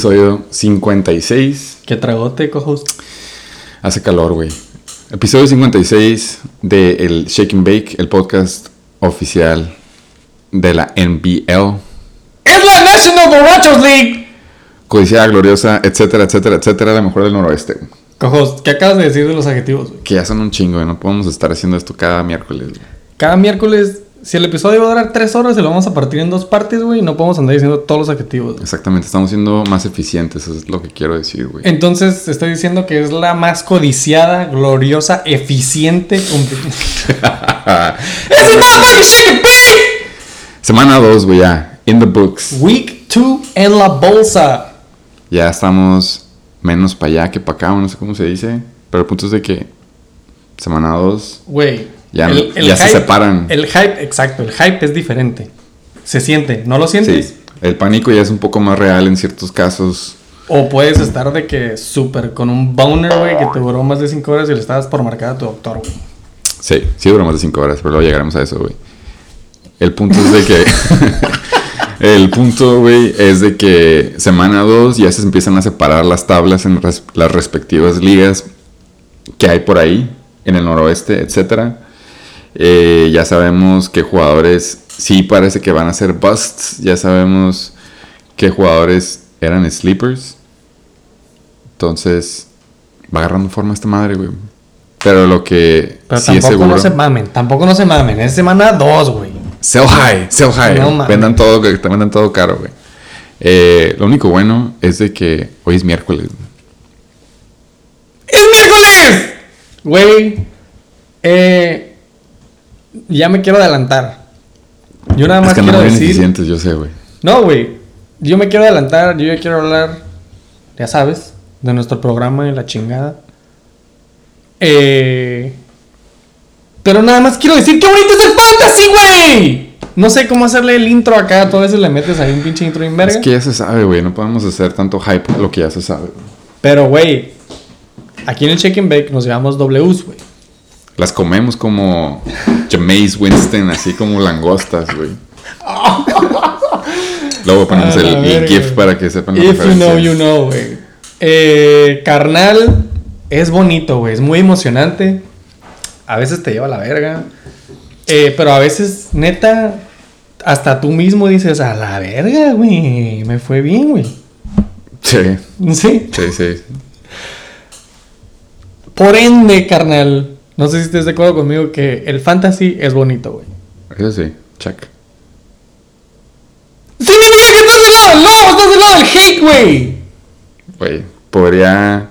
Episodio 56. ¿Qué tragote, cojos? Hace calor, güey. Episodio 56 de el Shake and Bake, el podcast oficial de la NBL. ¡Es la National Borrachos League! Codicia gloriosa, etcétera, etcétera, etcétera, la mejor del noroeste. Cojos, ¿qué acabas de decir de los adjetivos? Que ya son un chingo, güey. No podemos estar haciendo esto cada miércoles. güey. Cada miércoles, si el episodio va a durar tres horas, se lo vamos a partir en dos partes, güey. y No podemos andar diciendo todos los adjetivos. Exactamente, estamos siendo más eficientes, eso es lo que quiero decir, güey. Entonces, estoy diciendo que es la más codiciada, gloriosa, eficiente. ¡Es el! Semana 2, güey, ya. In the books. Week 2 en la bolsa. Ya estamos menos para allá que para acá, no sé cómo se dice. Pero el punto es de que semana 2 Güey. Ya- ya se separan. El hype, exacto, el hype es diferente. Se siente, ¿no lo sientes? Sí, el pánico ya es un poco más real en ciertos casos. O puedes estar de que súper con un boner, güey, que te duró más de 5 horas y le estabas por marcar a tu doctor, güey. Sí, sí duró más de 5 horas, pero luego llegaremos a eso, güey. El punto es de que... el punto, güey, es de que semana 2 ya se empiezan a separar las tablas en res- las respectivas ligas que hay por ahí, en el noroeste, etcétera. Eh, ya sabemos qué jugadores sí parece que van a ser busts. Ya sabemos qué jugadores eran sleepers. Entonces, va agarrando forma esta madre, güey. Pero lo que Pero sí es tampoco seguro. no se mamen, tampoco no se mamen. Es semana 2, güey. Sell high, sell high. No vendan todo, que vendan todo caro, güey. Eh, lo único bueno es de que hoy es miércoles. ¡Es miércoles! Güey, eh, ya me quiero adelantar. Yo nada más Es que quiero no decir... yo sé, güey. No, güey. Yo me quiero adelantar, yo ya quiero hablar, ya sabes, de nuestro programa y la chingada. Eh, pero nada más quiero decir que bonito es el fantasy, güey. No sé cómo hacerle el intro acá, tú a veces le metes ahí un pinche intro en verga. Es que ya se sabe, güey. No podemos hacer tanto hype lo que ya se sabe. Pero, güey, aquí en el Check and Bake nos llevamos Ws, güey. Las comemos como Jameis Winston, así como langostas, güey. Luego ponemos el. GIF para que sepan la If you know, you know, güey. Eh, carnal, es bonito, güey. Es muy emocionante. A veces te lleva a la verga. Eh, pero a veces, neta, hasta tú mismo dices, a la verga, güey. Me fue bien, güey. Sí, Sí. sí, sí. Por ende, carnal. No sé si estés de acuerdo conmigo que el fantasy es bonito, güey. Eso sí, check. ¡Significa que estás del lado del lobo! ¡Estás del lado del hate, güey! Güey, podría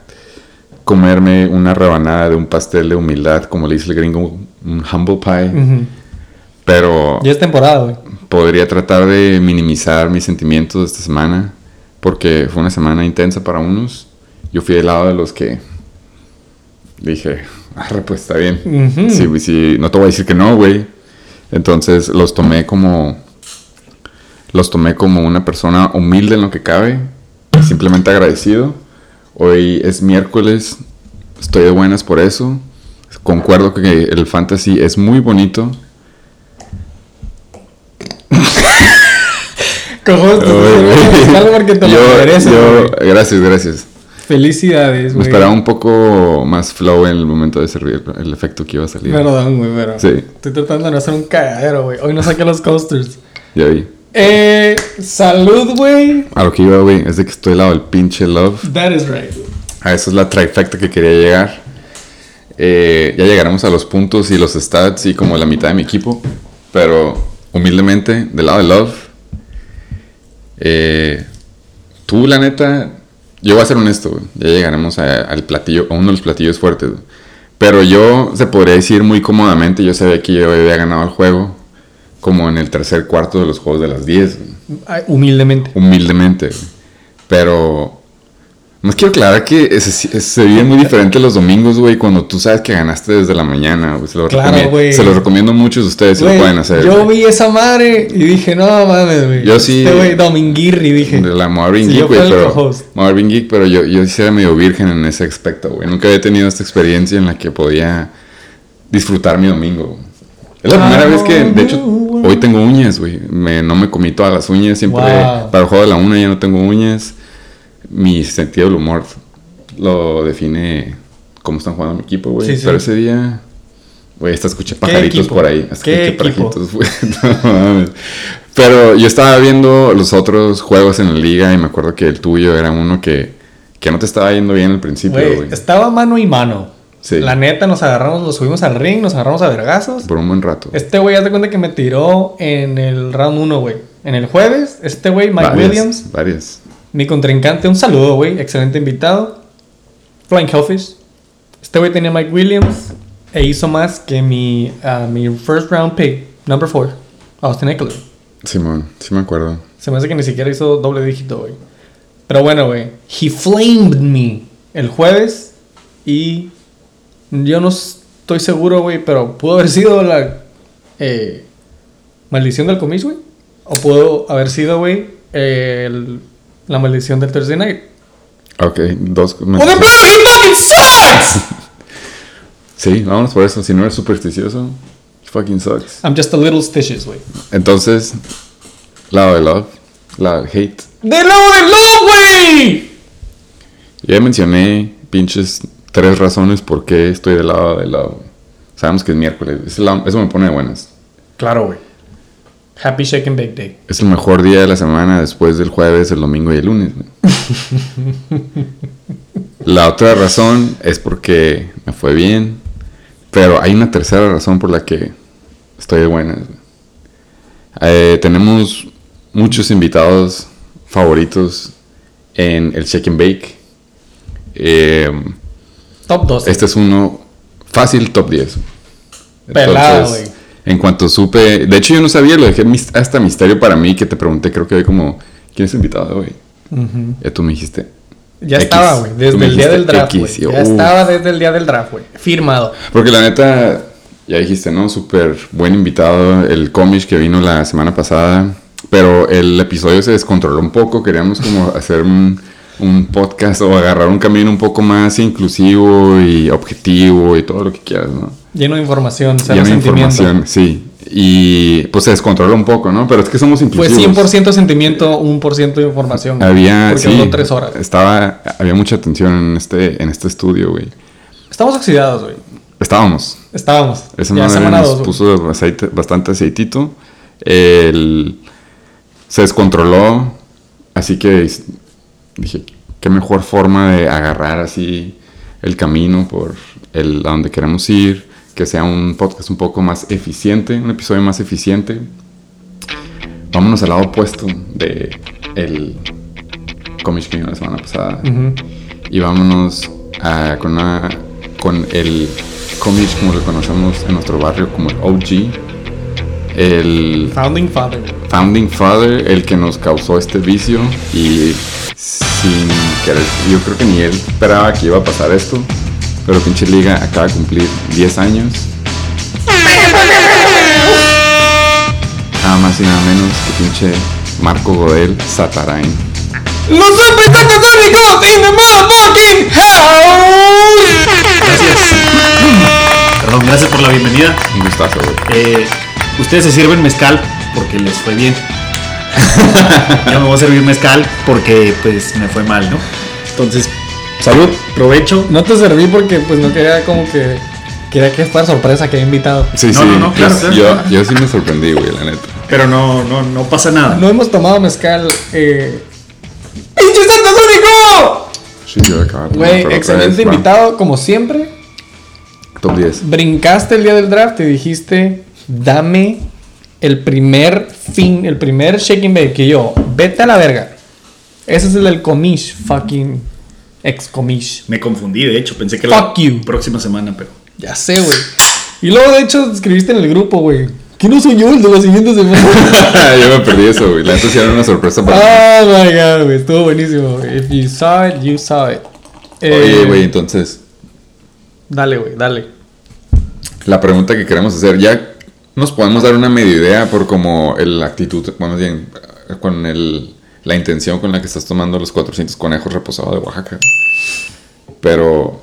comerme una rebanada de un pastel de humildad, como le dice el gringo, un humble pie. Pero Ya es temporada, güey. podría tratar de minimizar mis sentimientos de esta semana, porque fue una semana intensa para unos. Yo fui del lado de los que dije, arre, pues está bien. Sí, güey, sí, no te voy a decir que no, güey. Entonces los tomé como. Los tomé como una persona humilde en lo que cabe. Simplemente agradecido. Hoy es miércoles. Estoy de buenas por eso. Concuerdo que el fantasy es muy bonito. Yo- yo- güey. gracias, gracias. Felicidades, Me güey. esperaba un poco más flow en el momento de servir el efecto que iba a salir. Perdón, güey, pero. Sí. Estoy tratando de no hacer un cagadero, güey. Hoy no saqué los coasters. Ya vi. Eh. Salud, güey. A lo que iba, güey, es de que estoy al lado del pinche love. That is right. A eso es la trifecta que quería llegar. Eh, ya llegaremos a los puntos y los stats y como la mitad de mi equipo. Pero humildemente, del lado de Love, eh, tú, la neta, yo voy a ser honesto, güey, ya llegaremos a- al platillo, a uno de los platillos fuertes. güey. Pero yo, se podría decir muy cómodamente, yo sabía que yo había ganado el juego, como en el tercer cuarto de los juegos de las 10. güey Ay, humildemente. humildemente. güey. Pero más quiero aclarar que se, se vive muy diferente los domingos, güey, cuando tú sabes que ganaste desde la mañana, güey. Se lo, Claro, recomiendo, güey. se lo recomiendo a muchos de ustedes si lo pueden hacer. Yo vi esa madre y dije, no mames, güey. Yo sí- Este güey, Dominguirri, dije. De la Marvin Sí, Geek, güey, pero. Marvin Geek, pero yo, yo sí era medio virgen en ese aspecto, güey. Nunca había tenido esta experiencia en la que podía disfrutar mi domingo. Es la primera vez que, de hecho, hoy tengo uñas, güey. Me- no me comí todas las uñas, siempre Wow. para el juego de la una ya no tengo uñas. Mi sentido del humor lo define cómo están jugando mi equipo, güey. Sí, sí. Pero ese día, güey, hasta escuché pajaritos por ahí. Hasta ¿Qué escuché pajaritos, güey. No. Pero yo estaba viendo los otros juegos en la liga y me acuerdo que el tuyo era uno que, que no te estaba yendo bien al principio, Güey, estaba mano y mano. Sí. La neta, nos agarramos, nos subimos al ring, nos agarramos a vergazos. Por un buen rato. Este güey, haz de cuenta que me tiró en el round 1, güey. En el jueves, este güey, Mike Varias, Williams, Varias. Mi contrincante, un saludo, güey, excelente invitado. Flying Hellfish. Este güey tenía Mike Williams e hizo más que mi, ah, mi first round pick, number 4, Austin Eckler. Simón, sí me acuerdo. Se me hace que ni siquiera hizo doble dígito, güey. Pero bueno, güey. He flamed me el jueves y yo no estoy seguro, güey, pero pudo haber sido la eh, maldición del comis, güey. O pudo haber sido, güey, el- la maldición del Thursday Night. Ok, dos. ¡O de plano, he fucking sucks! Sí, vámonos por eso. Si no eres supersticioso, fucking sucks. I'm just a little stitches, güey. Entonces, lado de love, lado de hate. ¡De lado de love, güey! Ya mencioné pinches tres razones por qué estoy del lado de love. Sabemos que es miércoles. Eso me pone de buenas. Claro, güey. Happy Shake and Bake Day. Es el mejor día de la semana después del jueves, el domingo y el lunes. la otra razón es porque me fue bien. Pero hay una tercera razón por la que estoy de buenas. Eh, tenemos muchos invitados favoritos en el Shake and Bake. Eh, Top 12. este es uno fácil, top 10. Pelado, Entonces. En cuanto supe, de hecho yo no sabía, lo dejé hasta misterio para mí que te pregunté, creo que hoy como, ¿quién es invitado hoy? Ujú. Ya tú me dijiste. Ya X. estaba, güey. Desde el día del draft, güey. yo, Ya uh. estaba desde el día del draft, güey. Firmado. Porque la neta, ya dijiste, ¿no? Súper buen invitado, el cómic que vino la semana pasada, pero el episodio se descontroló un poco, queríamos como hacer un, un podcast o agarrar un camino un poco más inclusivo y objetivo y todo lo que quieras, ¿no? Lleno de información, Lleno de información, sí. Y pues se descontroló un poco, ¿no? Pero es que somos Fue inclusivos. 100% sentimiento, 1% de información. Había, Porque sí, duró tres horas. Estaba, había mucha atención en este, en este estudio, güey. Estamos oxidados, güey. Estábamos. Estábamos. Esa ya madre semana nos dos, puso aceite, bastante aceitito. El- se descontroló. Así que dije, qué mejor forma de agarrar así el camino por el, a donde queremos ir. Que sea un podcast un poco más eficiente, un episodio más eficiente. Vámonos al lado opuesto de el cómic que la semana pasada. Ujú. Y vámonos a- con, una- con el cómic como lo conocemos en nuestro barrio como el OG. El Founding Father. Founding Father, el que nos causó este vicio. Y sin querer, yo creo que ni él esperaba que iba a pasar esto. Pero pinche liga acaba de cumplir 10 años. Nada más y nada menos que pinche Marco Godel Satarain. ¡Los satánicos in the motherfucking house! Gracias. Perdón, gracias por la bienvenida. Un gustazo, güey. Eh, ustedes se sirven mezcal porque les fue bien. Yo me voy a servir mezcal porque pues me fue mal, ¿no? Entonces, salud, provecho. No te serví porque pues no quería como que... Quería que fuera sorpresa que había invitado. Sí, No, sí. no, no, claro, yo, claro, yo, claro. yo sí me sorprendí, güey, la neta. Pero no, no, no pasa nada. No hemos tomado mezcal. Eh... ¡Pinche Satánico! Sí, yo acabo de Güey, excelente vez, invitado, como siempre. Top 10. Brincaste el día del draft y dijiste, dame el primer fin, el primer shaking bake que yo, vete a la verga. Ese es el del comish, fucking ex comish. Me confundí, de hecho, pensé que Fuck la you. próxima semana, pero. Ya sé, güey. Y luego, de hecho, escribiste en el grupo, güey. ¿Que no soy yo el de la siguiente semana? yo me perdí eso, güey. La neta era una sorpresa para mí. oh my god, güey. Estuvo buenísimo, güey. If you saw it, you saw it. Oye, Eh, güey, entonces, Dale, güey, dale. la pregunta que queremos hacer, ya nos podemos dar una media idea por como el actitud, bueno, bien, con el, la intención con la que estás tomando los 400 conejos reposados de Oaxaca. Pero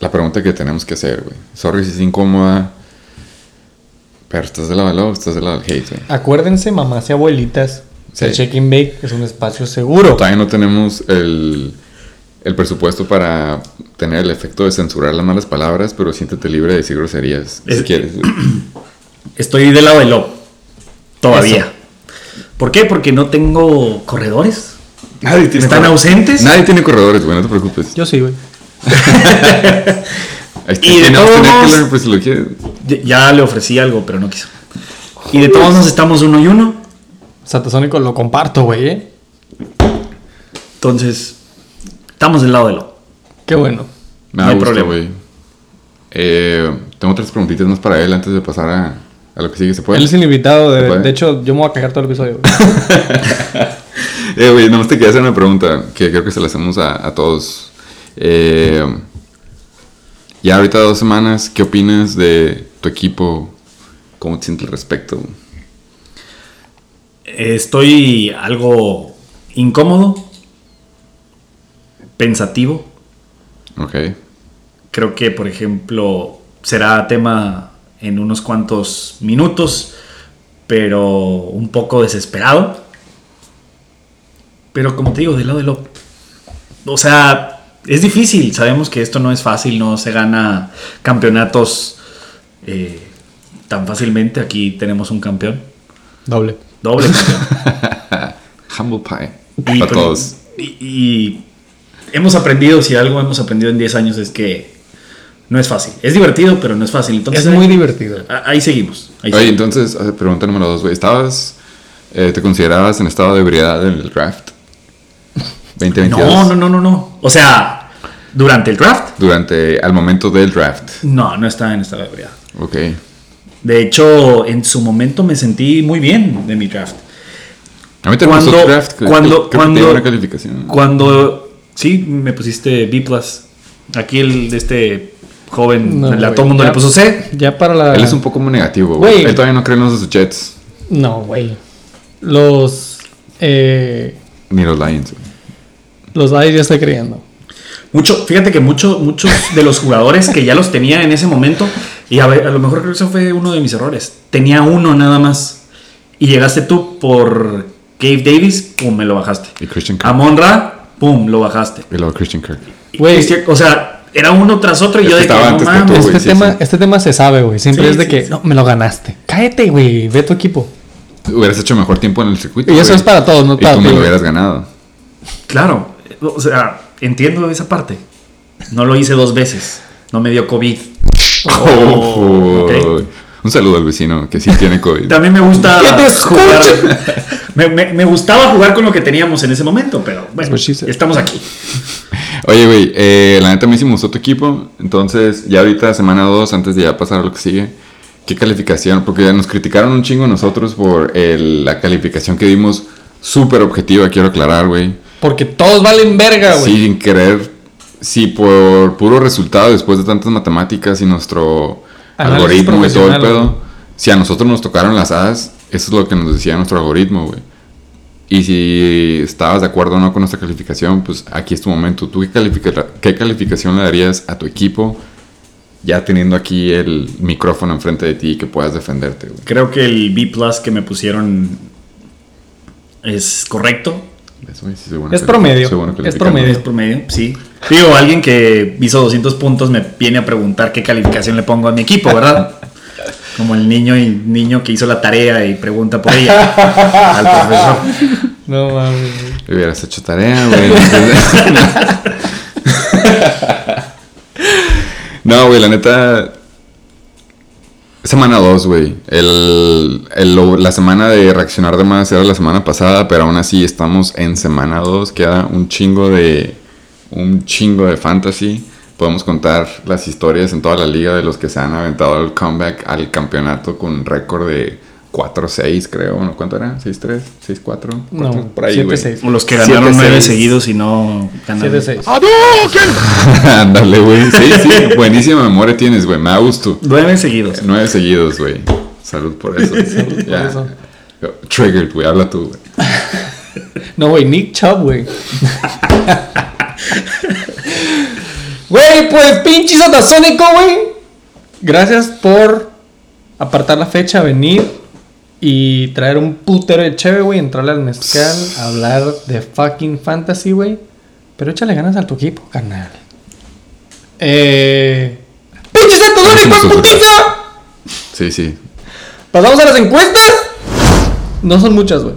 la pregunta que tenemos que hacer, güey. Sorry si es incómoda. Pero estás del lado del love, estás del lado del hate, güey. Acuérdense, mamás y abuelitas, Sí. El check-in bake es un espacio seguro. Todavía no tenemos el, el presupuesto para tener el efecto de censurar las malas palabras, pero siéntete libre de decir groserías si Es- quieres. Estoy del lado del lobo. Todavía. Eso. ¿Por qué? Porque no tengo corredores. Nadie tiene ¿Están corredores. ausentes? Nadie tiene corredores, güey, no te preocupes. Yo sí, güey. Ahí está, Y de todos pues si lo quieres. Ya- le ofrecí algo, pero no quiso. Y de todos nos estamos uno y uno. Satasónico lo comparto, güey, ¿eh? Entonces, estamos del lado del lobo. Qué bueno. Me No da hay gusto, problema. güey. Eh, tengo tres preguntitas más para él antes de pasar a, a lo que sigue. ¿Se puede? Él es el invitado. ¿Se De, de hecho, yo me voy a cagar todo el episodio. Eh, güey, nomás te quería hacer una pregunta que creo que se la hacemos a, a todos. Eh, ya ahorita dos semanas, ¿qué opinas de tu equipo? ¿Cómo te sientes al respecto? Estoy algo incómodo, pensativo. Ok. Creo que, por ejemplo, será tema en unos cuantos minutos, pero un poco desesperado. Pero como te digo, del lado del lobo. O sea, es difícil. Sabemos que esto no es fácil, no se gana campeonatos eh, tan fácilmente. Aquí tenemos un campeón, Doble. doble campeón. Humble pie. Y, para pero- todos. y- y hemos aprendido, si algo hemos aprendido en 10 años es que no es fácil. Es divertido, pero no es fácil. Entonces, Es muy ahí- divertido. Ahí seguimos. ahí Oye, seguimos. entonces, pregunta número dos, güey. ¿Estabas, eh, te considerabas en estado de ebriedad en el draft? 2022. No, no, no, no, no. O sea, durante el draft, Durante, al momento del draft. no, no estaba en estado de ebriedad. Ok. De hecho, en su momento me sentí muy bien de mi draft. A mí te gustó Cuando- tu draft. creo- cuando- creo que te cuando- una calificación. Cuando, sí, me pusiste B+. Aquí el de este joven, No, a todo el mundo ya- le puso C. Ya para la. Él es un poco como negativo, güey. Él todavía no cree en los Jets No, güey. Los. Eh, ni los Lions, güey. los Lions ya estoy creyendo. Mucho, fíjate que mucho- muchos de los jugadores que ya los tenía en ese momento, y a, ver, a lo mejor creo que eso fue uno de mis errores. Tenía uno nada más. Y llegaste tú por Gabe Davis, pum, me lo bajaste. Y Christian Kirk. Amon Ra, pum, lo bajaste. Y luego Christian Kirk. Güey. O sea, era uno tras otro y Es yo que de que estaba no antes que tú, mames. Este, sí, tema, sí. este tema se sabe, güey. Siempre Sí, es de sí, que, sí. no, me lo ganaste. Cállate, güey. Ve tu equipo. Hubieras hecho mejor tiempo en el circuito. Y eso güey. es para todos, no Y para tú me lo hubieras ganado. Claro, o sea, entiendo esa parte. No lo hice dos veces. No me dio COVID. Oh. Un saludo al vecino que sí tiene COVID. También me gusta ¡Que te jugar. me, me- me gustaba jugar con lo que teníamos en ese momento, pero bueno, said. estamos aquí. Oye, güey, eh, la neta a mí sí me gustó tu equipo. Entonces, ya ahorita, semana 2, antes de ya pasar a lo que sigue, ¿qué calificación? Porque nos criticaron un chingo nosotros por el- la calificación que dimos súper objetiva, quiero aclarar, güey. Porque todos valen verga, güey. Sin querer, si por puro resultado, después de tantas matemáticas y nuestro Análisis algoritmo y todo el pedo, güey. si a nosotros nos tocaron las A's, eso es lo que nos decía nuestro algoritmo, güey. Y si estabas de acuerdo o no con nuestra calificación, pues aquí es tu momento. ¿Tú qué, califica- qué calificación le darías a tu equipo ya teniendo aquí el micrófono enfrente de ti y que puedas defenderte, güey? Creo que el B plus que me pusieron es correcto. Eso, güey, sí soy bueno Es promedio, soy bueno es promedio. Es promedio, sí. Digo, alguien que hizo 200 puntos me viene a preguntar qué calificación le pongo a mi equipo, ¿verdad? Como el niño y niño que hizo la tarea y pregunta por ella al profesor. No mames. Hubieras hecho tarea, güey. no, güey, la neta. Semana 2, güey. El, el- la semana de reaccionar de más era la semana pasada, pero aún así estamos en semana 2. Queda un chingo de. Un chingo de fantasy. Podemos contar las historias en toda la liga de los que se han aventado el comeback al campeonato con récord de 4-6, creo. ¿no? ¿Cuánto era? ¿6-3? ¿6-4? No, por ahí, güey. 7-6. O los que ganaron Siete, nueve seis. seguidos y no ganaron. 7-6. Ándale, güey. Sí, sí. Buenísima memoria tienes, güey. Me da gusto. Nueve seguidos. Nueve seguidos, güey. Salud por eso. Salud por eso. Triggered, güey. Habla tú, güey. No, güey, Nick Chubb, güey. Güey, pues pinche satasónico, güey. Gracias por apartar la fecha, venir y traer un putero de cheve, güey, entrarle al mezcal, hablar de fucking fantasy, güey. Pero échale ganas a tu equipo, carnal. Eh. ¡Pinche su putiza! Sí, sí. ¿Pasamos a las encuestas? No son muchas, güey.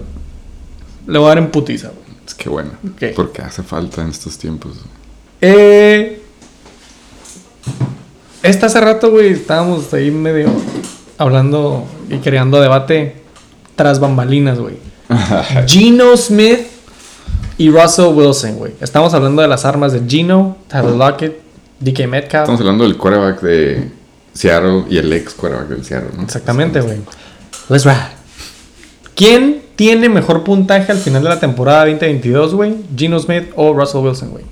Le voy a dar en putiza, güey. Es que bueno. Ok. Porque hace falta en estos tiempos. Eh. Esta hace rato, güey, estábamos ahí medio hablando y creando debate tras bambalinas, güey. Geno Smith y Russell Wilson, güey. Estamos hablando de las armas de Geno, Tyler Lockett, DK Metcalf. Estamos hablando del quarterback de Seattle y el ex quarterback del Seattle, ¿no? Exactamente, güey. Let's ride. ¿Quién tiene mejor puntaje al final de la temporada 2022, güey? Geno Smith o Russell Wilson, güey.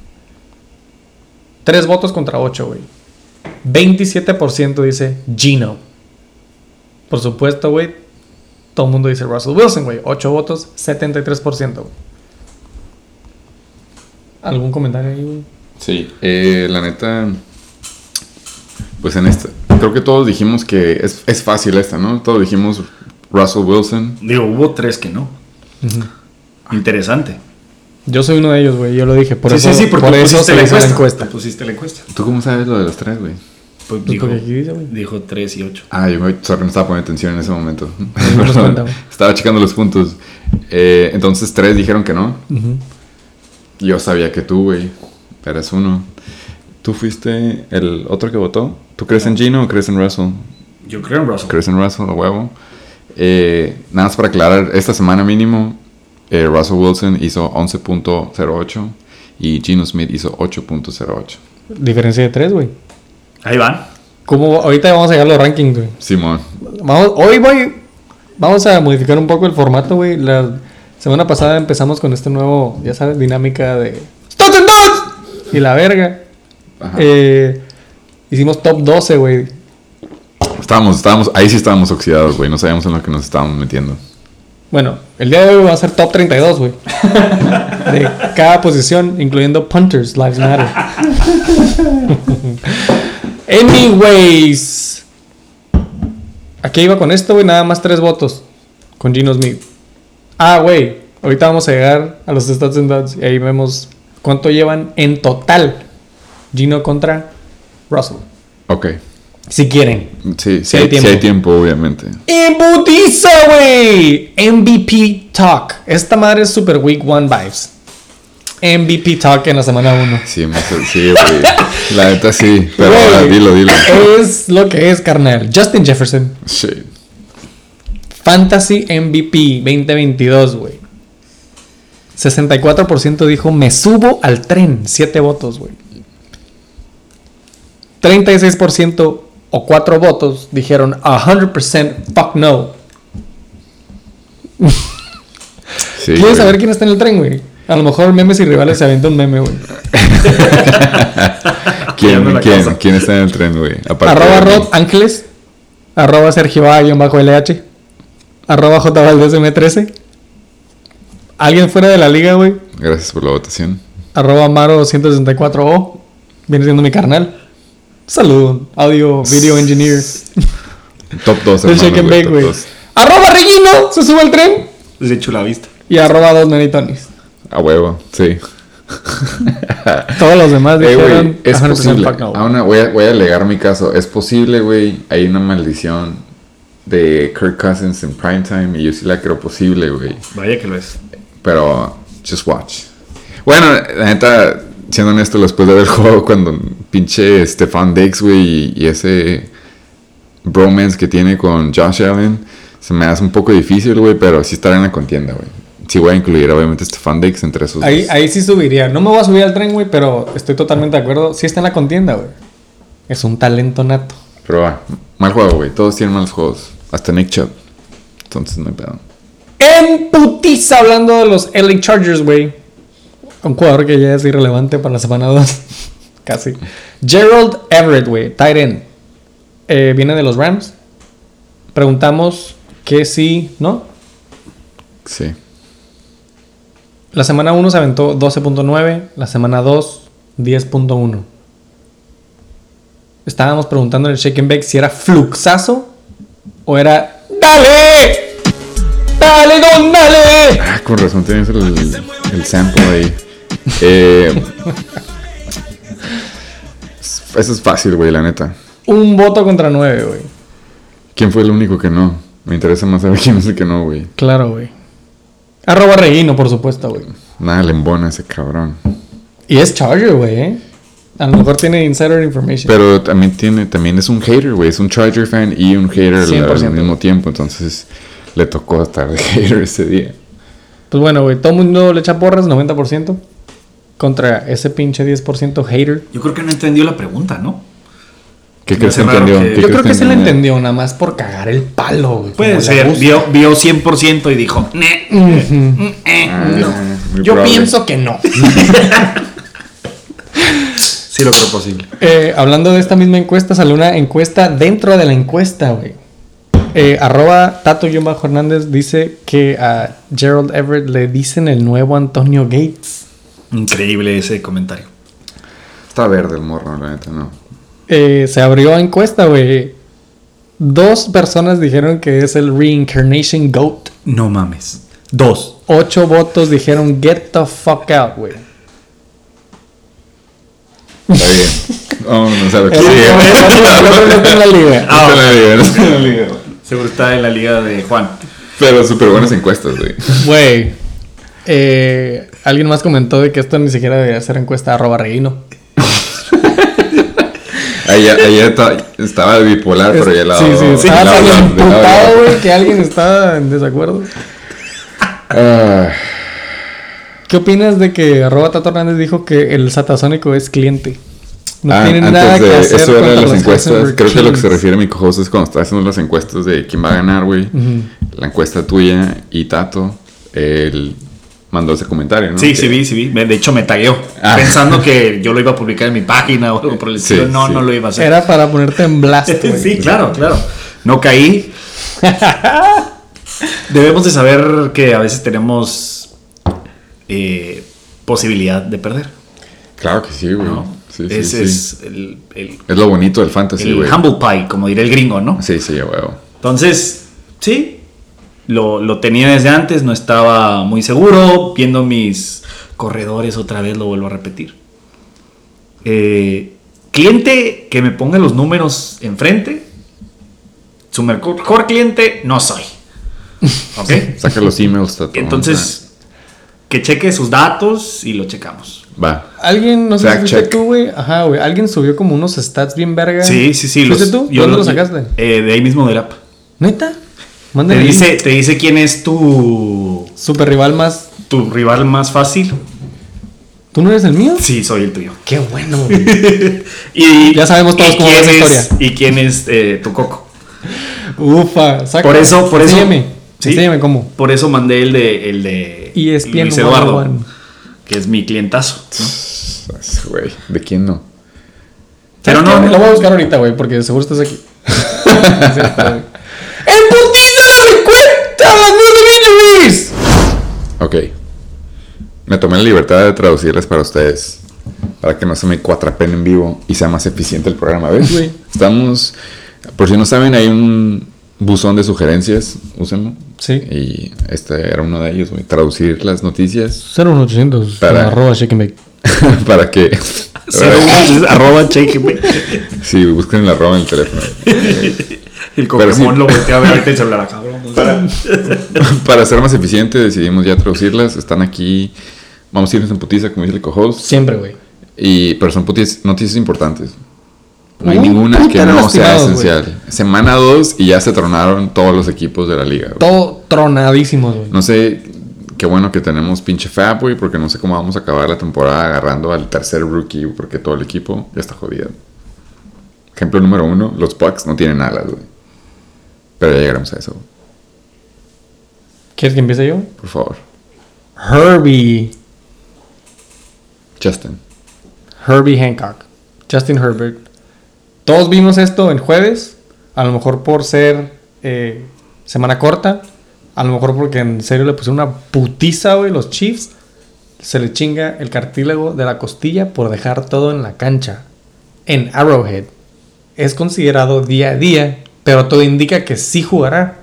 Tres votos contra ocho, güey. 27% dice Geno. Por supuesto, güey. Todo el mundo dice Russell Wilson, güey. 8 votos, 73%, güey. ¿Algún comentario ahí, güey? Sí, eh, la neta, pues en esta, creo que todos dijimos que es, es fácil esta, ¿no? Todos dijimos Russell Wilson. Digo, hubo tres que no. Interesante. Yo soy uno de ellos, güey. Yo lo dije. Por sí, eso, sí, sí, porque por tú eso pusiste la encuesta. la encuesta. Tú pusiste la encuesta. ¿Tú cómo sabes lo de los tres, güey? Pues Pues dijo, porque aquí dice, güey. dijo tres y ocho. Ah, yo me, sorry, no estaba poniendo atención en ese momento. No cuenta, estaba checando los puntos. Eh, entonces tres dijeron que no. Yo sabía que tú, güey, eres uno. ¿Tú fuiste el otro que votó? ¿Tú crees en Gino o crees en Russell? Yo creo en Russell. Crees en Russell, a huevo. Eh, nada más para aclarar, esta semana mínimo, eh, Russell Wilson hizo 11.08 y Gino Smith hizo 8.08. Diferencia de 3, güey. Ahí van. ¿Cómo? Ahorita vamos a llegar a los rankings, güey. Simón, Vamos, hoy, güey, vamos a modificar un poco el formato, güey. La semana pasada empezamos con este nuevo, ya sabes, dinámica de... ¡Stats and Dots! Y la verga. Ajá. Eh, hicimos top 12, güey. estábamos, estábamos, ahí sí estábamos oxidados, güey, no sabíamos en lo que nos estábamos metiendo. Bueno, el día de hoy va a ser top 32, güey. De cada posición, incluyendo punters, lives matter. Anyways. ¿A qué iba con esto, güey? Nada más tres votos. Con Gino Smith. Ah, güey. Ahorita vamos a llegar a los stats and dots. Y ahí vemos cuánto llevan en total. Gino contra Russell. Ok, Si quieren. sí, sí, hay hay, tiempo. hay tiempo, obviamente. ¡Embutiza, güey! MVP Talk. Esta madre es Super Week One Vibes. MVP Talk en la semana 1. Sí, sí, güey. La neta sí, pero ahora dilo, dilo. Es lo que es, carnal. Justin Jefferson. Sí. Fantasy MVP 2022, güey. 64% dijo, me subo al tren. 7 votos, güey. 36% o 4 votos dijeron 100% fuck no. sí ¿Quieres güey. saber quién está en el tren, güey? A lo mejor memes y rivales se avienta un meme, güey. ¿Quién, quién, quién está en el tren, güey? Aparte Arroba. Rod Ángeles. Arroba Sergio bajo LH. Arroba J Valdez M13. Alguien fuera de la liga, güey. Gracias por la votación. Arroba Maro 164O. Viene siendo mi carnal. Salud. Audio Video Engineer. Top 2, Del hermanos, Shake and güey, Bake, güey. Arroba Regino. Se sube al tren. Desde Chulavista. Y arroba dos Menitonis. A huevo, sí. Todos los demás Eh, dijeron güey, es 100% posible. Ah, una- voy, a, voy a alegar mi caso. Es posible, güey. Hay una maldición de Kirk Cousins en primetime y yo sí la creo posible, güey. Vaya que lo es. Pero, just watch. Bueno, la neta, siendo honesto, después de el juego, cuando pinche Stefan Diggs, güey, y, y ese bromance que tiene con Josh Allen, se me hace un poco difícil, güey, pero sí estará en la contienda, güey. Sí voy a incluir, obviamente, a Stefan Diggs entre esos Ahí, dos. ahí sí subiría. No me voy a subir al tren, güey, pero estoy totalmente de acuerdo. Sí está en la contienda, güey. Es un talento nato. Pero va, mal juego, güey. Todos tienen malos juegos. Hasta Nick Chubb. Entonces no hay pedo. En putiza hablando de los LA Chargers, güey. Un jugador que ya es irrelevante para la semana 2. Casi. Gerald Everett, güey. Eh, viene de los Rams. Preguntamos que sí, ¿no? Sí. La semana 1 se aventó 12.9. La semana 2, 10.1. Estábamos preguntando en el Shake and Bake si era fluxazo o era ¡Dale! Dale, don, dale. Ah, con razón tienes el, el sample ahí. Eh, eso es fácil, güey, la neta. Un voto contra nueve, güey. ¿Quién fue el único que no? Me interesa más saber quién es el que no, güey. Claro, güey. Arroba Reguino, por supuesto, güey. Nada le embona ese cabrón. Y es Charger, güey, ¿eh? A lo mejor tiene insider information. Pero también tiene, también es un hater, güey. Es un Charger fan y un hater al- al, 100%. mismo tiempo. Entonces le tocó estar de hater ese día. Pues bueno, güey, todo el mundo le echa porras, 90%. Contra ese pinche 10% hater. Yo creo que no entendió la pregunta, ¿no? ¿Qué crees que entendió? que- ¿Qué Yo creo que se le entendió? entendió, nada más por cagar el palo, güey. Puede ser. Vio, vio 100% y dijo, "Ne". Ah, No. muy Yo probable. pienso que no. Sí lo creo posible. Eh, hablando de esta misma encuesta, salió una encuesta dentro de la encuesta, güey. Eh, arroba Tato-Hernández dice que a Gerald Everett le dicen el nuevo Antonio Gates. Increíble ese comentario. Está verde el morro, la neta, no. Eh, se abrió encuesta, güey. Dos personas dijeron que es el Reincarnation Goat. No mames. Dos. Ocho votos dijeron get the fuck out, güey. Está bien. Oh. Ah, bien, está en la liga. Seguro está en la liga de Juan. Pero súper buenas encuestas, güey. Güey. Eh, alguien más comentó de que esto ni siquiera debería ser encuesta arroba ahí está- estaba bipolar, pero ya la Sí, sí, estaba tan güey, que alguien está en desacuerdo. Ah, ¿Qué opinas de que arroba Tato Hernández dijo que el satasónico es cliente? No ah, tienen antes nada que de hacer eso era contra las encuestas. Creo que lo que se refiere mi cojones es cuando está haciendo las encuestas de quién va a ganar, güey. La encuesta tuya y Tato, él mandó ese comentario, ¿no? Sí, Que- sí vi, sí vi. De hecho, me tagueó. Ah. Pensando que yo lo iba a publicar en mi página o algo por el Sí, estilo. no, sí. no lo iba a hacer. Era para ponerte en blast, sí, claro, claro. No caí. Debemos de saber que a veces tenemos eh, posibilidad de perder. Claro que sí, güey. ¿no? Sí, sí, Ese sí. es el, el- Es lo bonito del fantasy, el güey. humble pie, como diría el gringo, ¿no? Sí, sí, huevo. Entonces, sí, lo, lo tenía desde antes, no estaba muy seguro. Viendo mis corredores otra vez, lo vuelvo a repetir. Eh, cliente que me ponga los números enfrente, su mejor cliente no soy. ¿Ok? Saca los emails, Tato. Entonces, que cheque sus datos y lo checamos. Va. Alguien, no sé si tú, güey. Ajá, güey. Alguien subió como unos stats bien verga. Sí, sí, sí. ¿Fuiste los- tú? yo ¿Dónde los- lo sacaste? eh, de ahí mismo del app. ¿Neta? Te Mándale. dice, link. te dice quién es tu, Super rival más. tu rival más fácil. ¿Tú no eres el mío? Sí, soy el tuyo. Qué bueno. Y Ya sabemos todos cómo es- historia. Y quién es eh, tu coco. Ufa, saca. Por eso, por eso. Enséñame. Sí. Enséñame cómo. Por eso mandé el de, el de Luis Eduardo, 101. que es mi clientazo. ¿no? Güey, ¿de quién no? Pero ¿Sabes no. Lo voy a buscar ahorita, güey, porque seguro estás aquí. ¡El Ok. Me tomé la libertad de traducirles para ustedes. Para que no se me cuatrapen en vivo y sea más eficiente el programa. ¿Ves, güey? Estamos. Por si no saben, hay un buzón de sugerencias. Úsenlo. Sí. Y este era uno de ellos, güey. Traducir las noticias 01800 Para- arroba para que. Arroba bake. Sí, busquen la arroba en el teléfono. El Pokémon sí. lo volteé a ver ahorita el celular acá, cabrón. Para ser más eficiente, decidimos ya traducirlas. Están aquí. Vamos a irnos en putiza, como dice el co-host. Siempre, güey. Y, pero son putiz- noticias importantes. No hay Un ninguna que no sea esencial. Semana 2 y ya se tronaron todos los equipos de la liga. güey. Todo tronadísimos, güey. No sé, qué bueno que tenemos pinche Fab, güey, porque no sé cómo vamos a acabar la temporada agarrando al tercer rookie, porque todo el equipo ya está jodido. Ejemplo número uno, los Bucks no tienen alas, güey. Pero ya llegaremos a eso. ¿Quieres que empiece yo? por favor. Herbie. Justin. Herbie Hancock. Justin Herbert. Todos vimos esto en jueves. A lo mejor por ser eh, semana corta. A lo mejor porque en serio le pusieron una putiza, güey, los Chiefs. Se le chinga el cartílago de la costilla por dejar todo en la cancha. En Arrowhead. Es considerado día a día, pero todo indica que sí jugará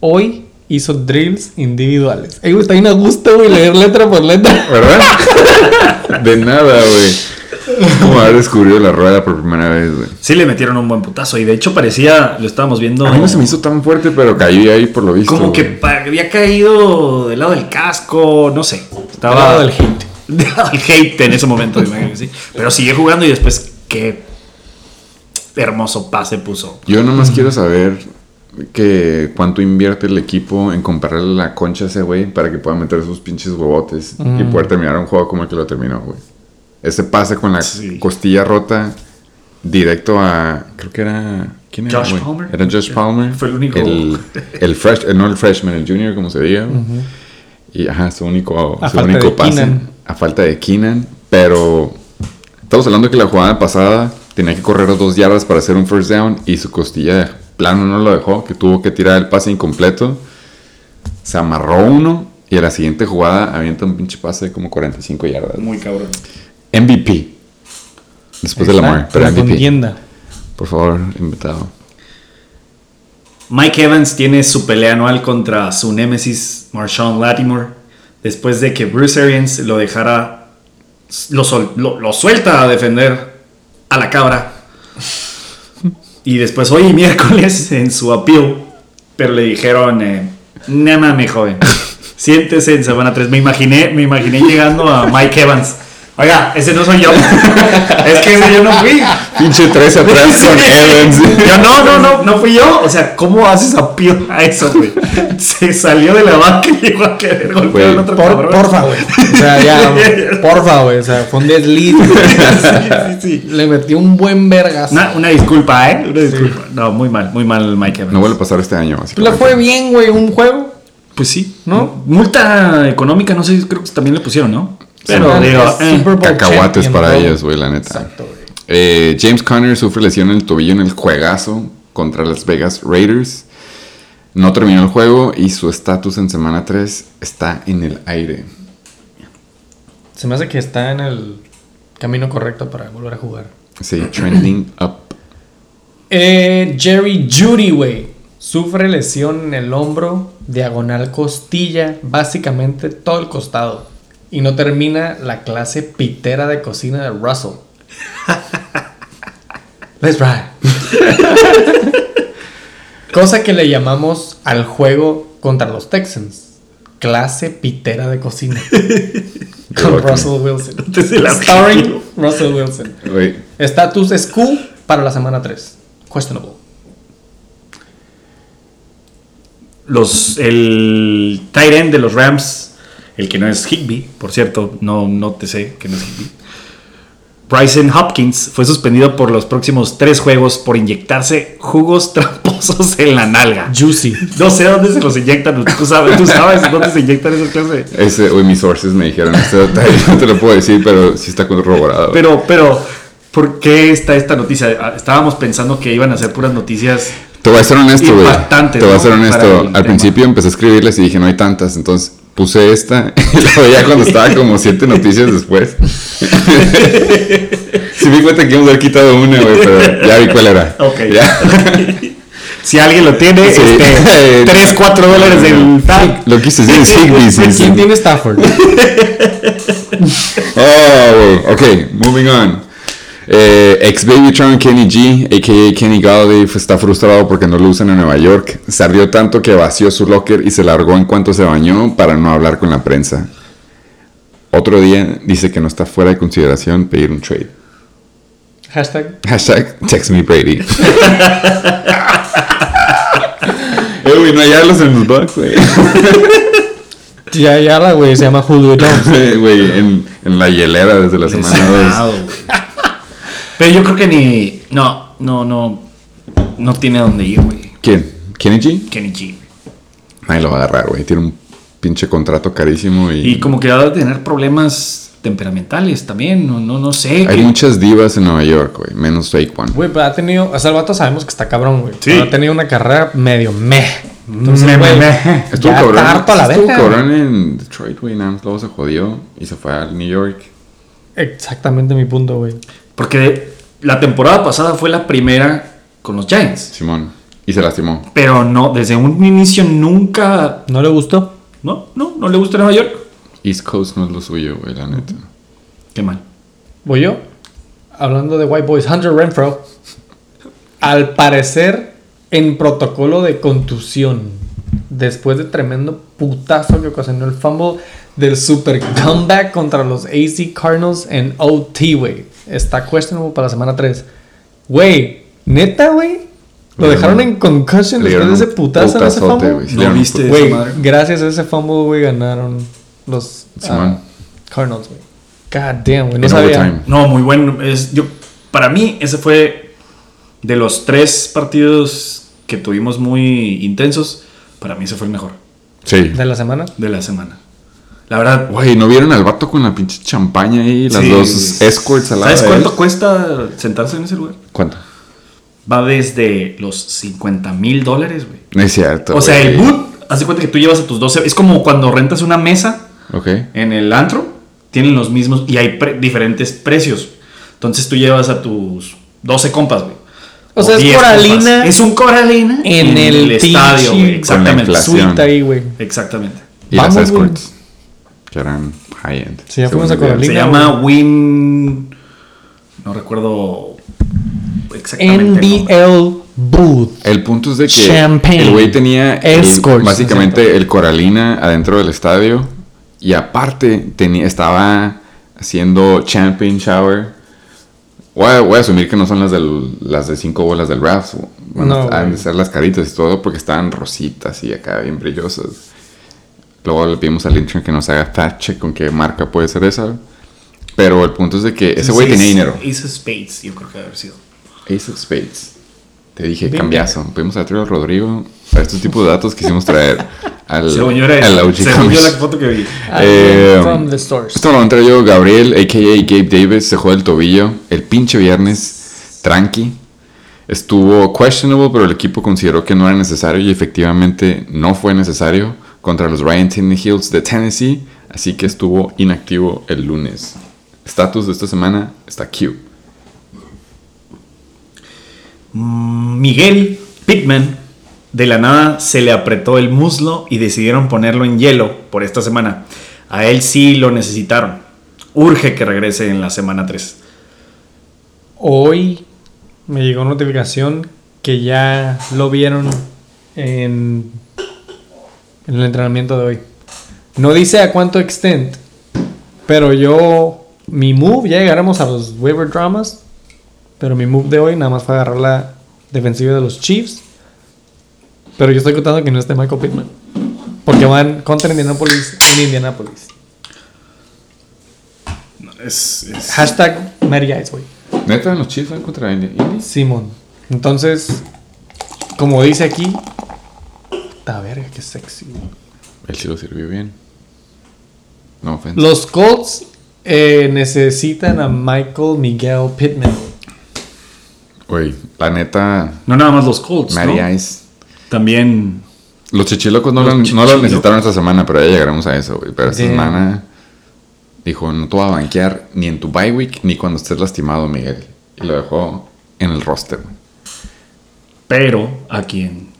hoy hizo drills individuales. Ey, güey, está bien a gusto, güey, leer letra por letra. ¿Verdad? De nada, güey. Como haber descubrido la rueda por primera vez, güey. Sí le metieron un buen putazo y de hecho parecía, lo estábamos viendo... A mí no se me hizo tan fuerte, pero caí ahí por lo visto. Como que güey. había caído del lado del casco, no sé. Estaba Del lado del hate. Del lado del hate en ese momento, me imagino que sí. Pero siguió jugando y después qué hermoso pase puso. Yo nomás quiero saber que cuánto invierte el equipo en comprarle la concha a ese güey para que pueda meter sus pinches huevotes y poder terminar un juego como el que lo terminó, güey. Ese pase con la Sí. costilla rota directo a. Creo que era. ¿Quién era? Josh? Palmer. Era Josh Palmer. Fue el único. El, el fresh, no el freshman, el junior, como se diga. Y ajá, su único, A su falta único de pase. Keenan. A falta de Keenan. Pero estamos hablando que la jugada pasada tenía que correr dos yardas para hacer un first down y su costilla de plano no lo dejó, que tuvo que tirar el pase incompleto. Se amarró uno y a la siguiente jugada avienta un pinche pase de como 45 yardas. Muy cabrón. MVP. Después de Lamar, pero la MVP. contienda. Por favor, invitado. Mike Evans tiene su pelea anual contra su némesis Marshawn Latimore después de que Bruce Arians lo dejara, lo, lo- suelta a defender a la cabra. Y después hoy miércoles en su appeal, pero le dijeron, eh, no mames joven, siéntese en semana 3. Me imaginé, me imaginé llegando a Mike Evans. Oiga, ese no soy yo. es que ese yo no fui. Pinche 3 atrás con Evans. Yo no, no, no, no fui yo. O sea, ¿cómo haces appeal a eso, güey? Se salió de la banca y llegó a querer golpear al otro Por, cabrón. porfa, güey. O sea, ya, porfa, güey. O sea, fue un desliz. güey. sí, sí. Le metí un buen vergas. Una, una disculpa, ¿eh? Una disculpa. No, muy mal, muy mal Mike Evans. No vuelve a pasar este año. así Le fue bien, güey, un juego. Pues sí. ¿No? Multa económica, no sé, creo que también le pusieron, ¿no? Pero Sí, digo, eh, Super Bowl Cacahuates para todo. ellos, güey, la neta. Exacto, güey. Eh, James Conner sufre lesión en el tobillo en el juegazo contra Las Vegas Raiders. No terminó el juego y su estatus en semana 3 está en el aire. Se me hace que está en el camino correcto para volver a jugar. Sí, trending up. Eh, Jerry Judy, güey. Sufre lesión en el hombro, diagonal costilla, básicamente todo el costado. Y no termina la clase pitera de cocina de Russell. Let's ride. Cosa que le llamamos al juego contra los Texans. Clase pitera de cocina. Con. Russell Wilson. Starring Russell Wilson. Güey, Estatus es Q para la semana 3. Questionable. los, el tight end de los Rams, el que no es Higby, por cierto, no, no te sé que no es Higby. Bryson Hopkins fue suspendido por los próximos tres juegos por inyectarse jugos tramposos en la nalga. Juicy. No sé dónde se los inyectan, tú sabes, tú sabes dónde se inyectan esas clases. ese, güey, mis sources me dijeron este detalle, no te lo puedo decir, pero sí está corroborado. Pero, pero, ¿por qué está esta noticia? Ah, Estábamos pensando que iban a ser puras noticias. Te voy a ser honesto, güey. Te voy a ser honesto. Al tema. principio empecé a escribirles y dije, no hay tantas. Entonces puse esta y la veía cuando estaba como siete noticias después. sí me di cuenta que íbamos a haber quitado una, güey, pero ya vi cuál era. Ok. Ya. Si alguien lo tiene, Sí. este, 3, 4 dólares del tag. Lo quise decir es Higby. sí, sí. ¿Quién tiene Stafford? Oh, güey. ok, moving on. Eh, ex Babytron Kenny G, a.k.a. Kenny Galladay, está frustrado porque no lo usan en Nueva York. Se ardió tanto que vació su locker y se largó en cuanto se bañó para no hablar con la prensa. Otro día dice que no está fuera de consideración pedir un trade. Hashtag. Hashtag text me Brady. eh, güey, no hay alas en los Bucks, güey. Ya, ya la güey, se llama Julio Jones. Güey, en, en la hielera desde la semana 2. Pero yo creo que ni. No, no, no. No tiene a dónde ir, güey. ¿Quién? ¿Kenny G? Kenny G. Nadie lo va a agarrar, güey. Tiene un pinche contrato carísimo y, Y como que va a tener problemas temperamentales también. No, no, no sé. hay que- muchas divas en Nueva York, güey. Menos Fake One. Güey, pero ha tenido. O sea, el vato sabemos que está cabrón, güey. Sí. Pero ha tenido una carrera medio meh. Entonces, Me- güey, me- me. Estuvo ya cabrón. está harto a la estuvo cabrón en Detroit, güey. Nada más luego se jodió y se fue al New York. Exactamente mi punto, güey. Porque la temporada pasada fue la primera con los Giants. Simón. Y se lastimó. Pero no, desde un inicio nunca. ¿No le gustó? No, no, no le gusta Nueva York. East Coast no es lo suyo, güey, la neta. Qué mal. ¿Voy yo? Hablando de White Boys, Hunter Renfro. Al parecer, en protocolo de contusión, después de tremendo putazo que ocasionó el fumble del super comeback contra los AC Cardinals en OT, güey. Está questionable para la semana 3. Güey, neta, güey. Lo Le dejaron en concussion después de ese putazo en ese fumble. Sí, ¿No viste? Güey, gracias a ese fumble, güey, ganaron los Simón. Cardinals, güey. God damn, güey. No sabía. No, muy bueno. Es, yo, para mí, ese fue de los tres partidos que tuvimos muy intensos. Para mí, ese fue el mejor Sí. De la semana. de la semana. La verdad, Güey, ¿no vieron al vato con la pinche champaña ahí? Las sí, dos escorts al lado ¿Sabes de él? cuánto cuesta sentarse en ese lugar? ¿Cuánto? Va desde los 50 mil dólares, güey. No es cierto. O sea, el boot, hace cuenta que tú llevas a tus 12. Es como cuando rentas una mesa Ok. en el antro, tienen los mismos y hay pre- diferentes precios. Entonces tú llevas a tus 12 compas, güey. O sea, es 10 coralina compas. Es un coralina en el estadio, güey. Exactamente. inflación. Suite ahí, güey. Exactamente. Y Vamos, escorts. Que eran high-end. Sí, ya fuimos según a el Coralina. Se llama Win. No recuerdo exactamente. NBL Booth. El punto es de que Champagne. el güey tenía el- Escorts, básicamente el Coralina adentro del estadio y aparte tenía, estaba haciendo champagne shower. Voy a, voy a asumir que no son las, del, las de cinco bolas del Rafts. Bueno, No, han de ser las caritas y todo porque estaban rositas y acá bien brillosas. Luego le pedimos al intern que nos haga fact con qué marca puede ser esa. Pero el punto es de que ese güey tenía dinero. Ace of Spades, yo creo que debe haber sido. Ace of Spades. Te dije, Bingo. cambiazo. Pedimos a traer a Rodrigo. Para estos tipos de datos quisimos traer al, Según yo era al eso. OG Según Comics. yo la foto que vi. Eh, from the stores. Esto lo a entrar yo, Gabriel, a.k.a. Gabe Davis, se jode el tobillo el pinche viernes, tranqui. Estuvo questionable, pero el equipo consideró que no era necesario y efectivamente no fue necesario contra los Ryan Tannehills de Tennessee, así que estuvo inactivo el lunes. Estatus de esta semana está Q. Mm, Miguel Pittman, de la nada se le apretó el muslo y decidieron ponerlo en hielo por esta semana. A él sí lo necesitaron. Urge que regrese en la semana 3. Hoy me llegó notificación que ya lo vieron en, en el entrenamiento de hoy. No dice a cuánto extent, pero yo, mi move, ya llegaremos a los waiver dramas, pero mi move de hoy nada más fue agarrar la defensiva de los Chiefs. Pero yo estoy contando que no esté Michael Pittman. Porque van contra Indianapolis en Indianapolis. Es, es- Hashtag Matty Ice, güey. ¿Neta los Chiefs van contra? Indy? Simón. Entonces, como dice aquí, puta verga, qué sexy. Él sí lo sirvió bien. No ofensa. Los Colts eh, necesitan a Michael Miguel Pittman. Güey, la neta, no nada más los Colts, Matty ¿no? Ice. También Los chichilocos no, Los lo, no lo necesitaron esta semana, pero ya llegaremos a eso, güey. Pero esta Damn. semana dijo, no te voy a banquear ni en tu bye week ni cuando estés lastimado, Miguel. Y lo dejó en el roster, güey. Pero a quien.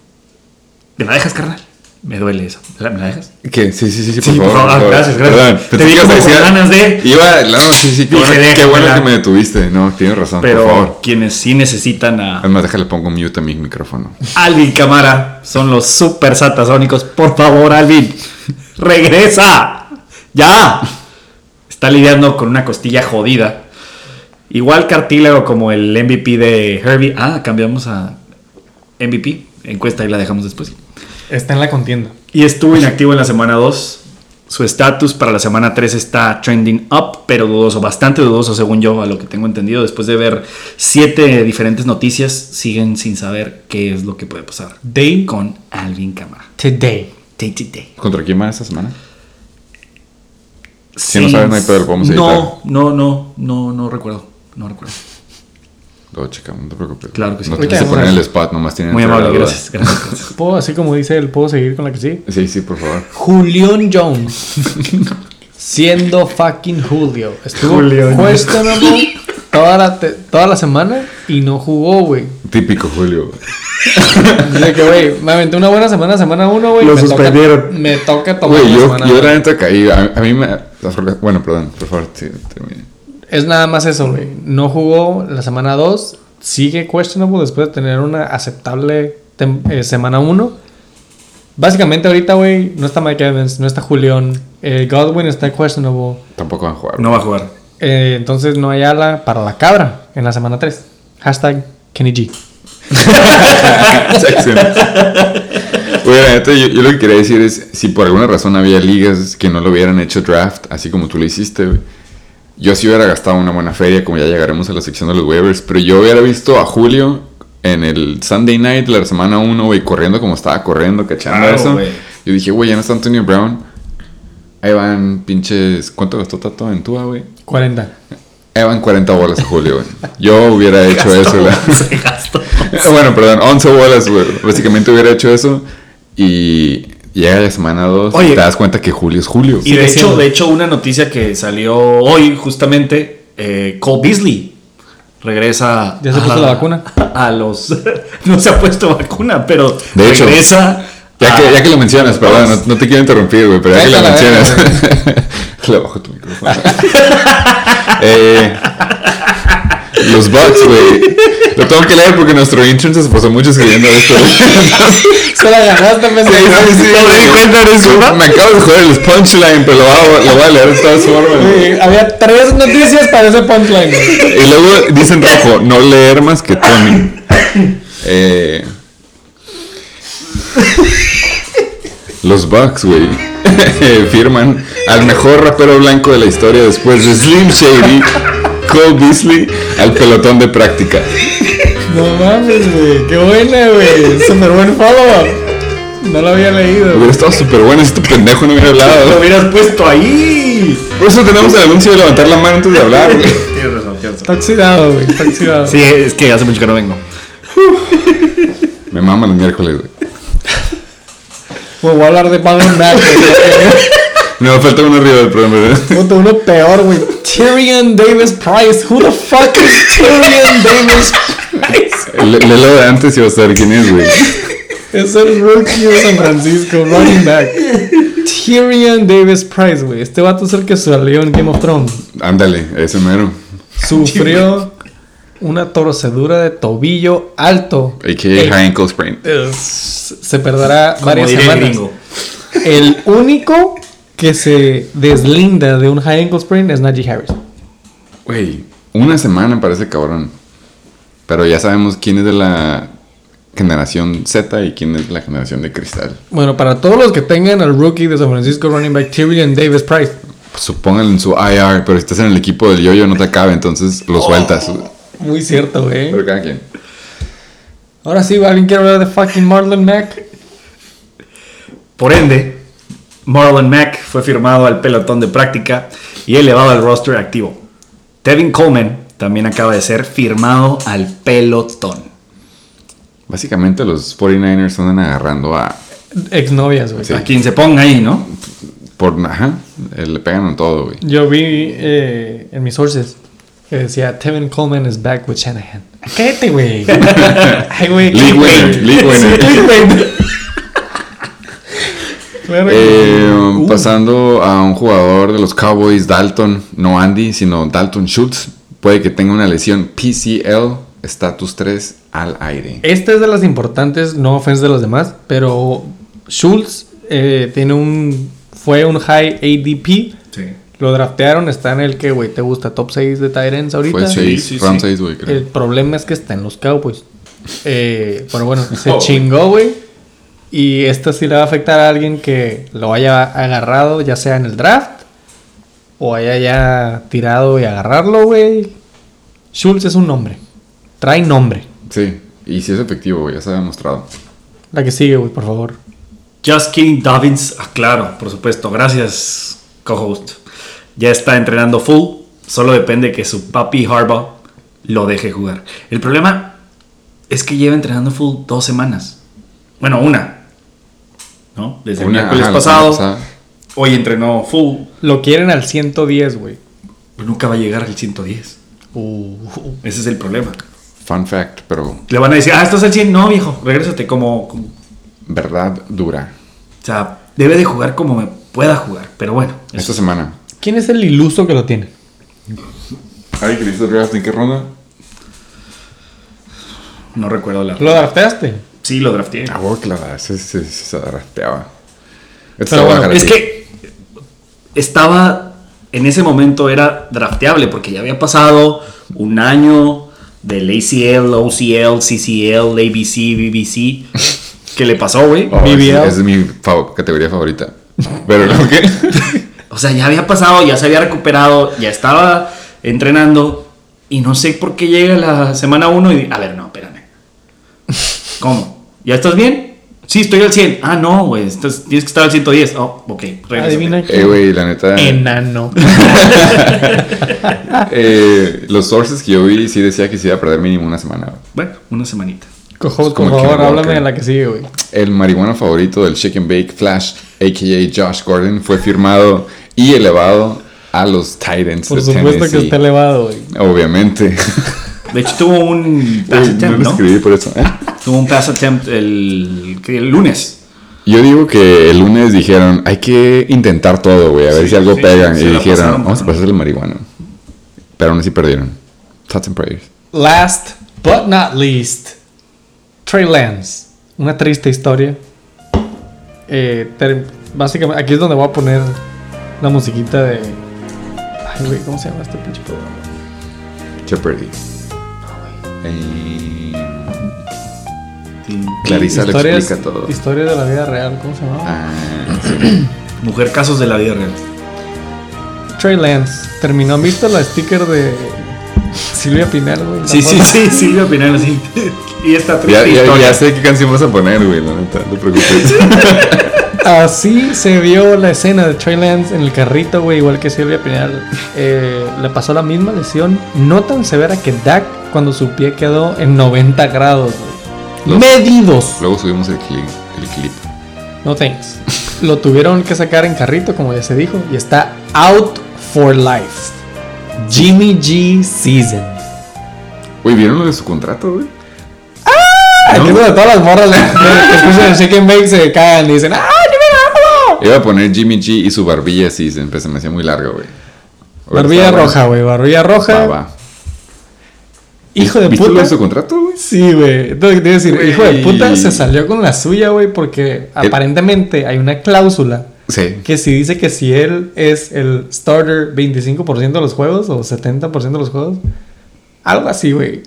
¿Me la dejas, carnal? Me duele eso. ¿Me la, dejas? ¿Qué? Sí, sí, sí, sí, por Sí, favor. por favor. Gracias, gracias. Perdón, Te pensé vi que ibas a como con decir- ganas de- Iba, no, sí, sí, qué bueno, qué déjamela. bueno que me detuviste. No, tienes razón, por favor. Pero quienes sí necesitan a Además, déjale pongo mute a mi micrófono. Alvin Camara son los super satasónicos. Por favor, Alvin, regresa. Ya. Está lidiando con una costilla jodida. Igual cartílago como el MVP de Herbie. Ah, cambiamos a MVP. Encuesta y la dejamos después. Está en la contienda. Y estuvo inactivo en la semana 2. Su estatus para la semana 3 está trending up, pero dudoso, bastante dudoso según yo, a lo que tengo entendido. Después de ver siete diferentes noticias, siguen sin saber qué es lo que puede pasar Day con Alvin Camara. today. Day to day. ¿Contra quién va esta semana? Si no sabes, no hay pedo, podemos No, no, no, no, no recuerdo. No recuerdo. Lo checamos, no te preocupes. Claro que sí. No te quise poner el spot, nomás tienen Muy amable, gracias. gracias, gracias. ¿Puedo, así como dice él, puedo seguir con la que sí? Sí, sí, por favor. Julián Jones. siendo fucking Julio. Estuvo Julián. questionable toda la, te- toda la semana. y no jugó, güey. Típico Julio, güey. Dice que, güey, me aventé una buena semana, semana uno, güey. Lo me suspendieron. Toca, me toca tomar Güey, la yo, semana yo la neta caí. A, a mí me. Bueno, perdón, por favor, sí, termine. Es nada más eso, güey. No jugó la semana 2. Sigue questionable después de tener una aceptable eh, semana 1. Básicamente ahorita, güey, no está Mike Evans, no está Julián. eh, Godwin está questionable. Tampoco van a jugar. No va a jugar. eh, entonces no hay ala para la cabra en la semana 3. Hashtag Kenny G. Neta, yo, yo lo que quería decir es: si por alguna razón había ligas que no lo hubieran hecho draft, así como tú lo hiciste, güey. Yo sí hubiera gastado una buena feria, como ya llegaremos a la sección de los waivers. Pero yo hubiera visto a Julio en el Sunday night de la semana 1, güey, corriendo como estaba corriendo, cachando Claro, eso. Yo dije, güey, ya no está Antonio Brown. Ahí van pinches. ¿Cuánto gastó Tato en Tua, güey? 40. Ahí van 40 bolas a Julio, güey. Yo hubiera hecho eso, la- Se gastó. bueno, perdón, 11 bolas, güey. Básicamente hubiera hecho eso. Y llega la semana 2 y te das cuenta que Julio es Julio. Y de hecho, de hecho, una noticia que salió hoy, justamente, eh, Cole Beasley regresa. ¿Ya se puso a- la vacuna? A los. no se ha puesto vacuna, pero De hecho, regresa. Ya a- que, ya que lo mencionas, perdón, no, no te quiero interrumpir, güey, pero ya que lo mencionas. Le bajo tu micrófono. Eh, los Bucks, güey. Lo tengo que leer porque nuestro intern se esforzó mucho escribiendo esto. Se la ganaste, Sí, pendejo. sí, sí, me di cuenta de eso. Me acabo de joder el punchline, pero lo voy a, lo voy a leer de todas formas. Había tres noticias para ese punchline. güey. Y luego dicen rojo, no leer más que Tony. Eh, los Bucks, güey, firman al mejor rapero blanco de la historia después de Slim Shady, Cole Beasley, al pelotón de práctica. No mames, güey. Qué buena, güey. Súper buen follow-up. No lo había leído. Hubiera estado súper bueno si este pendejo no hubiera Lo hablado. hubieras puesto ahí. Por eso tenemos el anuncio de levantar la mano antes de hablar, güey. Tienes razón, tienes razón. Está oxidado, güey. Está oxidado. Sí, es que hace mucho que no vengo. Me maman los miércoles, güey. Pues voy a hablar de Marlon Mack, güey. No, falta uno arriba del programa, ¿verdad? Puta, uno peor, güey. Tyrion Davis Price. Who the fuck is Tyrion Davis Price? Le- Léelo de antes y vas a saber quién es, güey. Es el rookie de San Francisco, running back. Tyrion Davis Price, güey. Este vato es el que salió en Game of Thrones. Ándale, ese mero. Sufrió una torcedura de tobillo alto. A.K.A. El- High Ankle Sprain. es- se perderá Como varias semanas. gringo. El único que se deslinda de un high ankle sprain es Najee Harris. Güey, una semana parece cabrón. Pero ya sabemos quién es de la generación Z y quién es de la generación de cristal. Bueno, para todos los que tengan al rookie de San Francisco running back Tyrion Davis Price. Supónganlo en su IR, pero si estás en el equipo del yoyo no te acabe, entonces lo sueltas. Muy cierto, güey. Pero cada quien. Ahora sí, ¿alguien quiere hablar de fucking Marlon Mack? Por ende, Marlon Mack fue firmado al pelotón de práctica y elevado al roster activo. Tevin Coleman también acaba de ser firmado al pelotón. Básicamente los 49ers andan agarrando a... Exnovias, güey. Sí. A quien se ponga ahí, ¿no? Por, ajá, eh, le pegan en todo, güey. Yo vi eh, en mis sources que decía Tevin Coleman is back with Shanahan. Cállate, güey. Ay, güey. League winner, league winner. Eh, Uh. Pasando a un jugador de los Cowboys, Dalton, no Andy, sino Dalton Schultz, puede que tenga una lesión PCL, estatus 3 al aire. Esta es de las importantes, no ofensa de los demás, pero Schultz eh, tiene un. Fue un high ADP. Sí. Lo draftearon, está en el que, güey, te gusta top 6 de Tyrants ahorita. Fue 6, sí, round sí. 6, güey, creo. El problema es que está en los Cowboys. Eh, pero bueno, se Oh. chingó, güey. Y esto sí le va a afectar a alguien que lo haya agarrado, ya sea en el draft o haya ya tirado y agarrarlo, güey. Schultz es un nombre. Trae nombre. Sí, y si es efectivo, güey, ya se ha demostrado. La que sigue, güey, por favor. Just Kidding Dobbins, ah, claro, por supuesto. Gracias, co-host. Ya está entrenando full. Solo depende que su papi Harbaugh lo deje jugar. El problema es que lleva entrenando full dos semanas. Bueno, una. ¿No? Desde el miércoles ajá, pasado. pasada. Hoy entrenó full. Lo quieren al 110, güey. Pero nunca va a llegar al 110. Uh, Ese es el problema. Fun fact, pero Le van a decir, ah, estás al 100. No, viejo, regrésate como, como- verdad dura. O sea, debe de jugar como me pueda jugar. Pero bueno, Esta semana. ¿Quién es el iluso que lo tiene? Ay, que listo draft en qué ronda? no recuerdo la. ¿Lo drafteaste? Sí, lo drafteé. Ah, bueno, claro, se, se, se drafteaba. Pero bueno, dejar Es que estaba, en ese momento era drafteable porque ya había pasado un año del ACL, OCL, CCL, ABC, BBC. ¿Qué le pasó, güey? Oh, es, es mi fav- categoría favorita. Pero lo que. O sea, ya había pasado, ya se había recuperado, ya estaba entrenando. Y no sé por qué llega la semana 1 y... A ver, no, espérame. ¿Cómo? ¿Ya estás bien? Sí, estoy al 100. Ah, no, güey. Tienes que estar al 110. Oh, ok. regrésate. Adivina Eh, güey, la neta. Enano. eh, los sources que yo vi sí decía que se iba a perder mínimo una semana. güey. Bueno, una semanita. Cojo, como por favor, Kemba háblame de la que sigue, güey. El marihuana favorito del Chicken Bake Flash, a.k.a. Josh Gordon, fue firmado y elevado a los Titans Por de supuesto que Tennessee. está elevado, güey. Obviamente. De hecho, tuvo un Uy, no lo ¿no? escribí por eso. ¿eh? Tuvo un pass attempt el, el lunes. Yo digo que el lunes dijeron, hay que intentar todo, güey, a ver Sí, si algo sí, pegan. y dijeron, pasaron, vamos a pasarle el marihuana. Pero aún así perdieron. Thoughts and prayers. Last but not least, Trey Lance. Una triste historia. Eh, básicamente, aquí es donde voy a poner la musiquita de. Ay, güey, ¿cómo se llama este pinche programa? Jeopardy. Eh, Clarisa lo Historias- explica todo. Historias de la vida real, ¿cómo se llama? Ah, sí. Mujer casos de la vida real. Trey Lance terminó. ¿Han visto la sticker de Silvia Pinal, güey? Sí, sí, sí, sí, mi opinión así. Y esta triste ya, ya, historia. ya sé qué canción vas a poner, güey, la neta, no te preocupes. Así se vio la escena de Trey Lance en el carrito, güey, igual que Silvia Pinal. Eh, le pasó la misma lesión, no tan severa que Dak cuando su pie quedó en 90 grados, güey. Los- Medidos. Luego subimos el clip. El clip. No thanks. Lo tuvieron que sacar en carrito, como ya se dijo, y está out for life. Jimmy G season. Güey, ¿vieron lo de su contrato, güey? Aquí es donde todas las morras que escuchan el chicken bake se cagan y dicen, ¡ah, Jimmy Garoppolo! Iba a poner Jimmy G y su barbilla así, se se me hacía muy largo, güey. Barbilla roja, güey, barbilla roja. Va, va. Hijo de ¿Viste puta. de su contrato, güey? Sí, güey. Entonces, te decir, hijo de puta se salió con la suya, güey, porque aparentemente hay una cláusula Sí. que si dice que si él es el starter 25% de los juegos o 70% de los juegos, algo así, güey.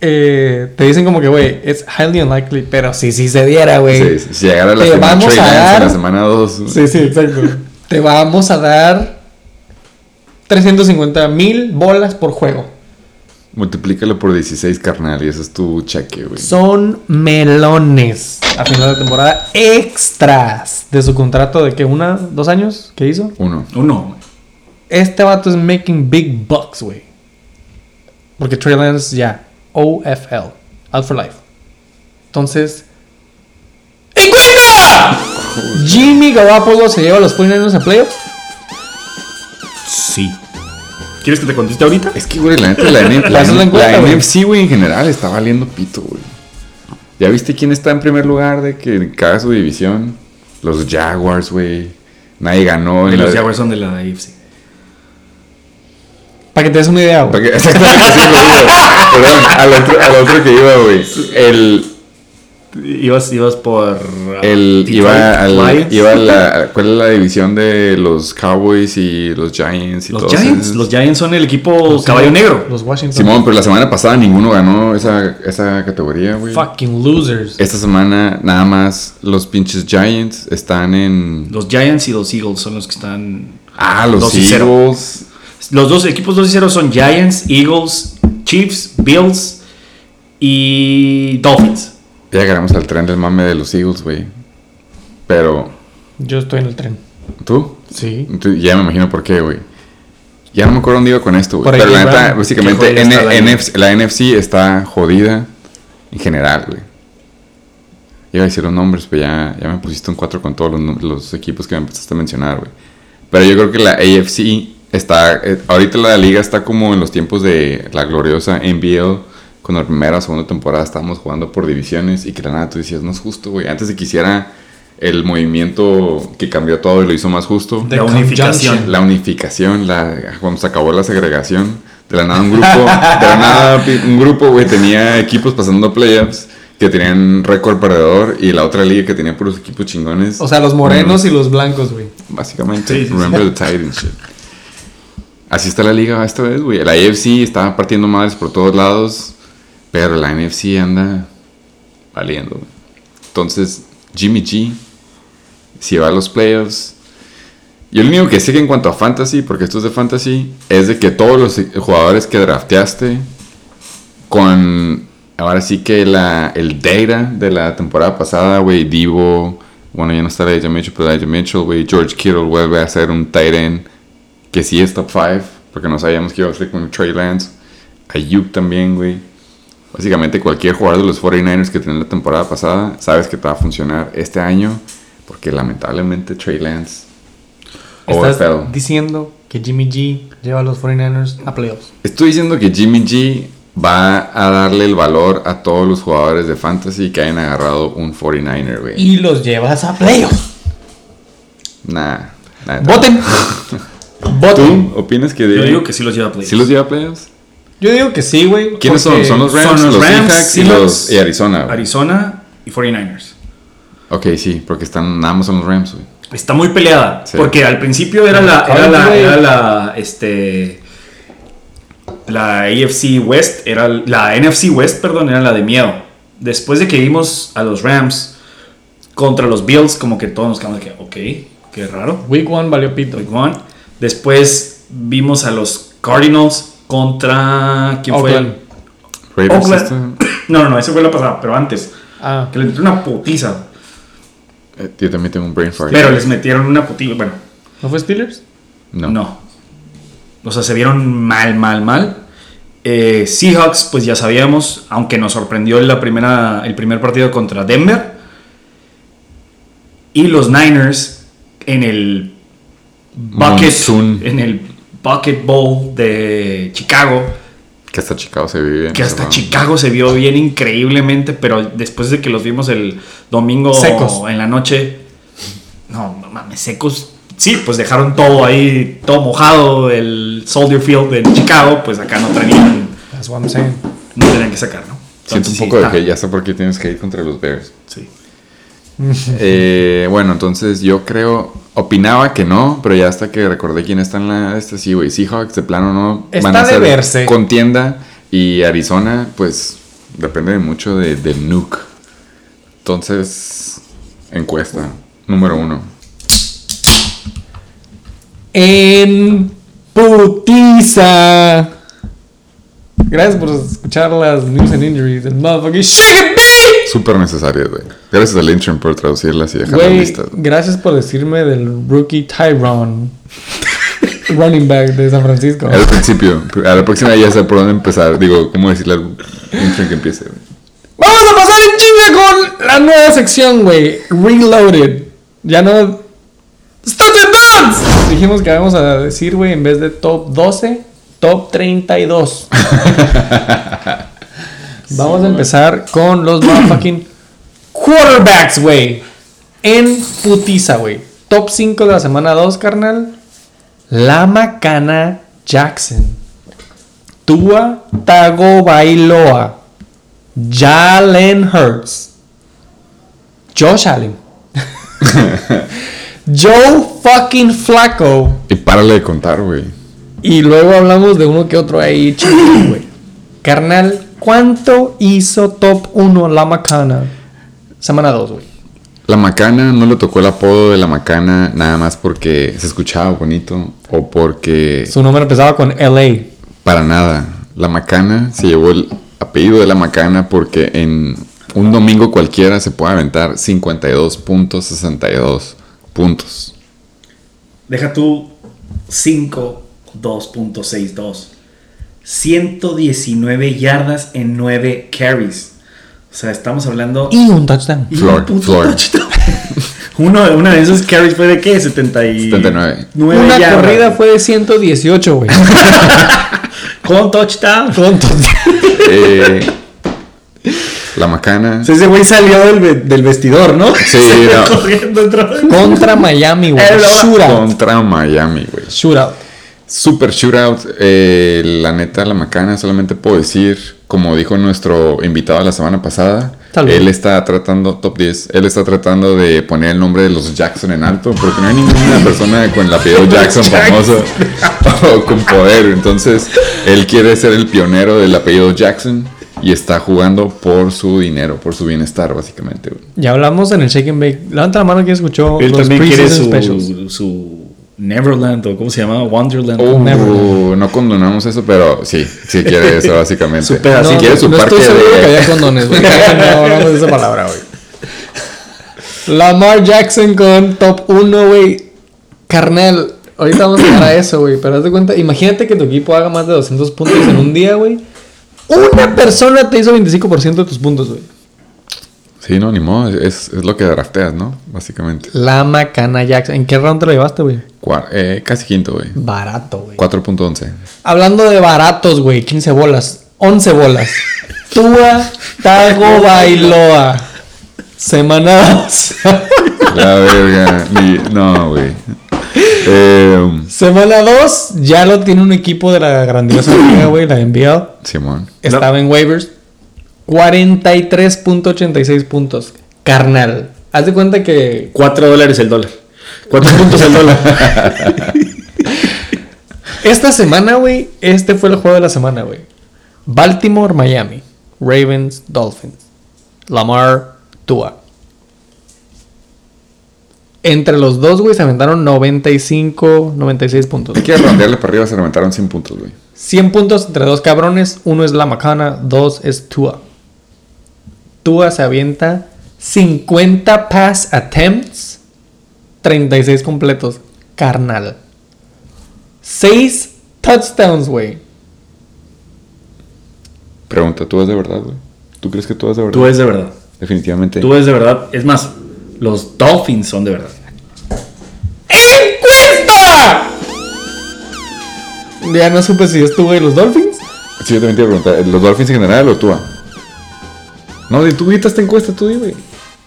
Eh, te dicen como que, güey, es highly unlikely, pero si sí se diera, güey. Sí, si llegara la Te semana vamos a dar- la semana 2. Sí, sí, exacto. te vamos a dar 350 mil bolas por juego. Multiplícalo por 16, carnal, y ese es tu cheque, güey. Son melones a final de temporada extras de su contrato de que una, dos años que hizo. Uno. Uno. Este vato es making big bucks, güey. Porque Trey Lance ya, OFL, out for life. Entonces, ¡encuentra! Jimmy Garoppolo se lleva a los 49ers a playoffs. Sí. ¿Quieres que te conteste ahorita? Es que, güey, la neta, la, N- la, la güey. NFC, güey, en general está valiendo pito, güey. ¿Ya viste quién está en primer lugar de que cada su división? Los Jaguars, güey. Nadie ganó. Y los la- Jaguars son de la AFC. Para que te des una idea, güey. Exactamente, sí, güey. Perdón, al otro, al otro que iba, güey. El, Ibas, ibas por. uh, el Detroit iba al, Lions. iba a la, ¿cuál es la división de los Cowboys y los Giants y Los todos Giants. esos? Los Giants son el equipo caballo negro. Los Washington. Simón, pero la semana pasada ninguno ganó esa, esa categoría, güey. Fucking losers. Esta semana nada más los pinches Giants están en... Los Giants y los Eagles son los que están. Ah, los 2 y 0. Eagles. Los dos equipos 2 y 0 son Giants, Eagles, Chiefs, Bills y Dolphins. Ya llegamos al tren del mame de los Eagles, güey. Pero, Yo estoy en el tren. ¿tú? Sí. Ya me imagino por qué, güey. Ya no me acuerdo dónde iba con esto, güey. Pero la neta, básicamente, la NFC está jodida en general, güey. Iba a decir los nombres, pero ya, ya me pusiste un 4 con todos los equipos que me empezaste a mencionar, güey. Pero yo creo que la AFC está. eh, ahorita la liga está como en los tiempos de la gloriosa NBL cuando la primera o segunda temporada estábamos jugando por divisiones y que la nada tú decías, no es justo, güey. Antes de que hiciera el movimiento que cambió todo y lo hizo más justo. The La unificación. La unificación, la, cuando se acabó la segregación, de la nada un grupo, de la nada un grupo, güey, tenía equipos pasando playoffs que tenían récord perdedor y la otra liga que tenía puros equipos chingones. O sea, los morenos y los blancos, güey. Básicamente, Sí, sí, sí. remember the tide and shit. Así está la liga esta vez, güey. La AFC está partiendo madres por todos lados, pero la NFC anda valiendo. Entonces, Jimmy G, si va a los playoffs. Yo lo único que sé que en cuanto a fantasy, porque esto es de fantasy, es de que todos los jugadores que drafteaste con ahora sí que la, el data de la temporada pasada, güey, Divo, bueno, ya no está Elijah Mitchell, pero Elijah Mitchell, güey, George Kittle vuelve a ser un tight end que sí es top 5, porque no sabíamos que iba a ser con Trey Lance. Ayuk también, güey. Básicamente cualquier jugador de los 49ers que tenía la temporada pasada, sabes que te va a funcionar este año, porque lamentablemente Trey Lance Estás overfell. diciendo que Jimmy G lleva a los 49ers a playoffs. Estoy diciendo que Jimmy G va a darle el valor a todos los jugadores de fantasy que hayan agarrado un 49er, güey. Y los llevas a playoffs. Nah, nah, Voten. Voten. ¿Tú opinas que Yo digo que sí los lleva a playoffs. sí los lleva a playoffs? Yo digo que sí, güey. ¿Quiénes son? Son los Rams, son los los, Rams, Seahawks y los y Arizona. Arizona y 49ers. Ok, sí, porque están nada más son los Rams, güey. Está muy peleada. Sí. Porque al principio era la, era la, era la, este, la AFC West, era la NFC West, perdón, era la de miedo. Después de que vimos a los Rams contra los Bills, como que todos nos quedamos de que, ok, qué raro. Week 1 valió pito. Week one. Después vimos a los Cardinals contra. ¿Quién Oakland. fue? Raiders Oakland. este- No, no, no, ese fue la pasada, pero antes. Ah, Que les metieron una putiza. eh, yo también tengo un brain fart. Pero les metieron una putiza. Bueno, ¿no fue Steelers? no. no. O sea, se vieron mal, mal, mal. Eh, Seahawks, pues ya sabíamos, aunque nos sorprendió la primera, el primer partido contra Denver. Y los Niners en el bucket, Monsoon. en el bucket bowl de Chicago. Que hasta Chicago se vive bien. Que hasta Chicago se vio bien increíblemente, pero después de que los vimos el domingo Secos. en la noche, no mames, secos. Sí, pues dejaron todo ahí, todo mojado, el Soldier Field de Chicago, pues acá no tenían, That's what I'm saying. no tenían que sacar, ¿no? Siento un poco sí, de que ya sé por qué tienes que ir contra los Bears. sí. Eh, bueno, entonces yo creo, opinaba que no, pero ya hasta que recordé quién está en la este sí, güey, Seahawks de plano no Está van a de verse. contienda y Arizona, pues depende mucho de, del nuke. Entonces, encuesta número uno. En putiza. Gracias por escuchar las news and injuries del motherfucking Shake. Súper necesarias, güey. Gracias al intern por traducirlas y dejarlas listas. gracias por decirme del rookie Tyrone. running back de San Francisco. Al principio, a la próxima ya sé por dónde empezar. Digo, ¿cómo decirle al intern que empiece, güey? Vamos a pasar en chinga con la nueva sección, güey. Reloaded. Ya no. ¡Stats and Duds! Dijimos que vamos a decir, güey, en vez de top 12, top 32. vamos a empezar con los motherfucking quarterbacks, güey. En putiza, güey. Top 5 de la semana 2, carnal. La Macana Jackson. Tua Tagovailoa. Jalen Hurts. Josh Allen. Joe fucking Flacco. Y párale de contar, güey. Y luego hablamos de uno que otro ahí, chiquito, güey. Carnal, ¿cuánto hizo top 1 la macana? Semana 2, güey. La macana no le tocó el apodo de la macana nada más porque se escuchaba bonito o porque Su nombre empezaba con LA. para nada. La macana se llevó el apellido de la macana porque en un domingo cualquiera se puede aventar 52.62 puntos. Deja tú 5, 2.62. 119 yardas en 9 carries. O sea, estamos hablando. Y un touchdown. Y un touchdown. Uno, una de esos carries fue de qué? 70 y... 79. Una yardas. corrida fue de 118, güey. Con touchdown. Con to- Eh, la macana. Ese güey salió del, ve- del vestidor, ¿no? Sí, Se no. corriendo. Contra Miami, güey. Contra Miami, güey. Shootout. Super shootout. eh, la neta, la macana, solamente puedo decir, como dijo nuestro invitado la semana pasada, Salud. él está tratando, top 10, él está tratando de poner el nombre de los Jackson en alto, porque no hay ninguna persona con el apellido Jackson famoso o con poder. Entonces, él quiere ser el pionero del apellido Jackson y está jugando por su dinero, por su bienestar, básicamente. Ya hablamos en el Shake and Bake. Levanta la mano que escuchó Él los también quiere su Neverland o ¿cómo se llama? Wonderland. Uh, Never. no condonamos eso, pero sí, sí quiere eso, básicamente. Su pedacito. Si quiere su no parque estoy de... que haya condones, güey. no hablamos de esa palabra, güey. Lamar Jackson con top 1, güey. Carnal, ahorita vamos a llegar a eso, güey. Pero haz de cuenta, imagínate que tu equipo haga más de 200 puntos en un día, güey. Una persona te hizo 25% de tus puntos, güey. Sí, no, ni modo, es, es lo que drafteas, ¿no? Básicamente. La Macana Jackson. ¿En qué round te lo llevaste, güey? Eh, casi quinto, güey. Barato, güey. 4.11. Hablando de baratos, güey. 15 bolas. 11 bolas. Tua Tago Bailoa. Semana 2. La verga. ni- no, güey. Eh, Semana 2 ya lo tiene un equipo de la grandiosa liga, güey, la NBL. Simón. Estaba en waivers. 43.86 puntos. Carnal. Haz de cuenta que 4 dólares el dólar. 4 puntos el dólar. esta semana, güey, este fue el juego de la semana, güey. Baltimore, Miami. Ravens, Dolphins. Lamar, Tua. Entre los dos, güey, se aventaron 95, 96 puntos. Hay que rondearle para arriba, se levantaron 100 puntos, güey. 100 puntos entre dos cabrones. Uno es la Macana, dos es Tua. Tua se avienta 50 pass attempts, 36 completos. Carnal. 6 touchdowns, güey. Pregunta, ¿tú es de verdad, güey? ¿Tú crees que tú es de verdad? Tú es de verdad. Definitivamente. Tú es de verdad. Es más, los Dolphins son de verdad. ¡Encuesta! Ya no supe si es Tua y los Dolphins. Sí, yo también te iba a preguntar, ¿los Dolphins en general o Tua? No, di- tú gritaste encuesta, tú, di, güey.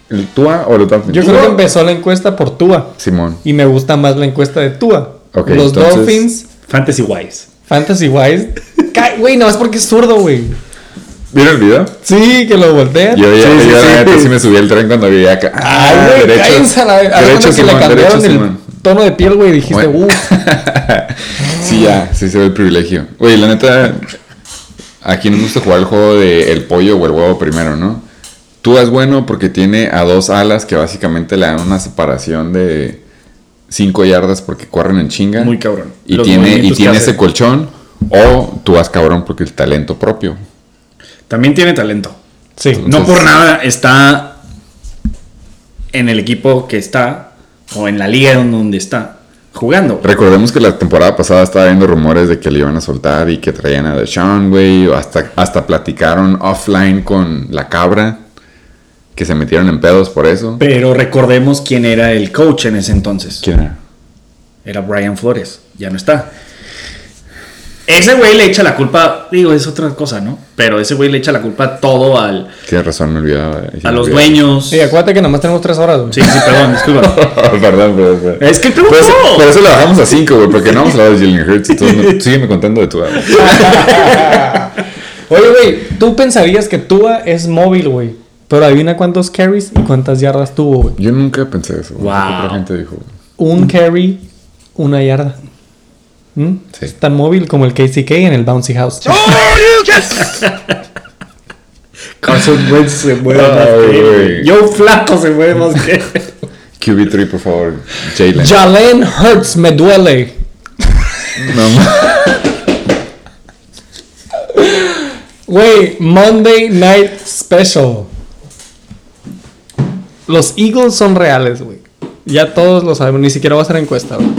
¿El Tua o los Dolphins? Yo creo que empezó la encuesta por Tua. Simón. Y me gusta más la encuesta de Tua. Ok, los entonces- Dolphins, Fantasy Wise. Fantasy Wise. Güey, no es porque es zurdo, güey. ¿Vieron el video? Sí, que lo voltean. Yo ya, Sí, sí, yo la sí. neta sí me subí al tren cuando vi acá. Ay, güey, derecho. cállense a la vez. Derecho, que le cambiaron derecho, el Simón. tono de piel, güey. Dijiste, Bueno. uh. sí, ya, sí se ve el privilegio. Güey, la neta, aquí nos gusta jugar el juego de el pollo o el huevo primero, ¿no? Tú es bueno porque tiene a dos alas que básicamente le dan una separación de 5 yardas porque corren en chinga. Muy cabrón. Y Los tiene, y tiene ese colchón. O tú vas cabrón porque el talento propio. También tiene talento. Sí. No por nada está en el equipo que está o en la liga donde está jugando. Recordemos que la temporada pasada estaba viendo rumores de que le iban a soltar y que traían a Deshaun, güey. o Hasta, hasta platicaron offline con la cabra. Que se metieron en pedos por eso. Pero recordemos quién era el coach en ese entonces. ¿Quién era? Era Brian Flores. Ya no está. Ese güey le echa la culpa, digo, es otra cosa, ¿no? Pero ese güey le echa la culpa todo al, Tienes razón, me olvidaba. sí, a me los olvidaba. dueños. Sí, acuérdate que nomás tenemos tres horas, güey. Sí, sí, perdón, disculpa. perdón, perdón, perdón. Es que Por eso, por eso le bajamos a 5, güey, porque no vamos a hablar de Jalen Hurts. Entonces, sígueme contando de tu güey. Oye, güey, tú pensarías que Tua es móvil, güey. Pero adivina cuántos carries y cuántas yardas tuvo, güey. Yo nunca pensé eso. güey. Wow. Otra gente dijo. Un carry, una yarda. ¿Mm? Sí. Es tan móvil como el KCK en el Bouncy House. Carson Wentz se mueve más que. Joe Flaco se mueve más que él. QB3, por favor. Jalen. Jalen Hurts me duele. No, Güey, Monday Night Special. Los Eagles son reales, güey. Ya todos lo sabemos, ni siquiera va a ser encuesta, güey.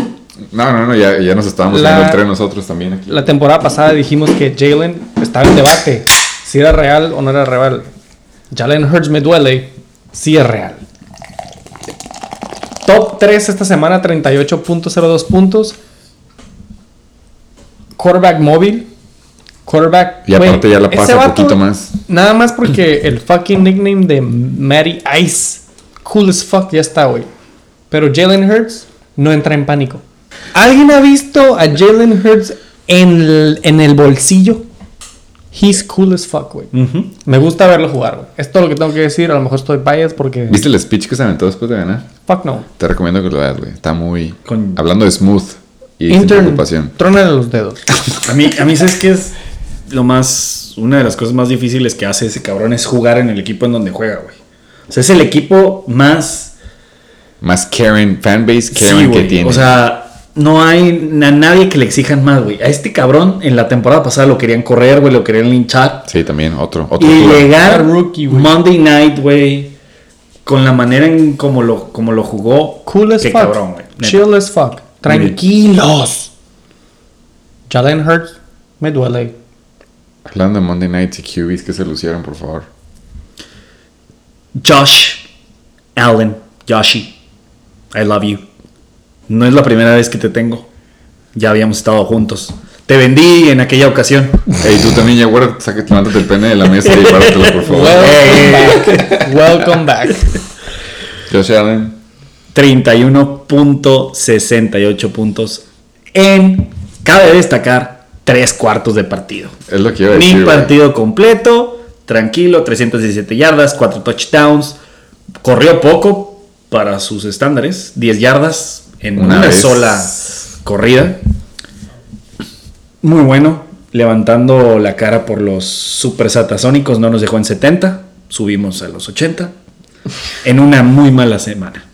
No, no, no, ya, ya nos estábamos La- viendo el tren nosotros también aquí. La temporada pasada dijimos que Jalen estaba en debate. Si era real o no era real. Jalen Hurts me duele. Sí es real. Top 3 esta semana, 38.02 puntos. Quarterback móvil. quarterback. Y aparte ya la pasa un poquito más. Nada más porque el fucking nickname de Matty Ice, cool as fuck, ya está, güey. Pero Jalen Hurts no entra en pánico. ¿Alguien ha visto a Jalen Hurts en el, en el bolsillo? He's cool as fuck, güey. Me gusta verlo jugar, güey. Es todo lo que tengo que decir. A lo mejor estoy biased porque. ¿Viste el speech que se aventó después de ganar? Fuck no. Te recomiendo que lo veas, güey. Está muy... Con- Hablando de smooth y sin preocupación. trónale los dedos. A mí, a mí, ¿sabes qué es lo más. Una de las cosas más difíciles que hace ese cabrón es jugar en el equipo en donde juega, güey. O sea, es el equipo más. Más Karen, fanbase Sí, Karen que güey. tiene. O sea, no hay a nadie que le exijan más, güey. A este cabrón en la temporada pasada lo querían correr, güey, lo querían linchar. Sí, también, otro. otro Y llegar rookie. Monday night, güey, con la manera en como lo, como lo jugó. Cool as qué fuck. cabrón, güey. neta. Chill as fuck. Tranquilos. Jalen Hurts, me duele. Hablando de Monday Nights y QBs que se lucieron, por favor. Josh Allen, Joshi, I love you. No es la primera vez que te tengo. Ya habíamos estado juntos. Te vendí en aquella ocasión. Ey, tú también, ya, güey, saque, levántate el pene de la mesa y pártelo, por favor. Welcome back. Welcome back. Josh Allen. 31.68 puntos en, cabe destacar, tres cuartos de partido. Es lo que iba a decir. güey. partido completo, tranquilo, 317 yardas, 4 touchdowns. Corrió poco para sus estándares, 10 yardas en Una sola corrida. Muy bueno, levantando la cara por los super satasónicos, no nos dejó en 70, subimos a los 80. En una muy mala semana.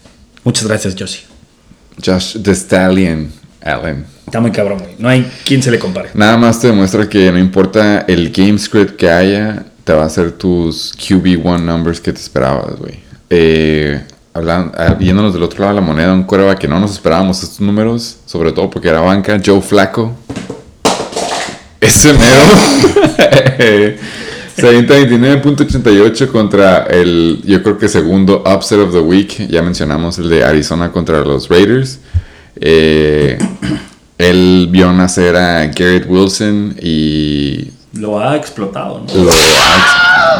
Muchas gracias, Josie. Josh The Stallion Allen. Está muy cabrón, güey. No hay quien se le compare. Nada más te demuestra que no importa el game script que haya, te va a hacer tus QB1 numbers que te esperabas, güey. Eh, hablan- ah, viéndonos del otro lado de la moneda, un coreback que no nos esperábamos estos números, sobre todo porque era banca, Joe Flaco. Ese mero. Se avienta 29.88 contra el, yo creo que segundo upset of the week. Ya mencionamos el de Arizona contra los Raiders. Eh, él vio nacer a Garrett Wilson y Lo ha explotado, ¿no? lo ha-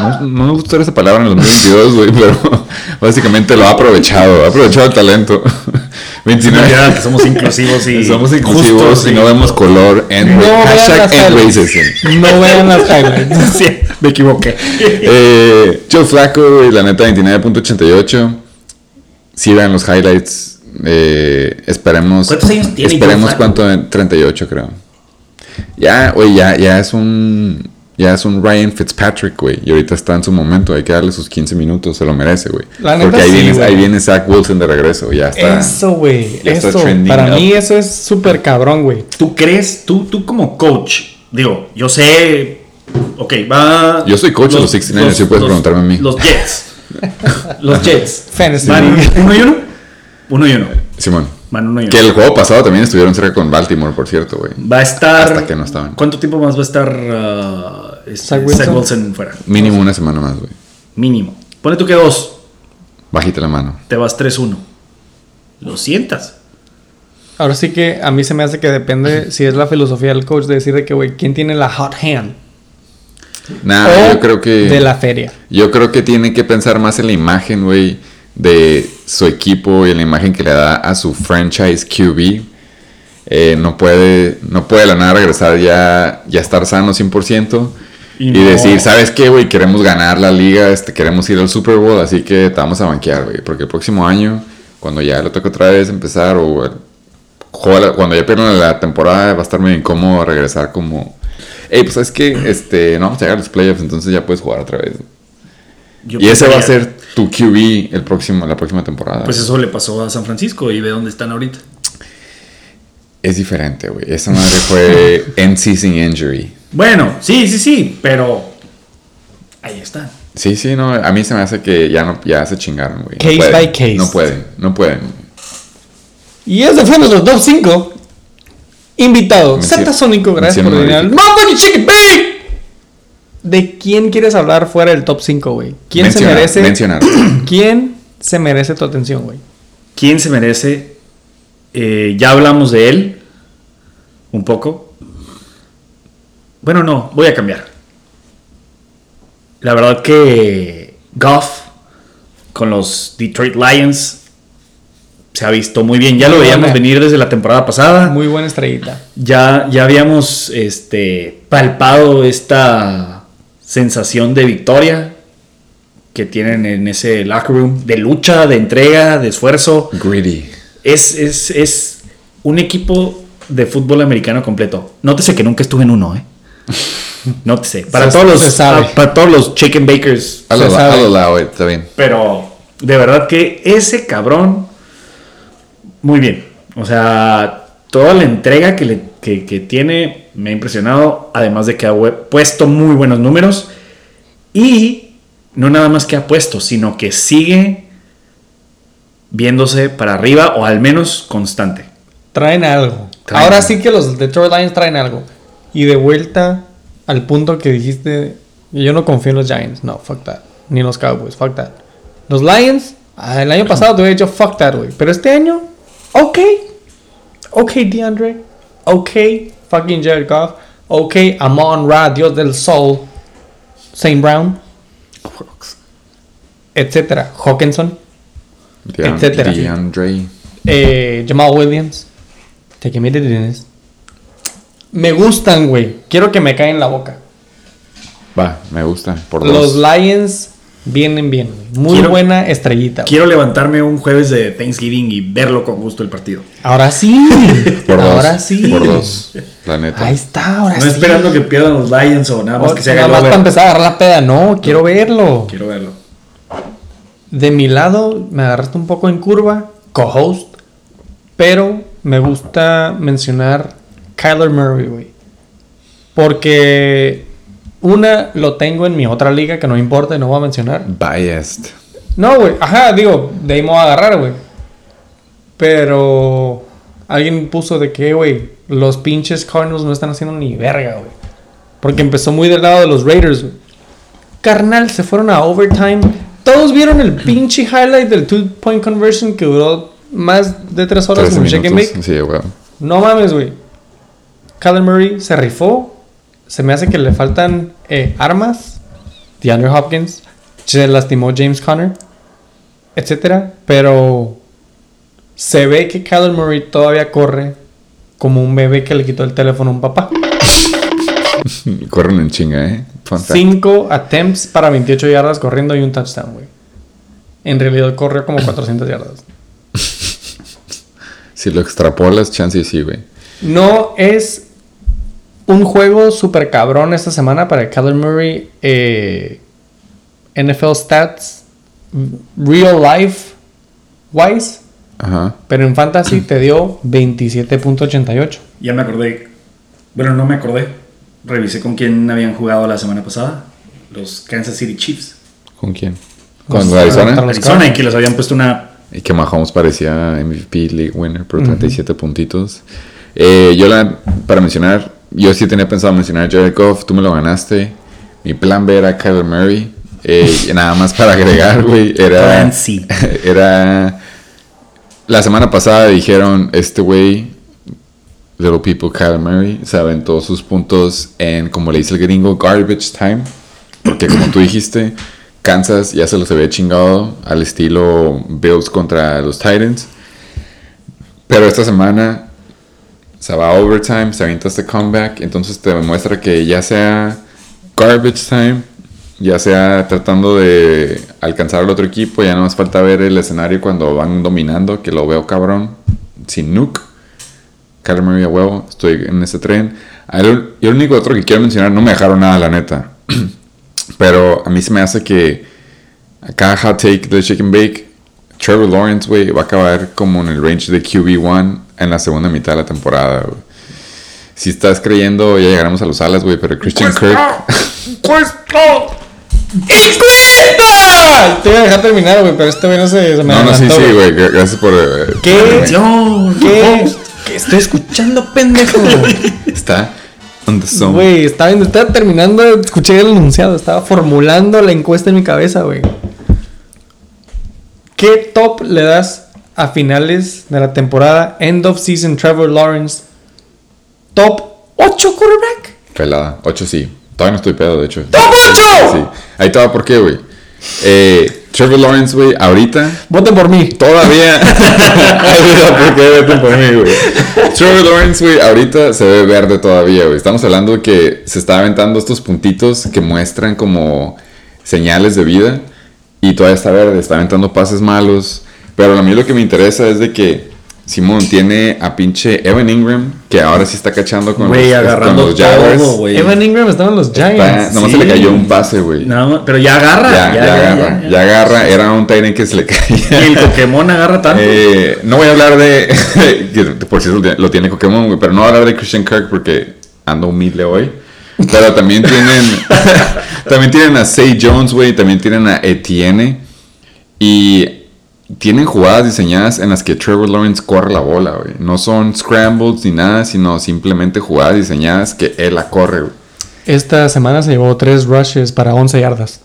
no, no me gusta usar esa palabra en el 2022, güey, pero básicamente lo ha aprovechado, ha aprovechado el talento. 29. Ya que somos inclusivos y Somos inclusivos justos y no vemos color. And, No vean hashtag racism. No vean las highlights. Sí, me equivoqué. Eh, Joe Flaco, güey, la neta 29.88. Si vean los highlights, eh, esperemos. ¿Cuántos años tiene Esperemos Joe Flacco? cuánto, 38 creo. Ya, güey, ya, ya es un. Ya es un Ryan Fitzpatrick, güey. Y ahorita está en su momento. Hay que darle sus 15 minutos. Se lo merece, güey. La neta Porque ahí, sí, viene, ahí viene Zach Wilson de regreso. Ya está. Eso, güey. Está Eso. Para up. mí eso es súper cabrón, güey. ¿Tú crees, tú, tú como coach, digo, yo sé, ok, va... Yo soy coach de los 69ers, sí puedes preguntarme a mí. Los Jets. los Jets. Fantasy. Van uno y uno. Uno y uno. Simón. Van uno y uno. Que el juego pasado también estuvieron cerca con Baltimore, por cierto, güey. Va a estar... Hasta que no estaban. ¿Cuánto tiempo más va a estar uh, este, Zach Wilson? Zach Wilson fuera? Mínimo una semana más, güey. Mínimo. Pone tú que dos, Bajita la mano. te vas 3-1. Lo sientas. Ahora sí que a mí se me hace que depende si es la filosofía del coach de decir de que, güey, ¿quién tiene la hot hand? Nah, o Ah, yo creo que. De la feria. Yo creo que tiene que pensar más en la imagen, güey, de su equipo y en la imagen que le da a su franchise QB. Eh, no puede, no puede de la nada regresar ya, ya estar sano 100% y, Y no- decir, ¿sabes qué, güey? Queremos ganar la liga, este, queremos ir al Super Bowl, así que te vamos a banquear, güey. Porque el próximo año, cuando ya le toque otra vez empezar o el- la- cuando ya pierdan la temporada, va a estar muy incómodo regresar como... Hey, pues es que este, no vamos a llegar a los playoffs, entonces ya puedes jugar otra vez. Yo Y ese va a ser tu QB el próximo, la próxima temporada. Pues eso le pasó a San Francisco y ve dónde están ahorita. Es diferente, güey. Esa madre fue end season injury. Bueno, sí, sí, sí, pero ahí está. Sí, sí, no. A mí se me hace que ya no, ya se chingaron, güey. No Case pueden, by case. No pueden, no pueden. Y ese fue nuestro top 5. Invitado, Satasónico, gracias por venir. al Chicken Bake! ¿De quién quieres hablar fuera del top 5, güey? ¿Quién Mencionar, se merece? mencionar. ¿Quién se merece tu atención, güey? ¿Quién se merece? Eh, ya hablamos de él un poco. Bueno, no, voy a cambiar. La verdad que Goff con los Detroit Lions se ha visto muy bien. Ya lo veíamos buena. venir desde la temporada pasada. Muy buena estrellita. Ya, ya habíamos este, palpado esta sensación de victoria que tienen en ese locker room, de lucha, de entrega, de esfuerzo. Greedy. Es, es, es un equipo de fútbol americano completo. Nótese que nunca estuve en uno, ¿eh? Nótese. Para Se- todos los, se sabe. para todos los chicken bakers. A Se lo, sabe. a lo lado, está bien. Pero de verdad que ese cabrón, muy bien. O sea, toda la entrega que, le, que, que tiene me ha impresionado. Además de que ha puesto muy buenos números. Y no nada más que ha puesto, sino que sigue viéndose para arriba o al menos constante. Traen algo. Traen Ahora algo. sí que los Detroit Lions traen algo. Y de vuelta al punto que dijiste, yo no confío en los Giants. No, fuck that. Ni en los Cowboys, fuck that. Los Lions, ah, el año pasado te hubiera dicho fuck that, güey. Pero este año, ok. Ok, DeAndre. Ok, fucking Jared Goff. Ok, Amon Ra, Dios del Sol. Saint Brown. Etcétera. Hawkinson. Dean- Etcétera. DeAndre. Eh, Jamal Williams. Take me to Dennis. Me gustan, güey. Quiero que me caen en la boca. Va, me gusta. Por Los. Lions vienen bien. Muy Quiero- buena estrellita. güey. Quiero levantarme un jueves de Thanksgiving y verlo con gusto el partido. Ahora sí. Por dos. ahora sí. Por dos. La neta. Ahí está, ahora No sí. esperando que pierdan los Lions o nada más O- que se haga nada más para empezar a agarrar la peda. No, quiero verlo. Quiero verlo. De mi lado, me agarraste un poco en curva. Co-host. Pero me gusta mencionar Kyler Murray, güey. Porque una lo tengo en mi otra liga que no importa y no voy a mencionar. Biased. No, güey. Ajá, digo, de ahí me voy a agarrar, güey. Pero alguien puso de que, güey, los pinches Cardinals no están haciendo ni verga, güey. Porque empezó muy del lado de los Raiders, güey. Carnal, se fueron a overtime. Todos vieron el pinche highlight del two-point conversion que duró más de tres horas 13 en Shake and. Sí, güey. No mames, güey. Kyler Murray se rifó. Se me hace que le faltan eh, armas. DeAndre Hopkins. Se lastimó James Conner. Etcétera. Pero se ve que Kyler Murray todavía corre como un bebé que le quitó el teléfono a un papá. Corren en chinga, ¿eh? Fun fact. Cinco attempts para 28 yardas corriendo y un touchdown, güey. En realidad corrió como 400 yardas. Si lo extrapolas, chance y sí, güey. No es un juego super cabrón esta semana para Kyler Murray. eh, NFL Stats, real life wise, Ajá. pero en fantasy te dio 27.88. Ya me acordé. Bueno, no me acordé. Revisé con quién habían jugado la semana pasada. Los Kansas City Chiefs. ¿Con quién? Los- Con Arizona. contra los Arizona y que les habían puesto una. Y que Mahomes parecía MVP League Winner por 37 puntitos. Eh, yo la, para mencionar, yo sí tenía pensado mencionar a Jared Goff, tú me lo ganaste. Mi plan B era Kyler Murray. Eh, nada más para agregar, güey, era... Era... La semana pasada dijeron, este güey, Little People Kyler Murray, se aventó sus puntos en, como le dice el gringo, garbage time. Porque como tú dijiste, Kansas ya se los había chingado al estilo Bills contra los Titans. Pero esta semana se va a overtime, se avienta este comeback. Entonces te demuestra que ya sea garbage time, ya sea tratando de alcanzar al otro equipo, ya no más falta ver el escenario cuando van dominando, que lo veo cabrón, sin nuke. Kyler Murray a huevo, estoy en ese tren. El- el único otro que quiero mencionar, no me dejaron nada, la neta. Pero a mí se me hace que acá hot take de Chicken Bake, Trevor Lawrence, güey, va a acabar como en el range de QB1 en la segunda mitad de la temporada, güey. Si estás creyendo, ya llegaremos a los alas, güey, pero Christian Kirk... ¡Encuesta! Te iba a dejar terminar, güey, pero este güey no se, se me No, no, sí, sí, güey. gracias por... eh, ¿Qué? ¿Qué? ¿Qué estoy escuchando, pendejo? Está on the zone. Güey, estaba, estaba terminando, escuché el enunciado, estaba formulando la encuesta en mi cabeza, güey. ¿Qué top le das a finales de la temporada, end of season, Trevor Lawrence? Top 8 quarterback. Pelada. 8 sí. Todavía no estoy pedo, de hecho. ¡Top ocho! Sí. Ahí va, ¿por qué, güey? Eh, Trevor Lawrence, güey, ahorita Voten por mí. Todavía. Ayuda, porque vete por mí, güey. Trevor Lawrence, güey, ahorita se ve verde todavía, güey. Estamos hablando de que se está aventando estos puntitos que muestran como señales de vida. Y todavía está verde, está aventando pases malos. Pero a mí lo que me interesa es de que Simón tiene a pinche Evan Ingram, que ahora sí está cachando con, Güey, los, con agarrando los Jaguars. todo. Evan Ingram estaba en los Está- Giants. nomás sí. se le cayó un pase, güey. Pero ya agarra. ya, ya, agarra, ya, agarra. Era un Tyrant que se le caía. Y el Pokémon agarra tanto. Eh, no voy a hablar de. por si lo tiene Pokémon, güey. Pero no voy a hablar de Christian Kirk porque ando humilde hoy. Pero también tienen. también tienen a Say Jones, güey. También tienen a Etienne. Y tienen jugadas diseñadas en las que Trevor Lawrence corre la bola, güey. No son scrambles ni nada, sino simplemente jugadas diseñadas que él la corre, güey. Esta semana se llevó tres rushes para 11 yardas.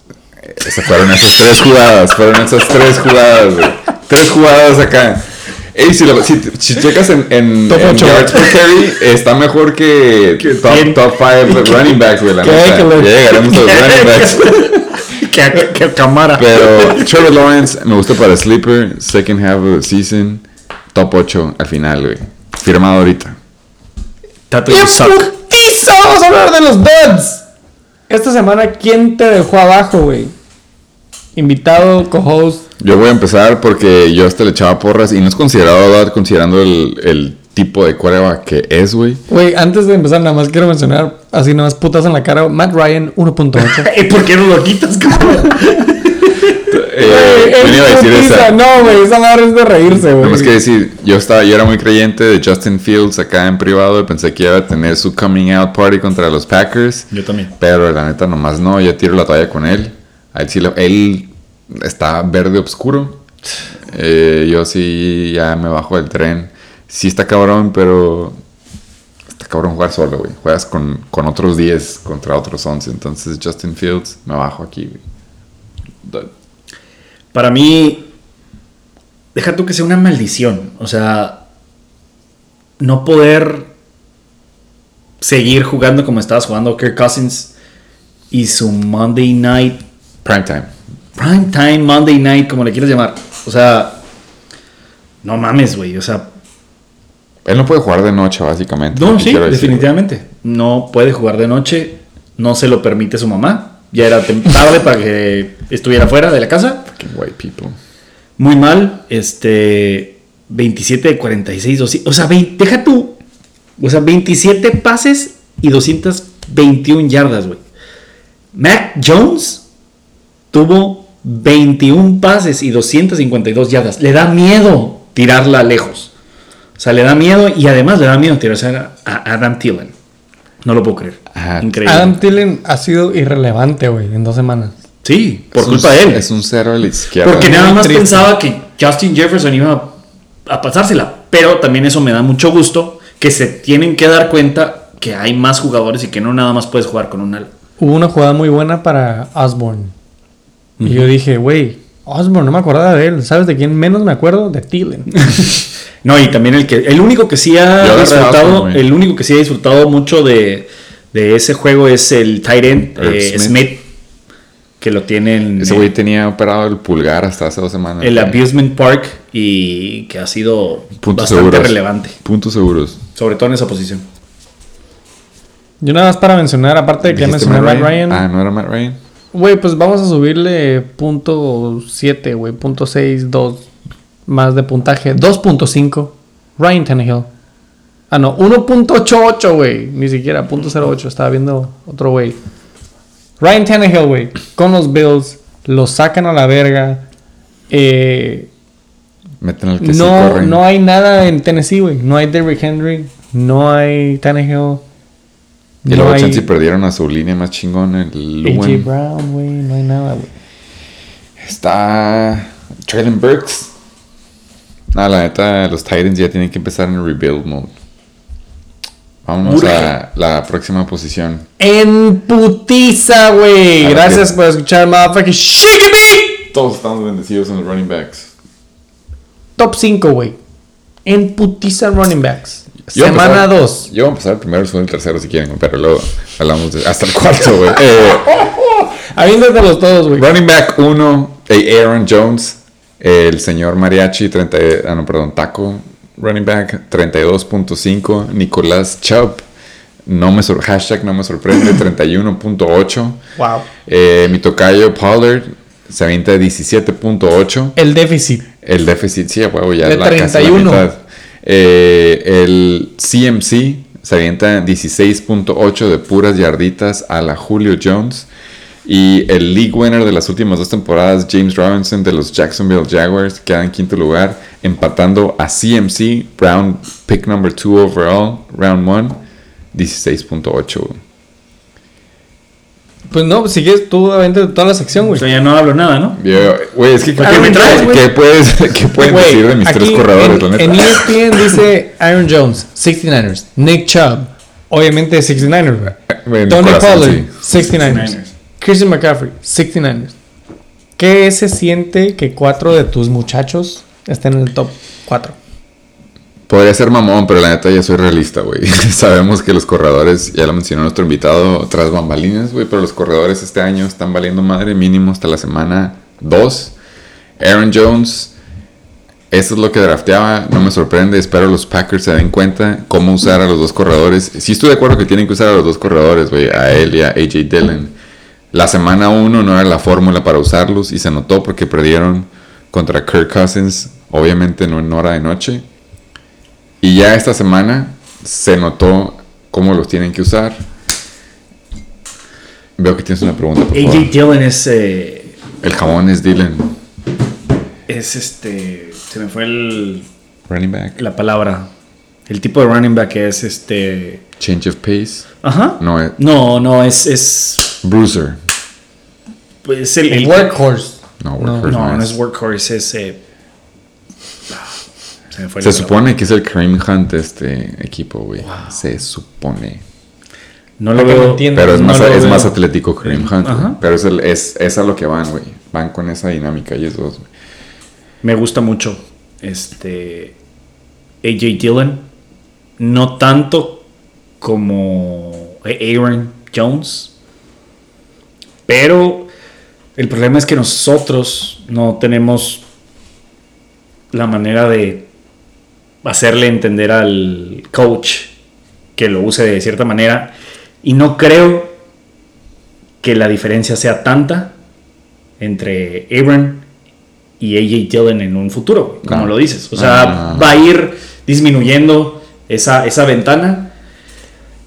Esas fueron esas tres jugadas, fueron esas tres jugadas, güey. Tres jugadas acá. Ey, si, lo- si, si checas en, en, Top en ocho. yards per carry, está mejor que top, bien. top five running backs, güey, la neta. Ya llegaremos a los running backs. que, que Camara. Pero Trevor Lawrence me gusta para Sleeper, second half of the season, top 8 al final, güey. Firmado ahorita. Tato, ¡Qué you suck. putiza! Vamos a hablar de los Duds. Esta semana, ¿quién te dejó abajo, güey? Invitado, co-host. Yo voy a empezar porque yo hasta le echaba porras y no es considerado considerando el, el tipo de quarterback que es, güey. Güey, antes de empezar, nada más quiero mencionar, así nada más putas en la cara, Matt Ryan 1.8. ¿Y por qué no lo quitas, cabrón? Eh, iba a decir esa. No, güey, esa madre es de reírse, güey. No más que decir, yo estaba, yo era muy creyente de Justin Fields acá en privado y pensé que iba a tener su coming out party contra los Packers. Yo también. Pero la neta nomás no, yo tiro la toalla con él. A él, sí lo- él está verde oscuro. Eh, yo sí ya me bajo del tren. Sí está cabrón, pero está cabrón jugar solo, güey. Juegas con, con otros 10 contra otros 11. Entonces Justin Fields, me bajo aquí, güey. Para mí, deja tú que sea una maldición. O sea, no poder seguir jugando como estabas jugando Kirk Cousins y su Monday Night, Prime time. Prime Time Monday Night, como le quieras llamar. O sea, no mames, güey. O sea, Él no puede jugar de noche, básicamente. no, sí, decir, definitivamente. No puede jugar de noche. No se lo permite su mamá. Ya era tarde para que estuviera fuera de la casa. Fucking white people. Muy mal. Este. 27 de 46. 200 o sea, deja tú. O sea, 27 pases y 221 yardas, güey. Mac Jones tuvo 21 pases y 252 yardas. Le da miedo tirarla lejos. O sea, le da miedo y además le da miedo tirarse a Adam Thielen. No lo puedo creer. Increíble. Adam Thielen ha sido irrelevante, güey, en dos semanas. sí, por Es culpa un- de él. Es un cero a la izquierda. Porque nada más triste. pensaba que Justin Jefferson iba a, a pasársela. Pero también eso me da mucho gusto que se tienen que dar cuenta que hay más jugadores y que no nada más puedes jugar con un ala. Hubo una jugada muy buena para Osborne. Y yo dije, güey, Osborne, no me acordaba de él. ¿Sabes de quién menos me acuerdo? De Thielen. No, y también el que el único que sí ha disfrutado, Osborne, el único que sí ha disfrutado mucho de, de ese juego es el Irv eh, Smith. Smith. que lo tiene en Ese güey tenía operado el pulgar hasta hace dos semanas. el. Abusement Park y que ha sido Puntos bastante seguros. relevante, Puntos seguros. sobre todo en esa posición. Yo nada más para mencionar, aparte de que ya ¿Dijiste mencioné Matt Ryan. Ah, ¿no era Matt Ryan? Güey, pues vamos a subirle punto 7, güey, punto 6, 2 más de puntaje. 2.5. Ryan Tannehill. Ah, no, 1.88, güey. Ni siquiera, punto 08. Estaba viendo otro güey. Ryan Tannehill, güey. Con los Bills. Los sacan a la verga. Eh, Meten al que sí no, corren. no hay nada en Tennessee, güey. No hay Derrick Henry. No hay Tannehill. Y no luego hay chance perdieron a su línea más chingón, el AJ Lewin. Brown, güey. No hay nada, güey. Está Traylon Burks. No, la neta, los Titans ya tienen que empezar en rebuild mode. Vámonos Urge. a la próxima posición. En putiza, güey. Gracias por escuchar, motherfucking Shiggy Todos estamos bendecidos en los running backs. Top 5, güey. En putiza running backs. Yo Semana empezar- 2. Yo voy a empezar el primero, el segundo y el tercero si quieren, pero luego hablamos de- hasta el cuarto, güey. Eh, Aviéntatelos todos, güey. running back 1, Aaron Jones. El señor Mariachi, 30, ah, no, perdón, Taco. Running back 32.5. Nicolás Chubb. No me sor- hashtag no me sorprende, 31.8. Wow. Eh, mi tocayo Pollard se avienta 17.8. El déficit. El déficit, sí, a huevo, ya De la, casi la 31. mitad. Eh, el CMC se avienta 16.8 de puras yarditas a la Julio Jones. Y el league winner de las últimas dos temporadas, James Robinson de los Jacksonville Jaguars, queda en quinto lugar, empatando a CMC, round pick number 2 overall, round 1, 16.8. Pues no, si quieres tú aviéntate toda la sección, O güey. sea, ya no hablo nada, ¿no? Yo- Güey, es que ¿Para qué me traes? ¿qué, puedes, ¿qué pueden decir de mis tres corredores, en, la neta? en E ESPN dice Aaron Jones, 69ers. Nick Chubb, obviamente 69ers, güey. Tony corazón, Pollard, sí. 69ers. 69ers. Christian McCaffrey, 69ers. ¿Qué se siente que cuatro de tus muchachos estén en el top 4? Podría ser mamón, pero la neta ya soy realista, güey. Sabemos que los corredores, ya lo mencionó nuestro invitado, tras bambalinas, güey, pero los corredores este año están valiendo madre mínimo hasta la semana 2. Aaron Jones, eso es lo que drafteaba, no me sorprende, espero los Packers se den cuenta cómo usar a los dos corredores. Sí estoy de acuerdo que tienen que usar a los dos corredores, güey, a él y a AJ Dillon. La semana 1 no era la fórmula para usarlos y se notó porque perdieron contra Kirk Cousins, obviamente no en hora de noche. Y ya esta semana se notó cómo los tienen que usar. Veo que tienes una pregunta. Por favor. AJ Dillon es. eh, El jamón es Dylan, es este. Se me fue el, running back. la palabra. El tipo de running back es este. Change of pace. Ajá. No, es No, no, es. es Bruiser. pues el, El el- workhorse. No, workhorse No, no no es. es workhorse, es. eh, se me fue Se la palabra. supone que es el Kareem Hunt este equipo, güey. Se supone. No lo me veo. entiendan. Pero es No más, lo es veo. más atlético Kareem Hunt. güey. Pero es, el- es, es a lo que van, güey. Van con esa dinámica ellos dos, güey. Me gusta mucho este AJ Dillon. No tanto como Aaron Jones. Pero el problema es que nosotros no tenemos la manera de hacerle entender al coach que lo use de cierta manera. Y no creo que la diferencia sea tanta entre Aaron y AJ Dillon en un futuro, como No. lo dices. O sea, Ah. va a ir disminuyendo esa, esa ventana.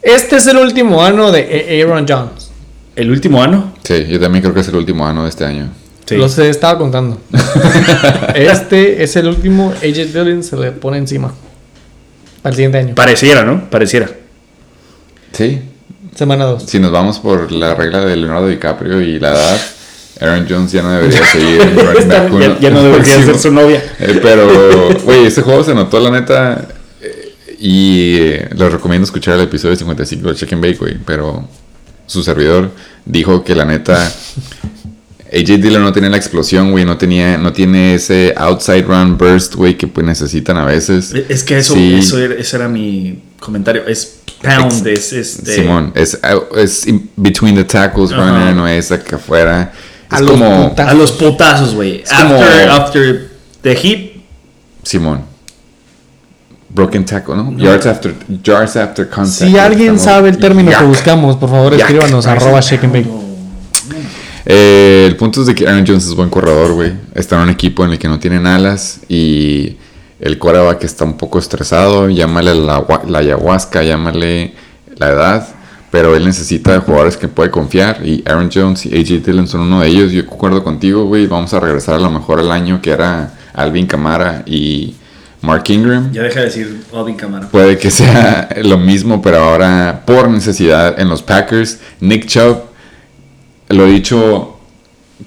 Este es el último año de Aaron Jones. El último año. Sí, yo también creo que es el último año de este año. Sí. Los estaba contando. este es el último. AJ Dillon se le pone encima. Al siguiente año. Pareciera, ¿no? Pareciera. Sí, Semana 2. Si nos vamos por la regla de Leonardo DiCaprio y la edad, Aaron Jones ya no debería seguir en running back uno. ya, ya no debería ser su novia. eh, pero, güey, este juego se notó, la neta. eh, y eh, les recomiendo escuchar el episodio 55 de Chicken Bake, güey. Pero su servidor dijo que la neta. AJ Dillon no tenía la explosión, güey. No, tenía, no tiene ese outside run burst, güey, que pues necesitan a veces. Es que eso, Sí. eso era, ese era mi comentario. Es pound, es este. Simón, es, es in between the tackles Ajá. runner, no es acá afuera. A Es los como. putas. A los putazos, güey. After, after the hit. Simón. Broken tackle, ¿no? Yards after, yards after contact. Si alguien sabe el término Yak. que buscamos, por favor escríbanos arroba shake and bake. Eh, el punto es de que Aaron Jones es buen corredor, güey. Está en un equipo en el que no tienen alas y el quarterback está un poco estresado. Llámale la, ayahuasca, llámale la edad. Pero él necesita jugadores que puede confiar y Aaron Jones y AJ Dillon son uno de ellos. Yo concuerdo contigo, güey. Vamos a regresar a lo mejor al año que era Alvin Kamara y Mark Ingram. Ya deja de decir Alvin Camara. Puede que sea lo mismo, pero ahora por necesidad en los Packers. Nick Chubb, lo he dicho,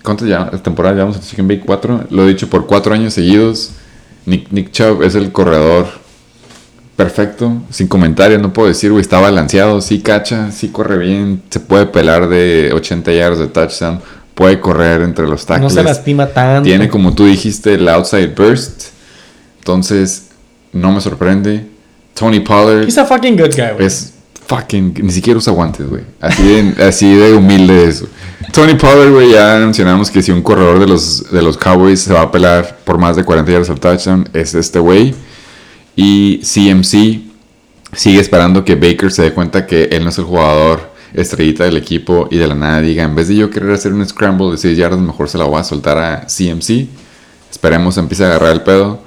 ¿cuántas ya, temporadas llevamos en Chicken Bake? ¿Cuatro? Lo he dicho por cuatro años seguidos. Nick, Nick Chubb es el corredor perfecto, sin comentarios, no puedo decir, güey, está balanceado, sí cacha, sí corre bien, se puede pelar de 80 yards de touchdown, puede correr entre los No tackles. se lastima tanto. Tiene, como tú dijiste, el outside burst. Entonces, no me sorprende. Tony Pollard He's a fucking good guy, güey. es fucking. Ni siquiera usa guantes, güey. Así de, así de humilde es. güey. Tony Pollard, güey, ya mencionamos que si un corredor de los, de los Cowboys se va a pelar por más de 40 yardas al touchdown, es este güey. Y CMC sigue esperando que Baker se dé cuenta que él no es el jugador estrellita del equipo y de la nada diga, en vez de yo querer hacer un scramble de 6 yardas, mejor se la voy a soltar a CMC. Esperemos empiece a agarrar el pedo.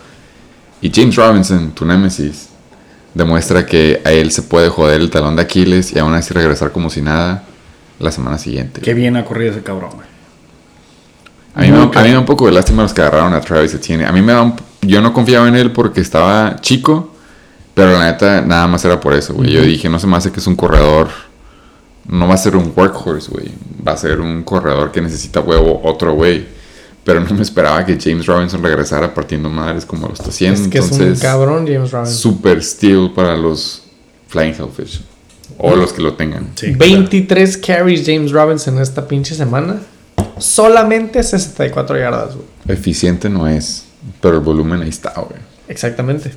Y James Robinson, tu némesis, demuestra que a él se puede joder el talón de Aquiles y aún así regresar como si nada la semana siguiente. Qué bien ha corrido ese cabrón, güey. A mí, me, da- Nunca. a mí me da un poco de lástima los que agarraron a Travis Etienne. A mí me da un- Yo no confiaba en él porque estaba chico, pero la neta nada más era por eso, güey. Yo dije, no se me hace que es un corredor... No va a ser un workhorse, güey. Va a ser un corredor que necesita huevo otro güey. Pero no me esperaba que James Robinson regresara partiendo madres como lo está haciendo. es que es un Entonces, cabrón, James Robinson. super steal para los Flying Hellfish. O los que lo tengan. Sí, 23 carries James Robinson esta pinche semana. Solamente 64 yardas, güey. Eficiente no es, pero el volumen ahí está, güey. Exactamente.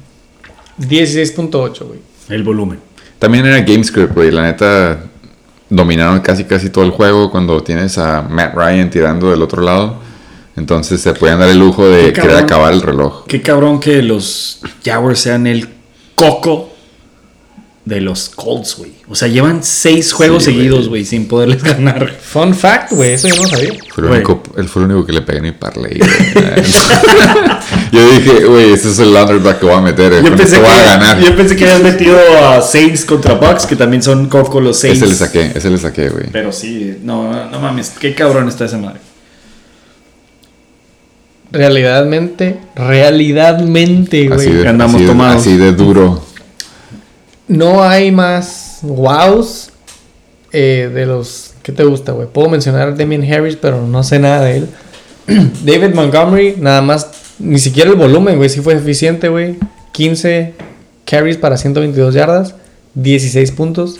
16.8, güey. El volumen. También era GameScript, güey. La neta, dominaron casi casi todo el juego cuando tienes a Matt Ryan tirando del otro lado. Entonces se podían dar el lujo de Qué querer cabrón. acabar el reloj. Qué cabrón que los Jaguars sean el coco de los Colts, güey. O sea, llevan seis juegos Sí, seguidos, güey, sin poderles ganar. Fun fact, güey. Eso yo no sabía. Fue el, Güey. único, él fue el único que le pegué en mi parlay. güey. Yo dije, güey, ese es el underdog que voy a meter. Yo pensé, voy a ganar. que, yo pensé que habías metido a Saints contra Bucks, que también son coco los Saints. Ese le saqué, ese le saqué, güey. Pero sí, no, no, no mames, qué cabrón está esa madre. Realidadmente, realidadmente, Así güey. de, andamos así tomados. así de duro. No hay más wows eh, de los... ¿Qué te gusta, güey? Puedo mencionar a Damien Harris, pero no sé nada de él. David Montgomery, nada más... Ni siquiera el volumen, güey. Sí fue eficiente, güey. 15 carries para 122 yardas. 16 puntos.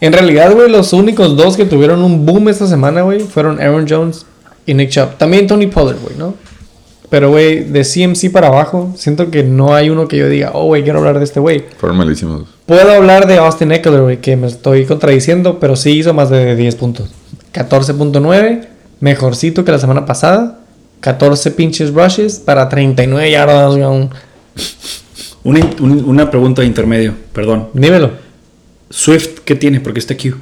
En realidad, güey, los únicos dos que tuvieron un boom esta semana, güey, fueron Aaron Jones y Nick Chubb. También Tony Pollard, güey, ¿no? Pero, güey, de CMC para abajo, siento que no hay uno que yo diga, oh, güey, quiero hablar de este güey. Fueron malísimos. Puedo hablar de Austin Eckler, güey, que me estoy contradiciendo, pero sí hizo más de 10 puntos. 14.9, mejorcito que la semana pasada. 14 pinches rushes para 39 yardas, güey. Una, un- una pregunta de intermedio, perdón. Dímelo. Swift, ¿qué tiene? Porque está Q.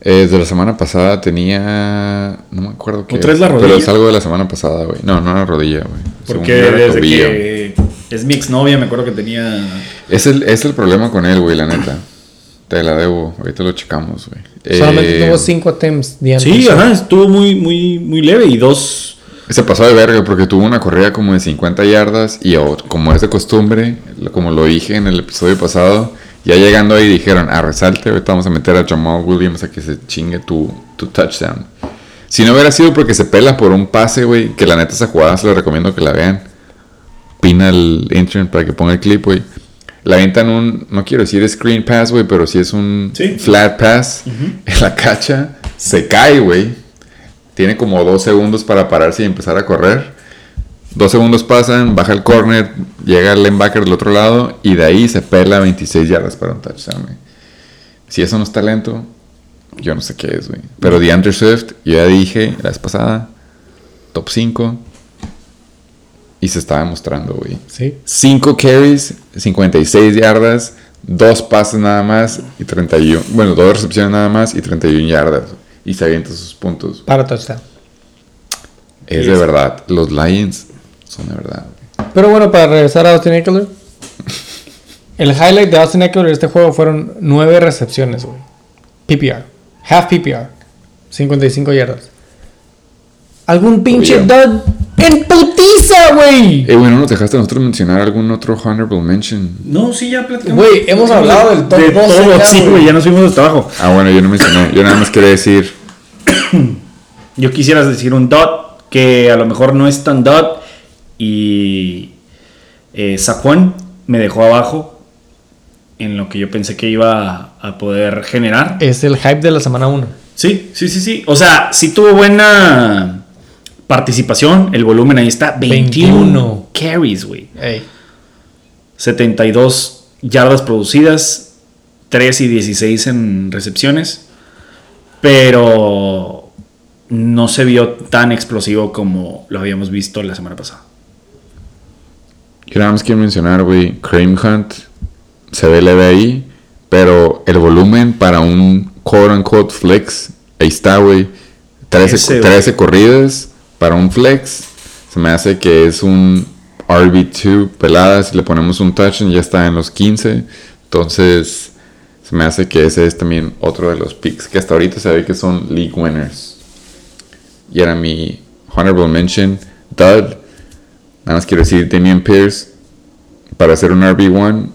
Eh, de la semana pasada tenía. No me acuerdo qué. ¿Otra vez la Pero rodilla? es algo de la semana pasada, güey. No, no era rodilla, güey. Porque desde tobillo. que es mi exnovia, me acuerdo que tenía. Es el, es el problema con él, güey, la neta. Te la debo. Ahorita lo checamos, güey. Solamente Eh, tuvo 5 attempts. Sí, ajá, estuvo muy, muy, muy leve y dos. Se pasó de verga porque tuvo una corrida como de 50 yardas y como es de costumbre, como lo dije en el episodio pasado, ya llegando ahí dijeron, a resalte, ahorita vamos a meter a Jamal Williams a que se chingue tu, tu touchdown. Si no hubiera sido porque se pela por un pase, güey, que la neta esa jugada se la recomiendo que la vean. Pina el intern para que ponga el clip, güey. La aventan un, no quiero decir screen pass, güey, pero si es un Sí. flat pass en la cacha, se cae, güey. Tiene como dos segundos para pararse y empezar a correr. Dos segundos pasan, baja el corner, llega el linebacker del otro lado y de ahí se pela 26 yardas para un touchdown, güey. Si eso no es talento, yo no sé qué es, güey. Pero DeAndre Swift, yo ya dije la vez pasada, top 5. Y se está demostrando, güey. Sí. 5 carries, 56 yardas, dos pases nada más y 31. Bueno, dos recepciones nada más y 31 yardas. Y se avienta sus puntos. Para touchdown. Es de verdad. Los Lions son de verdad. Pero bueno, para regresar a Austin Eckler. El highlight de Austin Eckler de este juego fueron 9 recepciones, güey. PPR. Half PPR. 55 yardas. ¿Algún pinche Obvio. dud? ¡En putiza, güey! Eh, bueno, nos dejaste a nosotros mencionar algún otro honorable mention. No, sí, ya platicamos. Güey, hemos hablado del top de 12 todo, ya, sí, güey. ya nos fuimos hasta abajo. Ah, bueno, yo no mencioné. Yo nada más quería decir. Yo quisiera decir un dot que a lo mejor no es tan dot y eh, Saquon me dejó abajo en lo que yo pensé que iba a, a poder generar. Es el hype de la semana 1. Sí, sí, sí, sí. O sea, sí tuvo buena participación, el volumen ahí está, 21, 21. carries, güey. Ey. 72 yardas producidas, 3 y 16 en recepciones, pero no se vio tan explosivo como lo habíamos visto la semana pasada. Yo nada más quiero mencionar, güey, Cream Hunt se ve leve ahí, pero el volumen para un quote unquote flex, ahí está, güey. 13, Ese, 13 corridas para un flex. Se me hace que es un RB2 pelada. Si le ponemos un touchdown, ya está en los 15. Entonces, se me hace que ese es también otro de los picks que hasta ahorita se ve que son league winners. Y era mi honorable mention, Dud. Nada más quiero decir, Damian Pierce, para hacer un RB1,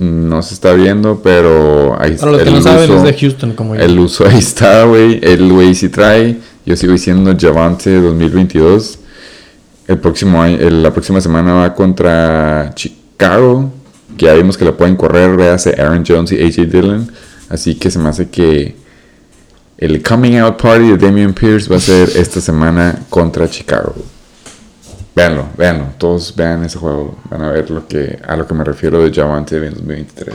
no se está viendo, pero ahí Para los que no saben, es de Houston, como yo. el uso ahí está, güey. El güey sí trae. Yo sigo diciendo Javante 2022. El próximo año, el- la próxima semana va contra Chicago. Que ya vimos que la pueden correr. Véase Aaron Jones y AJ Dillon. Así que se me hace que el coming out party de Damian Pierce va a ser esta semana contra Chicago. Véanlo, véanlo. Todos vean ese juego. Van a ver lo que, a lo que me refiero de Javante en 2023.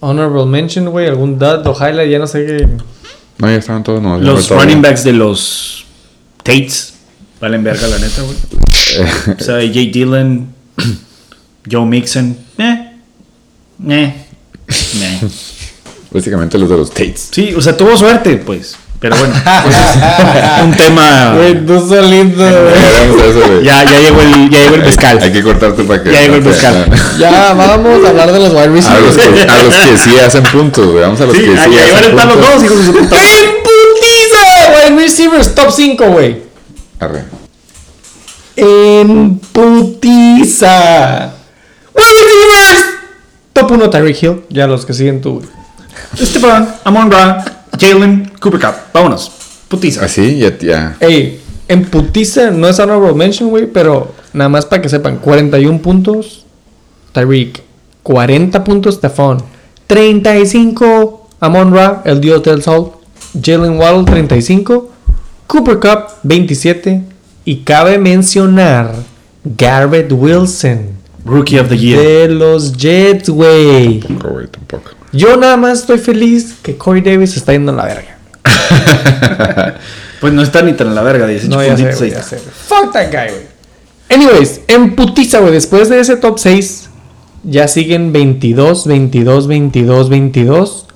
Honorable mention, güey, algún dud o highlight, ya no sé qué. No, ya estaban todos. No, Los running backs de los Tates valen verga, la neta, güey. O sea, Jay Dillon, Joe Mixon, eh, eh, eh. Básicamente los de los Tates. Sí, o sea, tuvo suerte, pues. Pero bueno, pues, un tema. Güey, tú solito, eso, güey. Ya, ya llegó el, ya llegó el Hay- mezcal. Hay, que cortarte para que. Ya llegó el mezcal. Ya, vamos a hablar de los wide A los, receivers. que, a los que sí hacen puntos, güey. Vamos a los Sí, que sí ahí van a estar los dos, hijos de su puta. ¡En putiza! Wide receivers, top 5, güey. Arre. En putiza. Wide receivers. Top 1, Tyreek Hill. Ya los que siguen tú, güey. Esteban, Amon Ra, Jalen, Cooper Cup. Vámonos. Putiza. Así, ya, ya. Ey, en putiza no es honorable mention, güey, pero nada más para que sepan, 41 puntos Tyreek, 40 puntos Stephon, 35 Amon Ra, el dios del sol, Jalen Waddle 35, Cooper Cup 27 y cabe mencionar Garrett Wilson Rookie of the Year. de los Jets, güey. Tampoco, güey, tampoco. Yo nada más estoy feliz que Corey Davis está yendo a la verga. Pues no está ni tan la verga, 18 No, ya sé, güey, ya sé. Fuck that guy, güey. Anyways, en putiza, güey. Después de ese top 6, ya siguen 22, 22, 22, 22.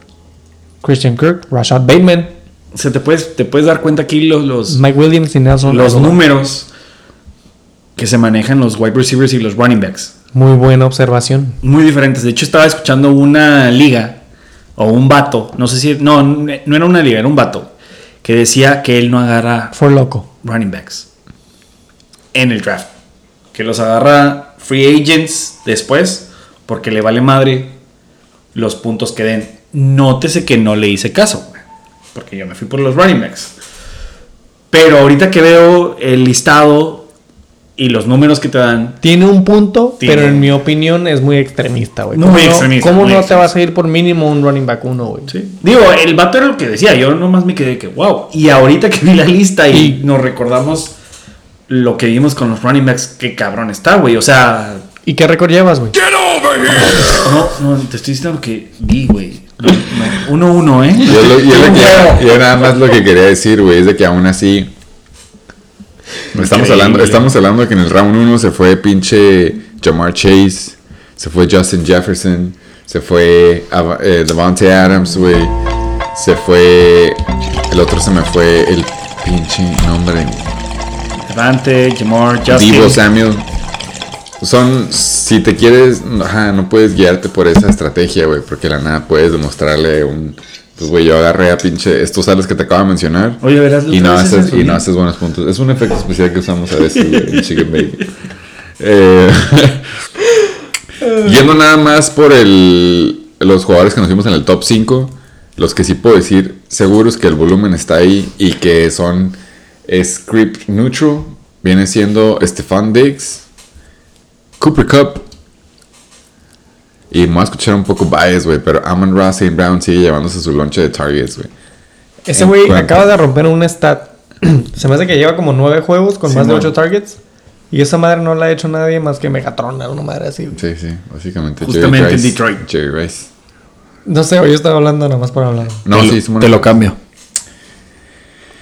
Christian Kirk, Rashad Bateman, O sea, te puedes, te puedes dar cuenta aquí los, los, Mike Williams y Nelson. los números que se manejan los wide receivers y los running backs. Muy buena observación. Muy diferentes. De hecho, estaba escuchando una liga o un vato, no sé si, no, no era una liga, era un vato, que decía que él no agarra For loco. running backs en el draft. Que los agarra free agents después porque le vale madre los puntos que den. Nótese que no le hice caso, porque yo me fui por los running backs. Pero ahorita que veo el listado y los números que te dan, Tiene un punto, Tiene. pero en mi opinión es muy extremista, güey. Muy ¿Cómo no- extremista, ¿Cómo muy no te vas a ir por mínimo un running back uno, güey? Digo, el vato era lo que decía, yo nomás me quedé que wow. Y ahorita que vi la lista y nos recordamos lo que vimos con los running backs, qué cabrón está, güey. O sea, ¿Y qué récord llevas, güey? no, no, te estoy diciendo lo que vi, güey. No, no, Uno, uno, ¿eh? Yo, lo- yo lo que- yo nada más lo que quería decir, güey, es de que aún así. Estamos Increíble. hablando, estamos hablando de que en el round 1 se fue pinche Jamar Chase, se fue Justin Jefferson, se fue eh, Devontae Adams, güey, se fue. El otro se me fue el pinche nombre. Devante, Jamar, Justin. Divo Samuel. Son, si te quieres, ajá, no puedes guiarte por esa estrategia, güey, porque la nada puedes demostrarle un, pues, güey, yo agarré a pinche estos sales que te acabo de mencionar Oye, verás, y no haces, y no haces buenos puntos. Es un efecto especial que usamos a veces güey, en Chicken Baby. Eh, yendo nada más por el, los jugadores que nos vimos en el top 5, los que sí puedo decir seguros que el volumen está ahí y que son script neutral, viene siendo Stefan Diggs, Cooper Cup. Y me voy a escuchar un poco bias, güey, pero Amon Ross St. Brown sigue llevándose su lonche de targets, güey. Ese güey acaba de romper un stat. Se me hace que lleva como nueve juegos con Sí, más de ocho targets. Y esa madre no la ha hecho nadie más que Megatron, una madre así. Sí, sí, básicamente. Justamente Jerry en Detroit. Jerry Rice. No sé, güey, yo estaba hablando nada más por hablar. No, te, sí, lo- te lo cambio.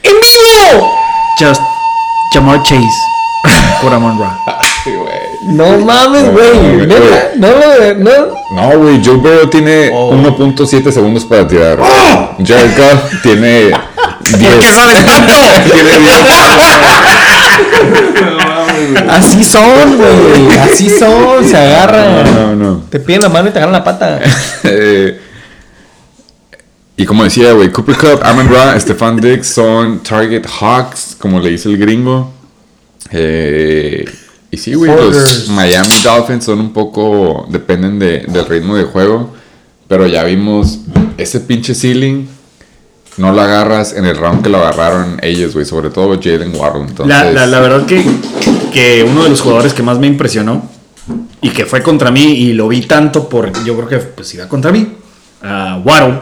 ¡En vivo! Just Jamar Chase por Amon Ra. Sí, güey. No mames, No, güey. no lo no. No, güey, Joe Burrow tiene Oh. 1.7 segundos para tirar. Jared Goff tiene 10. ¿Por qué saben tanto? tiene 10. Así son, güey. Así son, se agarran. No, no, no. Te piden la mano y te agarran la pata. Eh, y como decía, güey, Cooper Cup, Amon Ra, Stefan Diggs son Target Hawks, como le dice el gringo. Eh, y sí, güey, los. Miami Dolphins son un poco, dependen de- del ritmo de juego. Pero ya vimos ese pinche ceiling. No lo agarras en el round que lo agarraron ellos, güey. Sobre todo Jalen Waddle. Entonces, La, la, la verdad que, que uno de los jugadores que más me impresionó y que fue contra mí y lo vi tanto por, yo creo que pues iba contra mí, a Waddle.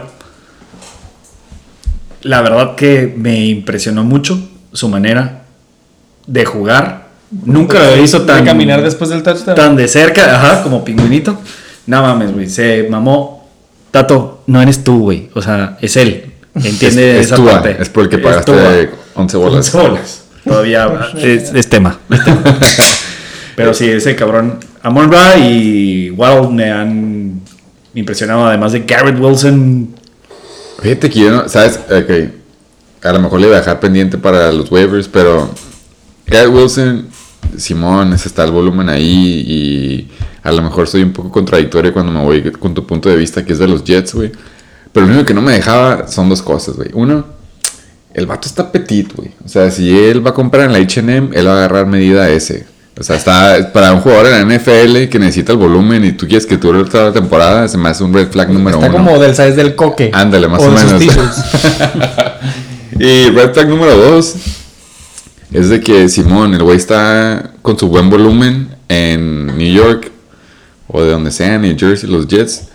La verdad que me impresionó mucho su manera de jugar. Nunca lo visto tan, De caminar después del touchdown. tan de cerca, ajá, como pingüinito. No mames, güey, se mamó. Tato, no eres tú, güey. O sea, es él. Entiende es, es esa parte. es porque Es pagaste Tua. 11 bolas. 11 bolas. Todavía es, es tema. es tema. Pero sí, ese cabrón. Amon Ra y Waddle me han impresionado. Además de Garrett Wilson. Fíjate que yo no, ¿sabes? Ok, a lo mejor le iba a dejar pendiente para los waivers, pero Garrett Wilson, Simón, está el volumen ahí y a lo mejor soy un poco contradictorio cuando me voy con tu punto de vista que es de los Jets, güey. Pero lo único que no me dejaba son dos cosas, güey. Uno, el vato está petit, güey. O sea, si él va a comprar en la H&M, él va a agarrar medida S. O sea, está para un jugador en la NFL que necesita el volumen y tú quieres que dure toda la temporada, se me hace un red flag número Está uno. como del size del coque. Ándale, más o, sus menos. y red flag número dos es de que Simón, el güey está con su buen volumen en New York o de donde sea, New Jersey, los Jets.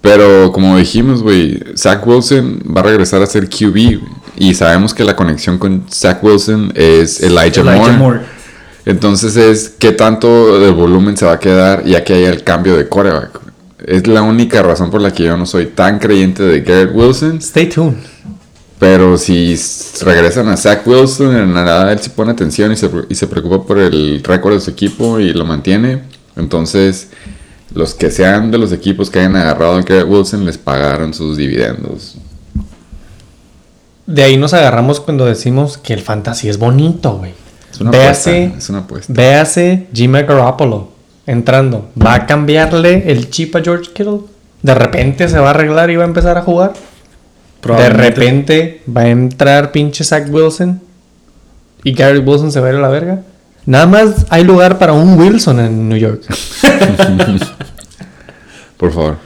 Pero como dijimos, güey, Zach Wilson va a regresar a ser QB. Y sabemos que la conexión con Zach Wilson es Elijah, Elijah Moore. Moore. Entonces es qué tanto de volumen se va a quedar ya que haya el cambio de coreback. Es la única razón por la que yo no soy tan creyente de Garrett Wilson. Stay tuned. Pero si regresan a Zach Wilson, en nada él se pone atención y se, y se preocupa por el récord de su equipo y lo mantiene. Entonces, los que sean de los equipos que hayan agarrado a Garrett Wilson les pagaron sus dividendos. De ahí nos agarramos cuando decimos que el fantasy es bonito, güey. Es una Véase, apuesta. Es una apuesta. véase Jimmy Garoppolo entrando. ¿Va a cambiarle el chip a George Kittle? ¿De repente se va a arreglar y va a empezar a jugar? De repente va a entrar pinche Zach Wilson y Garrett Wilson se va a ir a la verga. Nada más hay lugar para un Wilson en New York. Por favor.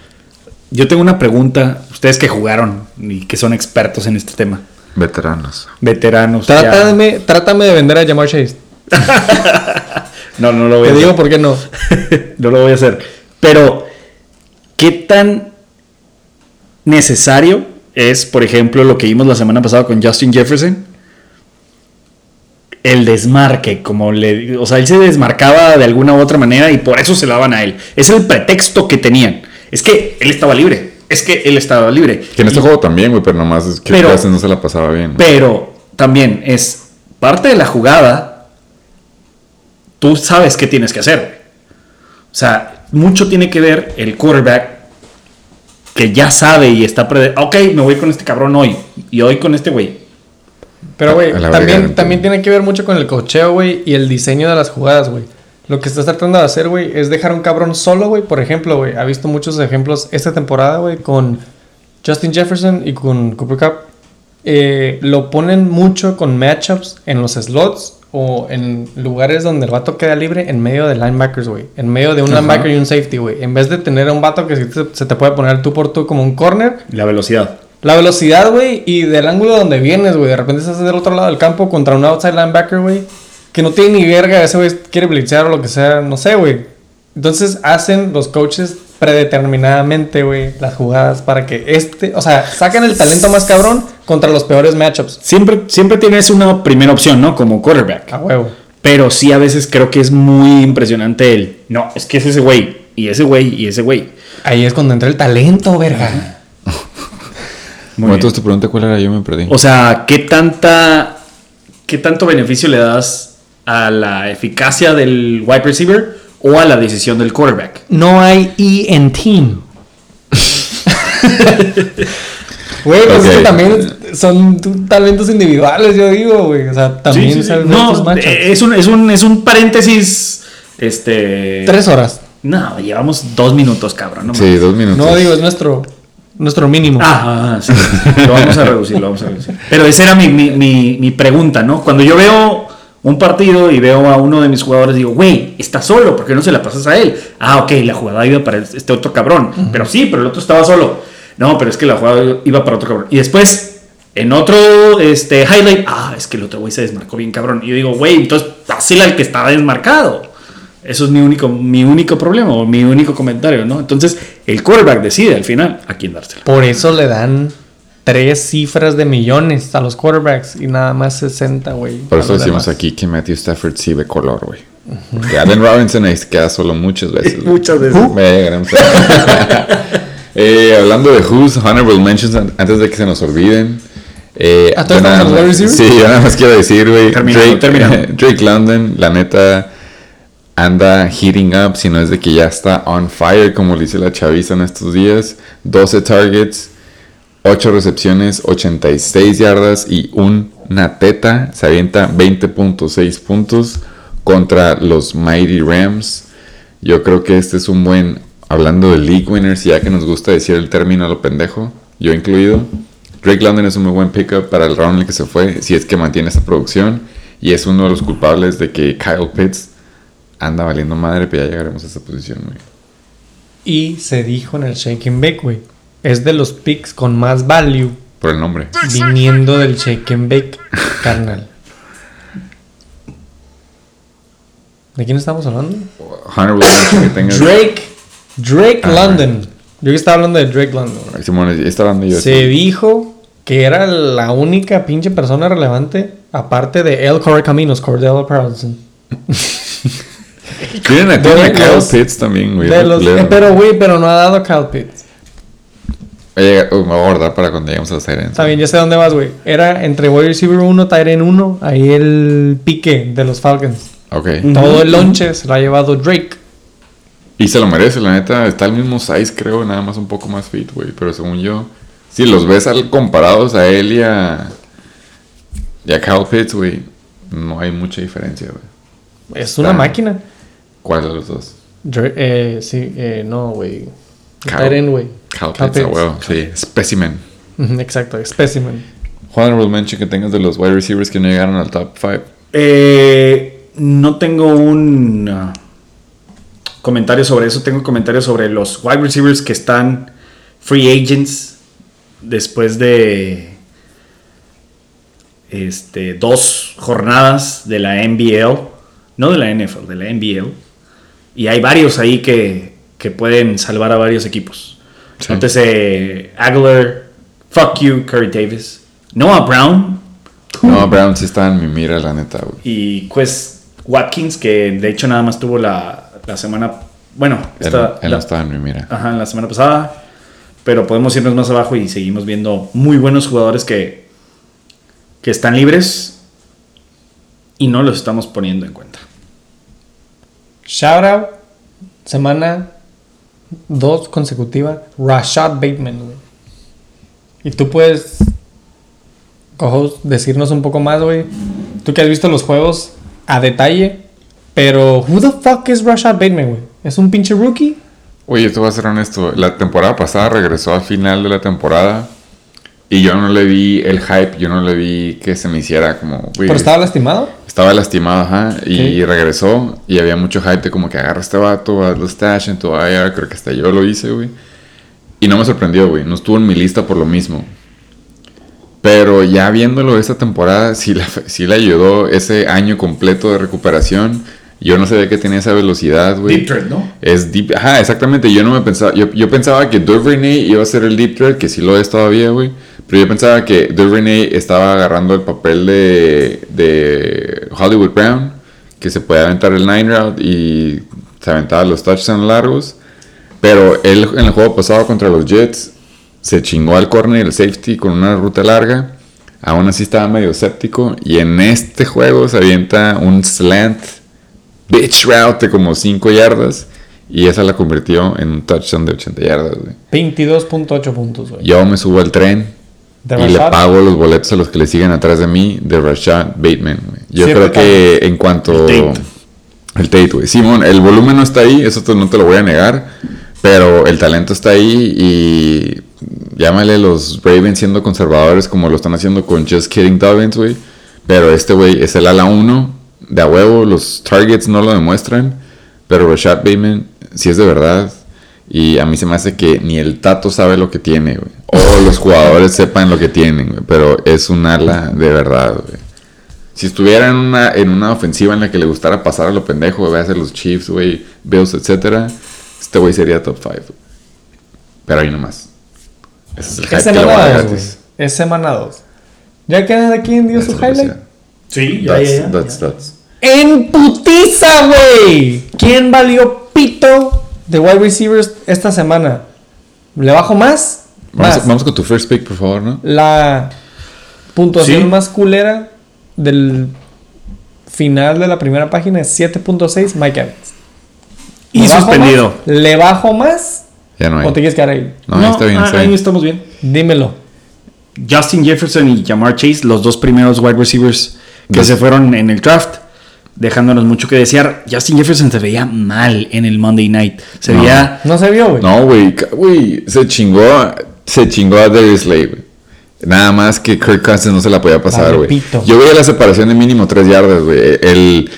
Yo tengo una pregunta. Ustedes que jugaron y que son expertos en este tema. Veteranos. Veteranos. ya. Trátame, trátame de vender a Jamar Chase. No, no lo voy a Te hacer. digo por qué no. no lo voy a hacer. Pero, ¿qué tan necesario es, por ejemplo, lo que vimos la semana pasada con Justin Jefferson? El desmarque, como le. O sea, él se desmarcaba de alguna u otra manera y por eso se la daban a él. Es el pretexto que tenían. Es que él estaba libre. Es que él estaba libre. Que en este Y- juego también, güey, pero nomás es que Pero- veces no se la pasaba bien. pero también es parte de la jugada. Tú sabes qué tienes que hacer. O sea, mucho tiene que ver el quarterback que ya sabe y está pre Ok, me voy con este cabrón hoy. Y hoy con este güey. Pero, güey, también, también tiene que ver mucho con el cocheo, güey, y el diseño de las jugadas, güey. Lo que estás tratando de hacer, güey, es dejar a un cabrón solo, güey. Por ejemplo, güey, ha visto muchos ejemplos esta temporada, güey, con Justin Jefferson y con Cooper Cup. Eh, lo ponen mucho con matchups en los slots o en lugares donde el vato queda libre en medio de linebackers, güey. En medio de un Ajá. linebacker y un safety, güey. En vez de tener a un vato que se te- puede poner tú por tú como un corner, La velocidad. la velocidad, güey, y del ángulo donde vienes, güey. De repente estás del otro lado del campo contra un outside linebacker, güey. Que no tiene ni verga, ese güey quiere blitzear o lo que sea, no sé, güey. Entonces hacen los coaches predeterminadamente, güey, las jugadas para que este, o sea, sacan el talento más cabrón contra los peores matchups. Siempre, siempre tienes una primera opción, ¿no? Como quarterback. A huevo. Pero sí a veces creo que es muy impresionante el, no, es que es ese güey, y ese güey, y ese güey. Ahí es cuando entra el talento, verga. Muy Bueno, entonces tu pregunta cuál era, yo me perdí. O sea, ¿qué tanta qué tanto beneficio le das a la eficacia del wide receiver o a la decisión del quarterback? No hay E en team. Güey, pues Ok. es que también son talentos individuales, yo digo, güey. O sea, también Sí, sí, estos No, eh, es un, es un es un paréntesis este Tres horas. No, llevamos dos minutos, cabrón. No sí, dos minutos. No, digo, es nuestro, nuestro mínimo. Ah, ah, sí. lo vamos a reducir, lo vamos a reducir. Pero esa era mi, mi, mi, mi pregunta, ¿no? Cuando yo veo un partido y veo a uno de mis jugadores, digo, güey, está solo, ¿por qué no se la pasas a él? Ah, ok, la jugada iba para este otro cabrón. Pero sí, pero el otro estaba solo. No, pero es que la jugada iba para otro cabrón. Y después, en otro este, highlight, ah, es que el otro güey se desmarcó bien cabrón. Y yo digo, güey, entonces fácil al que estaba desmarcado. Eso es mi único, mi único problema o mi único comentario, ¿no? Entonces, el quarterback decide al final a quién dársela. Por eso le dan tres cifras de millones a los quarterbacks y nada más 60, güey. Por eso decimos demás. aquí que Matthew Stafford sí ve color, güey. Porque Allen Robinson ahí se queda solo muchas veces. Muchas veces. Ya llegaremos a- Eh, hablando de Who's, Honorable Mentions, an- antes de que se nos olviden. Eh, ¿Ah, todavía yo estamos nada más-? Sí, yo nada más quiero decir, güey. Drake, terminando. Drake London, la neta, anda heating up, si no es de que ya está on fire, como le dice la chaviza en estos días. 12 targets, 8 recepciones, 86 yardas y una teta. Se avienta 20.6 puntos contra los Mighty Rams. Yo creo que este es un buen, hablando de league winners, ya que nos gusta decir el término a lo pendejo, yo incluido. Drake London es un muy buen pickup para el round en el que se fue, si es que mantiene esa producción. Y es uno de los culpables de que Kyle Pitts anda valiendo madre, pero ya llegaremos a esa posición, güey. Y se dijo en el Shake and Bake, güey. Es de los picks con más value Por el nombre. viniendo del Shake and Bake, carnal. ¿De quién estamos hablando? Honorable mention que tengas. Drake. Drake Ah, London. Yo que estaba hablando de Drake London. Ay, Simón, está hablando yo. Se dijo que era la única pinche persona relevante, aparte de El Correcaminos, Cordell Patterson. Tienen a, De Kyle los- Pitts también, güey. De los- eh, pero, güey, pero no ha dado Kyle Pitts. Oye, uh, me voy a guardar para cuando lleguemos a los Tyrants. Está bien, ya sé dónde vas, güey. Era entre wide receiver 1, Tyrant 1, ahí el pique de los Falcons. Ok. Todo el lonche se lo ha llevado Drake. Y se lo merece, la neta. Está al mismo size, creo, nada más un poco más fit, güey. Pero según yo, si los ves al- comparados a él y a. Y a Kyle Pitts, güey, no hay mucha diferencia, güey. Es una Está- máquina. ¿Cuál de los dos? Eh, sí, eh, no, güey. Tyrant, güey. Kyle Pitts, huevo. Sí, specimen. Exacto, specimen. Honorable mention que tengas de los wide receivers que no llegaron al top 5. Eh, no tengo un comentario sobre eso. Tengo comentarios sobre los wide receivers que están free agents después de este, dos jornadas de la NBL. No de la NFL, de la NBL. Y hay varios ahí que, que pueden salvar a varios equipos. Sí. Entonces, eh, Aguilar, fuck you, Curry Davis. Noah Brown, No, Brown sí está en mi mira, la neta, güey. y Quest Watkins, que de hecho nada más tuvo la, la semana. Bueno, esta, él la, no estaba en mi mira. ajá, la semana pasada. Pero podemos irnos más abajo y seguimos viendo muy buenos jugadores que, que están libres y no los estamos poniendo en cuenta. Shout out, semana 2 consecutiva, Rashad Bateman, güey. Y tú puedes, co-host, decirnos un poco más, güey. Tú que has visto los juegos a detalle, pero who the fuck is Rashad Bateman, güey? ¿Es un pinche rookie? Oye, te voy a ser honesto. La temporada pasada regresó al final de la temporada. Y yo no le vi el hype, yo no le vi que se me hiciera como. güey, ¿Pero estaba lastimado? estaba lastimado, ajá. Y regresó. Y había mucho hype de como que agarra este vato, hazlo stash en tu IR. Creo que hasta yo lo hice, güey. Y no me sorprendió, güey. No estuvo en mi lista por lo mismo. Pero ya viéndolo esta temporada, sí, la, sí le ayudó ese año completo de recuperación. Yo no sabía que tenía esa velocidad, güey. Deep threat, ¿no? Es deep, ajá, exactamente. Yo no me pensaba, yo, yo pensaba que Duvernay iba a ser el deep threat, que sí lo es todavía, güey. Pero yo pensaba que Duvernay estaba agarrando el papel de, de Hollywood Brown, que se puede aventar el nine route y se aventaba los touchdowns largos. Pero él en el juego pasado contra los Jets se chingó al corner y el safety con una ruta larga. Aún así estaba medio escéptico. Y en este juego se avienta un slant bitch route de como 5 yardas. Y esa la convirtió en un touchdown de 80 yardas, güey. 22.8 puntos, güey. Yo me subo al tren De y le pago los boletos a los que le siguen atrás de mí de Rashad Bateman. güey. Yo creo que en cuanto... El Tate. Güey. Simón, el volumen no está ahí, eso no te lo voy a negar. Pero el talento está ahí y llámale los Ravens siendo conservadores como lo están haciendo con Just Kidding Dobbins, güey. Pero este güey es el ala 1 de a huevo, los targets no lo demuestran. Pero Rashad Bateman sí es de verdad. Y a mí se me hace que ni el Tato sabe lo que tiene, güey. O los jugadores sepan lo que tienen, güey. Pero es un ala de verdad, güey. Si estuviera en una, en una ofensiva en la que le gustara pasar a lo pendejo, güey, hacer los Chiefs, güey, Bills, etcétera, este güey sería top 5. Pero ahí nomás. Ese es el hype Es que le voy a semana dar 2, güey. gratis. Es semana 2. ¿Ya cada quien dio Eso su highlight? Sí, ya, That's, ya, ya. that's, that's. ¡En putiza, güey! ¿Quién valió pito de wide receivers esta semana? ¿Le bajo más? Vamos, Más. vamos con tu first pick, por favor, ¿no? La puntuación Sí. más culera del final de la primera página es 7.6 Mike Evans. Y ¿Le bajo suspendido. más? ¿Le bajo más? Ya no hay. ¿O te quieres quedar ahí? No, ahí está bien, ah, está ahí bien. estamos bien. Dímelo. Justin Jefferson y Jamar Chase, los dos primeros wide receivers que se fueron en el draft, dejándonos mucho que desear. Justin Jefferson se veía mal en el Monday Night. Se No. veía. No se vio, güey. No, güey, güey, se chingó, se chingó a Darius Slay, güey. Nada más que Kirk Cousins no se la podía pasar, güey. Yo veía la separación de mínimo 3 yardas, güey. El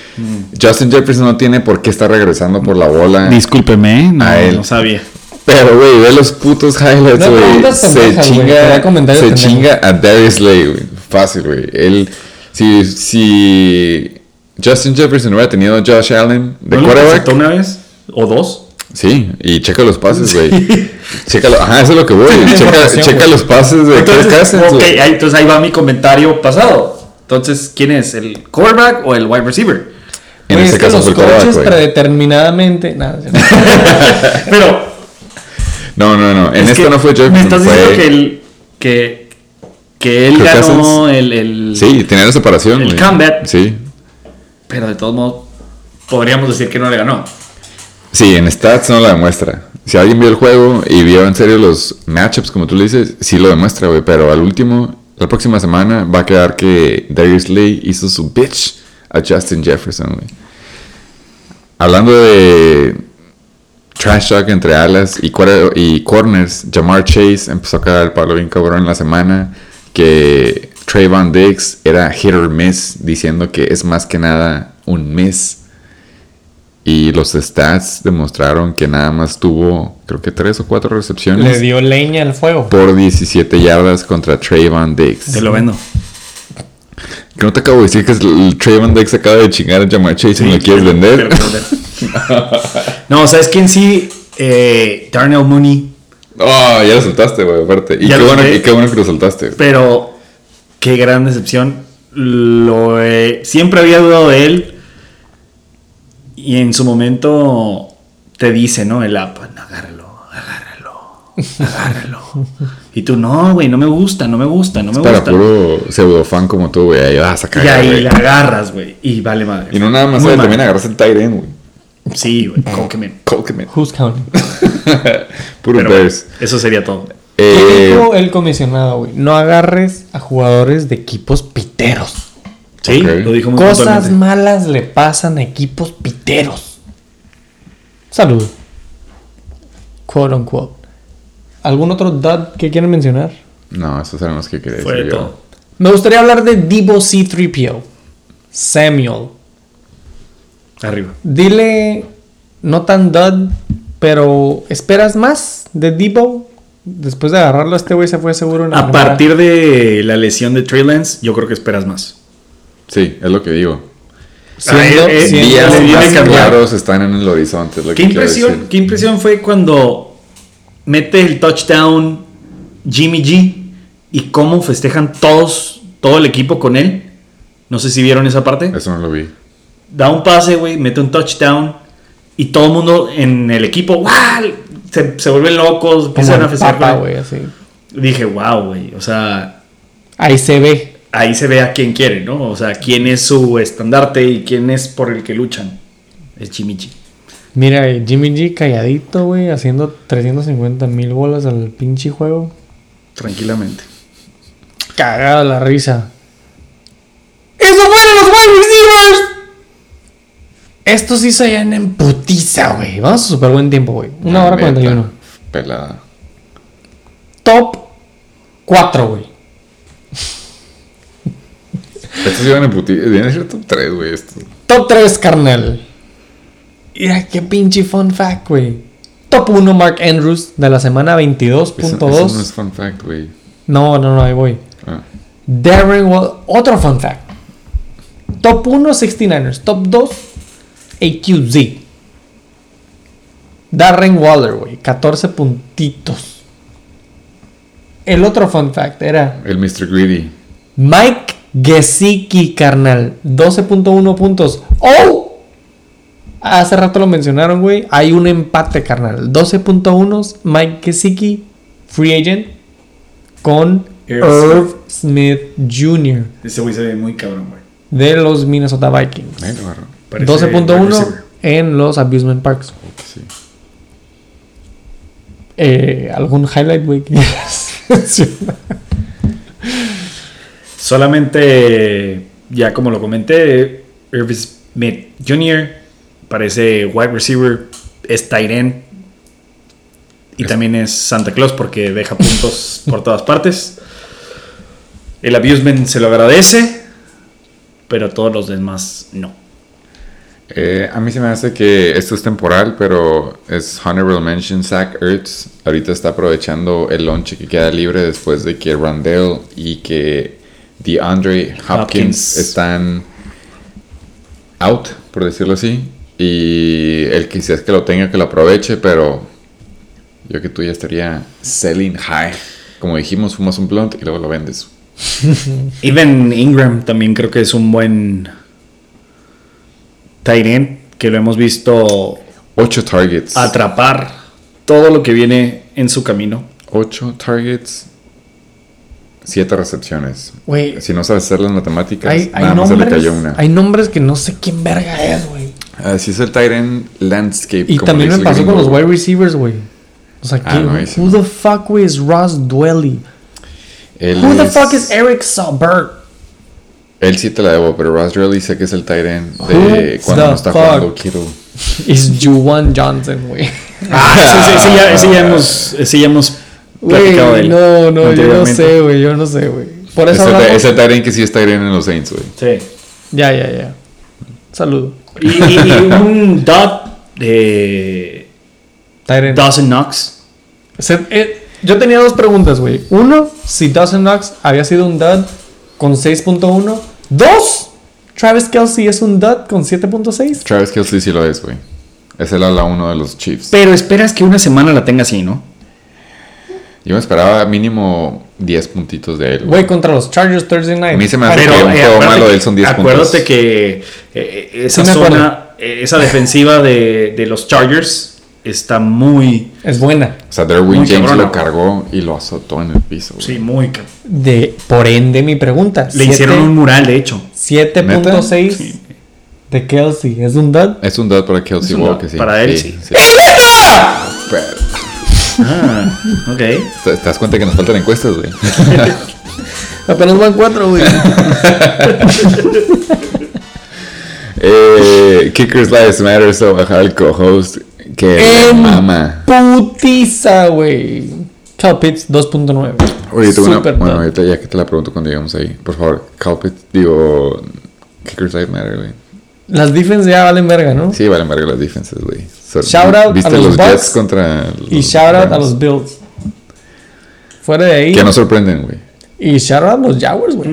Justin Jefferson no tiene por qué estar regresando por la bola. Discúlpeme, no, A él. no sabía. Pero, güey, ve los putos highlights, güey. se chinga, se chinga a Darius Slay, güey. Fácil, güey. Él, si, si Justin Jefferson hubiera tenido a Josh Allen de ¿No quarterback, una vez? ¿O dos? Sí, y checa los pases, güey. Checa lo- ajá, eso es lo que voy. checa güey. los pases de Kirk Entonces, Cousins, ok, ahí, entonces ahí va mi comentario pasado. Entonces, ¿quién es? ¿El quarterback o el wide receiver? En Güey, este es que caso los fue el quarterback, predeterminadamente. Nada, no, Pero No, no, no. En es esto no fue Jefferson. Me estás fue... diciendo que, el, que, que él Kirk ganó Cousins. el, el- Sí, tenía la separación, el güey. comeback. Sí. Pero de todos modos, podríamos decir que no le ganó. Sí, en stats no lo demuestra. Si alguien vio el juego y vio en serio los matchups, como tú le dices, sí lo demuestra, güey. Pero al último, la próxima semana va a quedar que Darius Lee hizo su bitch a Justin Jefferson, güey. Hablando de trash talk entre alas y, y corners, Jamar Chase empezó a caer el palo bien cabrón en la semana. Que Trayvon Diggs era hit or miss, diciendo que es más que nada un miss. Y los stats demostraron que nada más tuvo, creo que tres o cuatro recepciones Le dio leña al fuego. por 17 yardas contra Trayvon Diggs. Te lo vendo. Que no te acabo de decir que el Trayvon Diggs acaba de chingar a Jamar Chase y me lo quieres vender. no, ¿sabes quién sí? Eh, Darnell Mooney. Oh, ya lo soltaste, güey, aparte. Y qué, bueno, y qué bueno que lo soltaste. Pero qué gran decepción. Lo, he- siempre había dudado de él. Y en su momento te dice, ¿no? El app, "No, agárralo, agárralo, agárralo. y tú, no, güey, no me gusta, no me gusta, no me Para gusta. puro pseudo fan como tú, güey. Ahí vas a Y cagar, ahí güey. la agarras, güey. Y vale madre. Y no nada más, güey, también agarras el end, güey. Sí, güey, me. Colkeman. Who's counting? Puro Pero Bears. eso sería todo. ¿Qué Eh, dijo el comisionado, güey? No agarres a jugadores de equipos piteros. Sí, lo dijo muy Cosas malas le pasan a equipos piteros. Salud. Quote unquote. ¿Algún otro dud que quieran mencionar? no, esos eran los que quería Fue decir yo. todo. Me gustaría hablar de Debo C3PO. Samuel. Arriba. Dile, no tan dud, pero ¿esperas más de Debo? Después de agarrarlo, este güey se fue seguro en la A primera. partir de la lesión de Trey Lance, yo creo que esperas más. Sí, es lo que digo. Siendo- Ah, eh, eh, siendo- Días le viene más claros están en el horizonte. Es lo ¿Qué que impresión, decir. ¿Qué impresión fue cuando mete el touchdown Jimmy G y cómo festejan todos, todo el equipo con él? No sé si vieron esa parte. Eso no lo vi. Da un pase, güey, mete un touchdown y todo el mundo en el equipo, ¡guau! Se, se vuelven locos, empiezan a festejar. Güey. así. Dije, wow, güey, o sea, Ahí se ve. ahí se ve a quién quiere, ¿no? O sea, quién es su estandarte y quién es por el que luchan. Es Chimichi. Mira, Jimmy G calladito, güey, haciendo 350 mil bolas al pinche juego. Tranquilamente. Cagado la risa. ¡Eso fueron los wide Estos sí se hallan en putiza, güey. Vamos a super buen tiempo, güey. Una Ah, hora neta, 41. Pelada. Top 4, güey. Estos iban en puti. Viene a ser top 3, güey. Esto. Top 3, carnal. Mira qué pinche fun fact, güey. Top 1, Mark Andrews, de la semana Eso, eso 22.2. no es fun fact, güey. No, no, no, ahí voy. Ah. Darren Waller, otro fun fact. Top 1, 69ers. Top 2, AQZ. Darren Waller, güey. 14 puntitos. El otro fun fact era El Mr. Greedy. Mike Gesicki, carnal. 12.1 puntos. ¡Oh! Hace rato lo mencionaron, güey. Hay un empate, carnal. 12.1 Mike Gesicki, free agent, con Irv Irv Smith Jr. Ese güey se ve muy cabrón, güey. de los Minnesota Vikings. 12.1 receiver. en los Abusement Parks. Sí. Eh, ¿Algún highlight, güey? que? Solamente, ya como lo comenté, Irv Smith Jr. parece wide receiver, es tight end y Es- también es Santa Claus porque deja puntos por todas partes. El abusement se lo agradece, pero todos los demás no. Eh, a mí se me hace que esto es temporal, pero es honorable mention Zach Ertz. Ahorita está aprovechando el lonche que queda libre después de que Randall y que DeAndre Hopkins, Hopkins. están out, por decirlo así. Y el que si es que lo tenga, que lo aproveche, pero yo que tú ya estaría selling high. Como dijimos, fumas un blunt y luego lo vendes. Even Ingram también creo que es un buen tight end que lo hemos visto 8 targets. atrapar todo lo que viene en su camino. 8 targets. 7 recepciones. Güey, Si no sabes hacer las matemáticas, hay, hay nada más se le nombres, cayó una. hay nombres que no sé quién verga es, güey. Así es el Tyrant Landscape. Y como también me pasó con los wide receivers, güey. O sea, Ah, ¿quién- no, who no. the fuck, güey, is Ross Dwelly? Él Who the fuck is Eric Saubert? Él sí te la debo, pero Ross Riley sé que es el Tyrant de cuando no está fuck? jugando Kittle. Is Juwan Johnson, güey. Ah, ese, ese ya, ese ya hemos, ya platicado de él. no, no, yo no sé, güey, yo no sé, güey. Por eso Ese, ese Tyrant que sí es Tyrant en los Saints, güey. Sí. Ya, ya, ya. Saludo. Y, y- y un dot de Tyrant. Dawson Knox. Se- eh, yo tenía dos preguntas, güey. Uno, si Dawson Knox había sido un dud con 6.1. Dos, Travis Kelsey es un dud con 7.6. Travis Kelsey sí lo es, güey. Es el ala uno de los Chiefs. Pero esperas que una semana la tenga así, ¿no? Yo me esperaba mínimo 10 puntitos de él. güey. Güey, contra los Chargers Thursday night. A mí se me hace Pero que un eh, juego acuérdate malo de él que- son 10 puntos. Acuérdate que eh, esa Sí zona, eh, esa defensiva de, de los Chargers está muy, Es buena. O sea, Derwin James cabrona, lo cargó y lo azotó en el piso. güey. sí, muy. De, por ende, mi pregunta. Le hicieron un mural, de hecho. 7.6 Sí. de Kelsey. ¿Es un dud? Es un dot para Kelsey Walker, sí. Para él, sí. Pero, Ah, ok. ¿Te te das cuenta que nos faltan encuestas, güey? Apenas van cuatro, güey. eh, Kickers Lives Matter, so bajar el co-host. Que En mama. putiza, güey. Cal Pitts 2.9. Oye, tengo una. Bueno, ahorita ya que te la pregunto cuando llegamos ahí. Por favor, Calpit, digo. Kickers Lives Matter, güey. Las defense ya valen verga, ¿no? Sí, valen verga las defenses, güey. So, Shout out ¿Viste a los los, Bucks Jets contra. Y los shout out a los Bills. Fuera de ahí. Que no sorprenden, güey. Y shout out a los Jaguars, güey.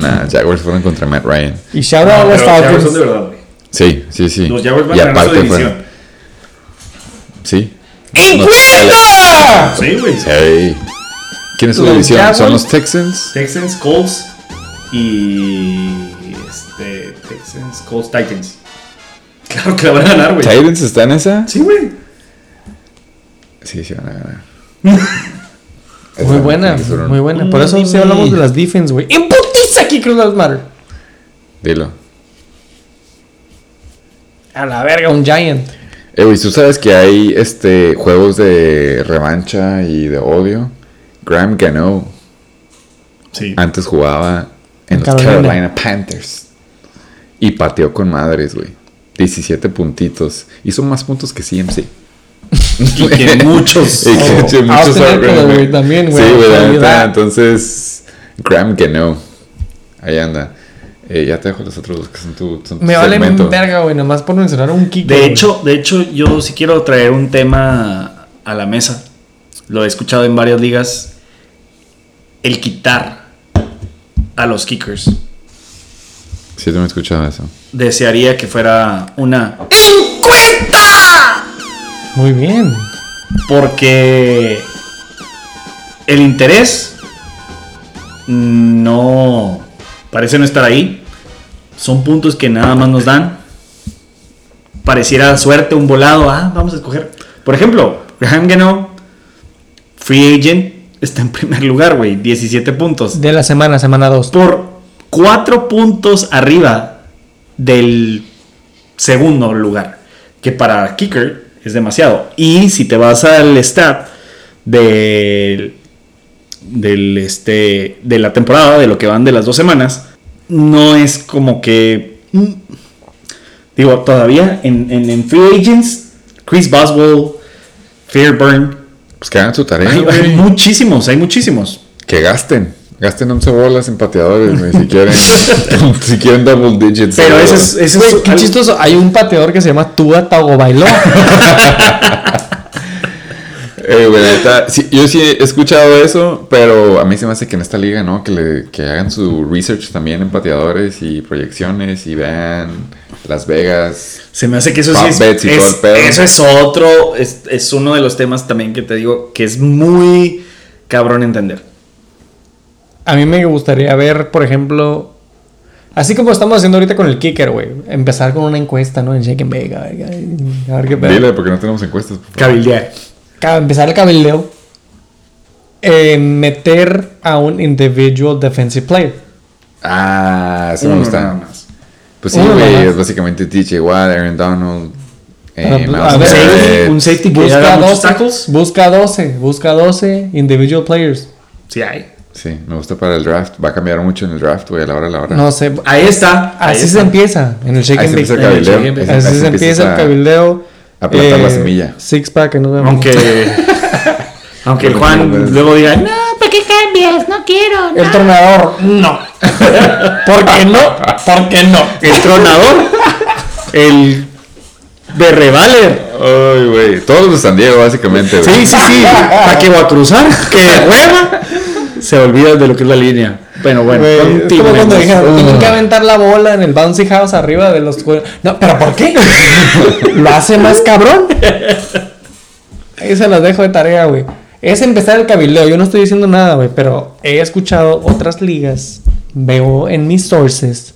Nah, Jaguars fueron contra Matt Ryan. Y shout out a los los Jaguars son Falcons. de verdad, güey. Sí, sí, sí. Los Jaguars van Y a ganar su división. fueron- Sí. ¡Encuesta! Sí, güey. Sí. ¿Quién es su Los división? Jaguars. ¿Son los Texans? Texans, Colts y este, Texans, Colts, Titans. Claro que la van a ganar, güey. ¿Titans está en esa? Sí, güey. Sí, sí van a ganar. Muy buena, muy buena. Por eso sí hablamos de las defense, güey. ¡Imputiza aquí, Cruz Lives Matter! Dilo. A la verga, un Giant. Eh, güey, ¿tú sabes que hay este juegos de revancha y de odio? Graham Gano Sí. antes jugaba en los Carolina. Panthers. Y pateó con madres, güey. 17 puntitos. Hizo más puntos que CMC. Y que muchos. Y que Oh, muchos Eckler, güey, también, güey, Sí, güey, Entonces, Graham Gano. Ahí anda. Eh, ya te dejo los otros dos que son tu, son tu Me vale segmento. verga, güey, nomás por mencionar un kick. De hecho, de hecho, yo sí quiero traer un tema a la mesa. Lo he escuchado en varias ligas. El quitar a los kickers. Sí, tú me escuchado eso. Desearía que fuera una Muy bien. Porque el interés no parece no estar ahí. Son puntos que nada más nos dan. Pareciera suerte, un volado. Ah, vamos a escoger. Por ejemplo, Graham Gano, free agent, está en primer lugar, güey. 17 puntos. De la semana, semana 2. Por 4 puntos arriba del segundo lugar. Que para Kicker es demasiado. Y si te vas al stat del, del este, de la temporada, de lo que van de las dos semanas, no es como que. mm, Digo, todavía en, en, en Free Agents, Chris Boswell, Fairburn, Pues que hagan su tarea, hay, muchísimos, hay muchísimos. Que gasten. Gasten 11 bolas en pateadores, si quieren. si quieren double digits. Pero güey. ese es, ese es Güey, qué algo- chistoso. Hay un pateador que se llama Tua Tagovailoa. Eh, la neta, sí, yo sí he escuchado eso, pero a mí se me hace que en esta liga, ¿no? Que, le, que hagan su research también en pateadores y proyecciones y vean Las Vegas. Se me hace que eso sí es, es- eso es otro, es, es uno de los temas también que te digo que es muy cabrón entender. A mí me gustaría ver, por ejemplo, así como estamos haciendo ahorita con el kicker, güey. Empezar con una encuesta, ¿no? En Shake and Bake. A ver, a ver qué pedo. Dile, porque no tenemos encuestas. Cabildear. Empezar el cabildeo. Eh, meter a un individual defensive player. Ah, eso me gusta. más. Pues sí, Uno güey, es básicamente TJ Watt, Aaron Donald. Eh, a ver, un safety que Busca haga muchos 12, tackles. busca 12, busca 12 individual players. Sí hay. Sí, me gusta para el draft. Va a cambiar mucho en el draft, güey, a la hora de la hora. No sé. Ahí está. ahí Así se está. empieza en el Shake Ahí and se Bake. empieza el en el cabildeo. Ahí Así se empieza el a- cabildeo. A plantar la Eh, semilla. Six pack, nos vemos. Aunque, aunque el Juan luego diga, no, ¿Para qué cambias? No quiero. El tronador, no. ¿Por qué no? ¿Por qué no? el tronador, el berrevaler. Ay, güey. Todos los de San Diego, básicamente, güey. Sí, sí, sí. ¿Para qué voy a cruzar? ¡Qué hueva! Se olvida de lo que es la línea. Bueno, bueno. Güey, es como cuando tienen que aventar la bola en el bouncy house arriba de los No, pero ¿por qué? Lo hace más cabrón. Ahí se las dejo de tarea, güey. Es empezar el cabildeo. Yo no estoy diciendo nada, güey, pero he escuchado otras ligas. Veo en mis sources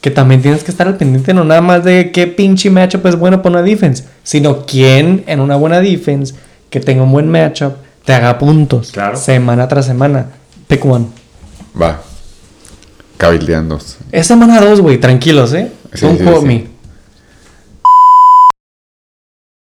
que también tienes que estar al pendiente no nada más de qué pinche matchup es bueno para una defense, sino quién en una buena defense que tenga un buen matchup te haga puntos Claro. semana tras semana. Pick one. Va. Cabildeando. Es semana 2, güey, tranquilos, ¿eh? Sí, Don't sí, quote sí. me.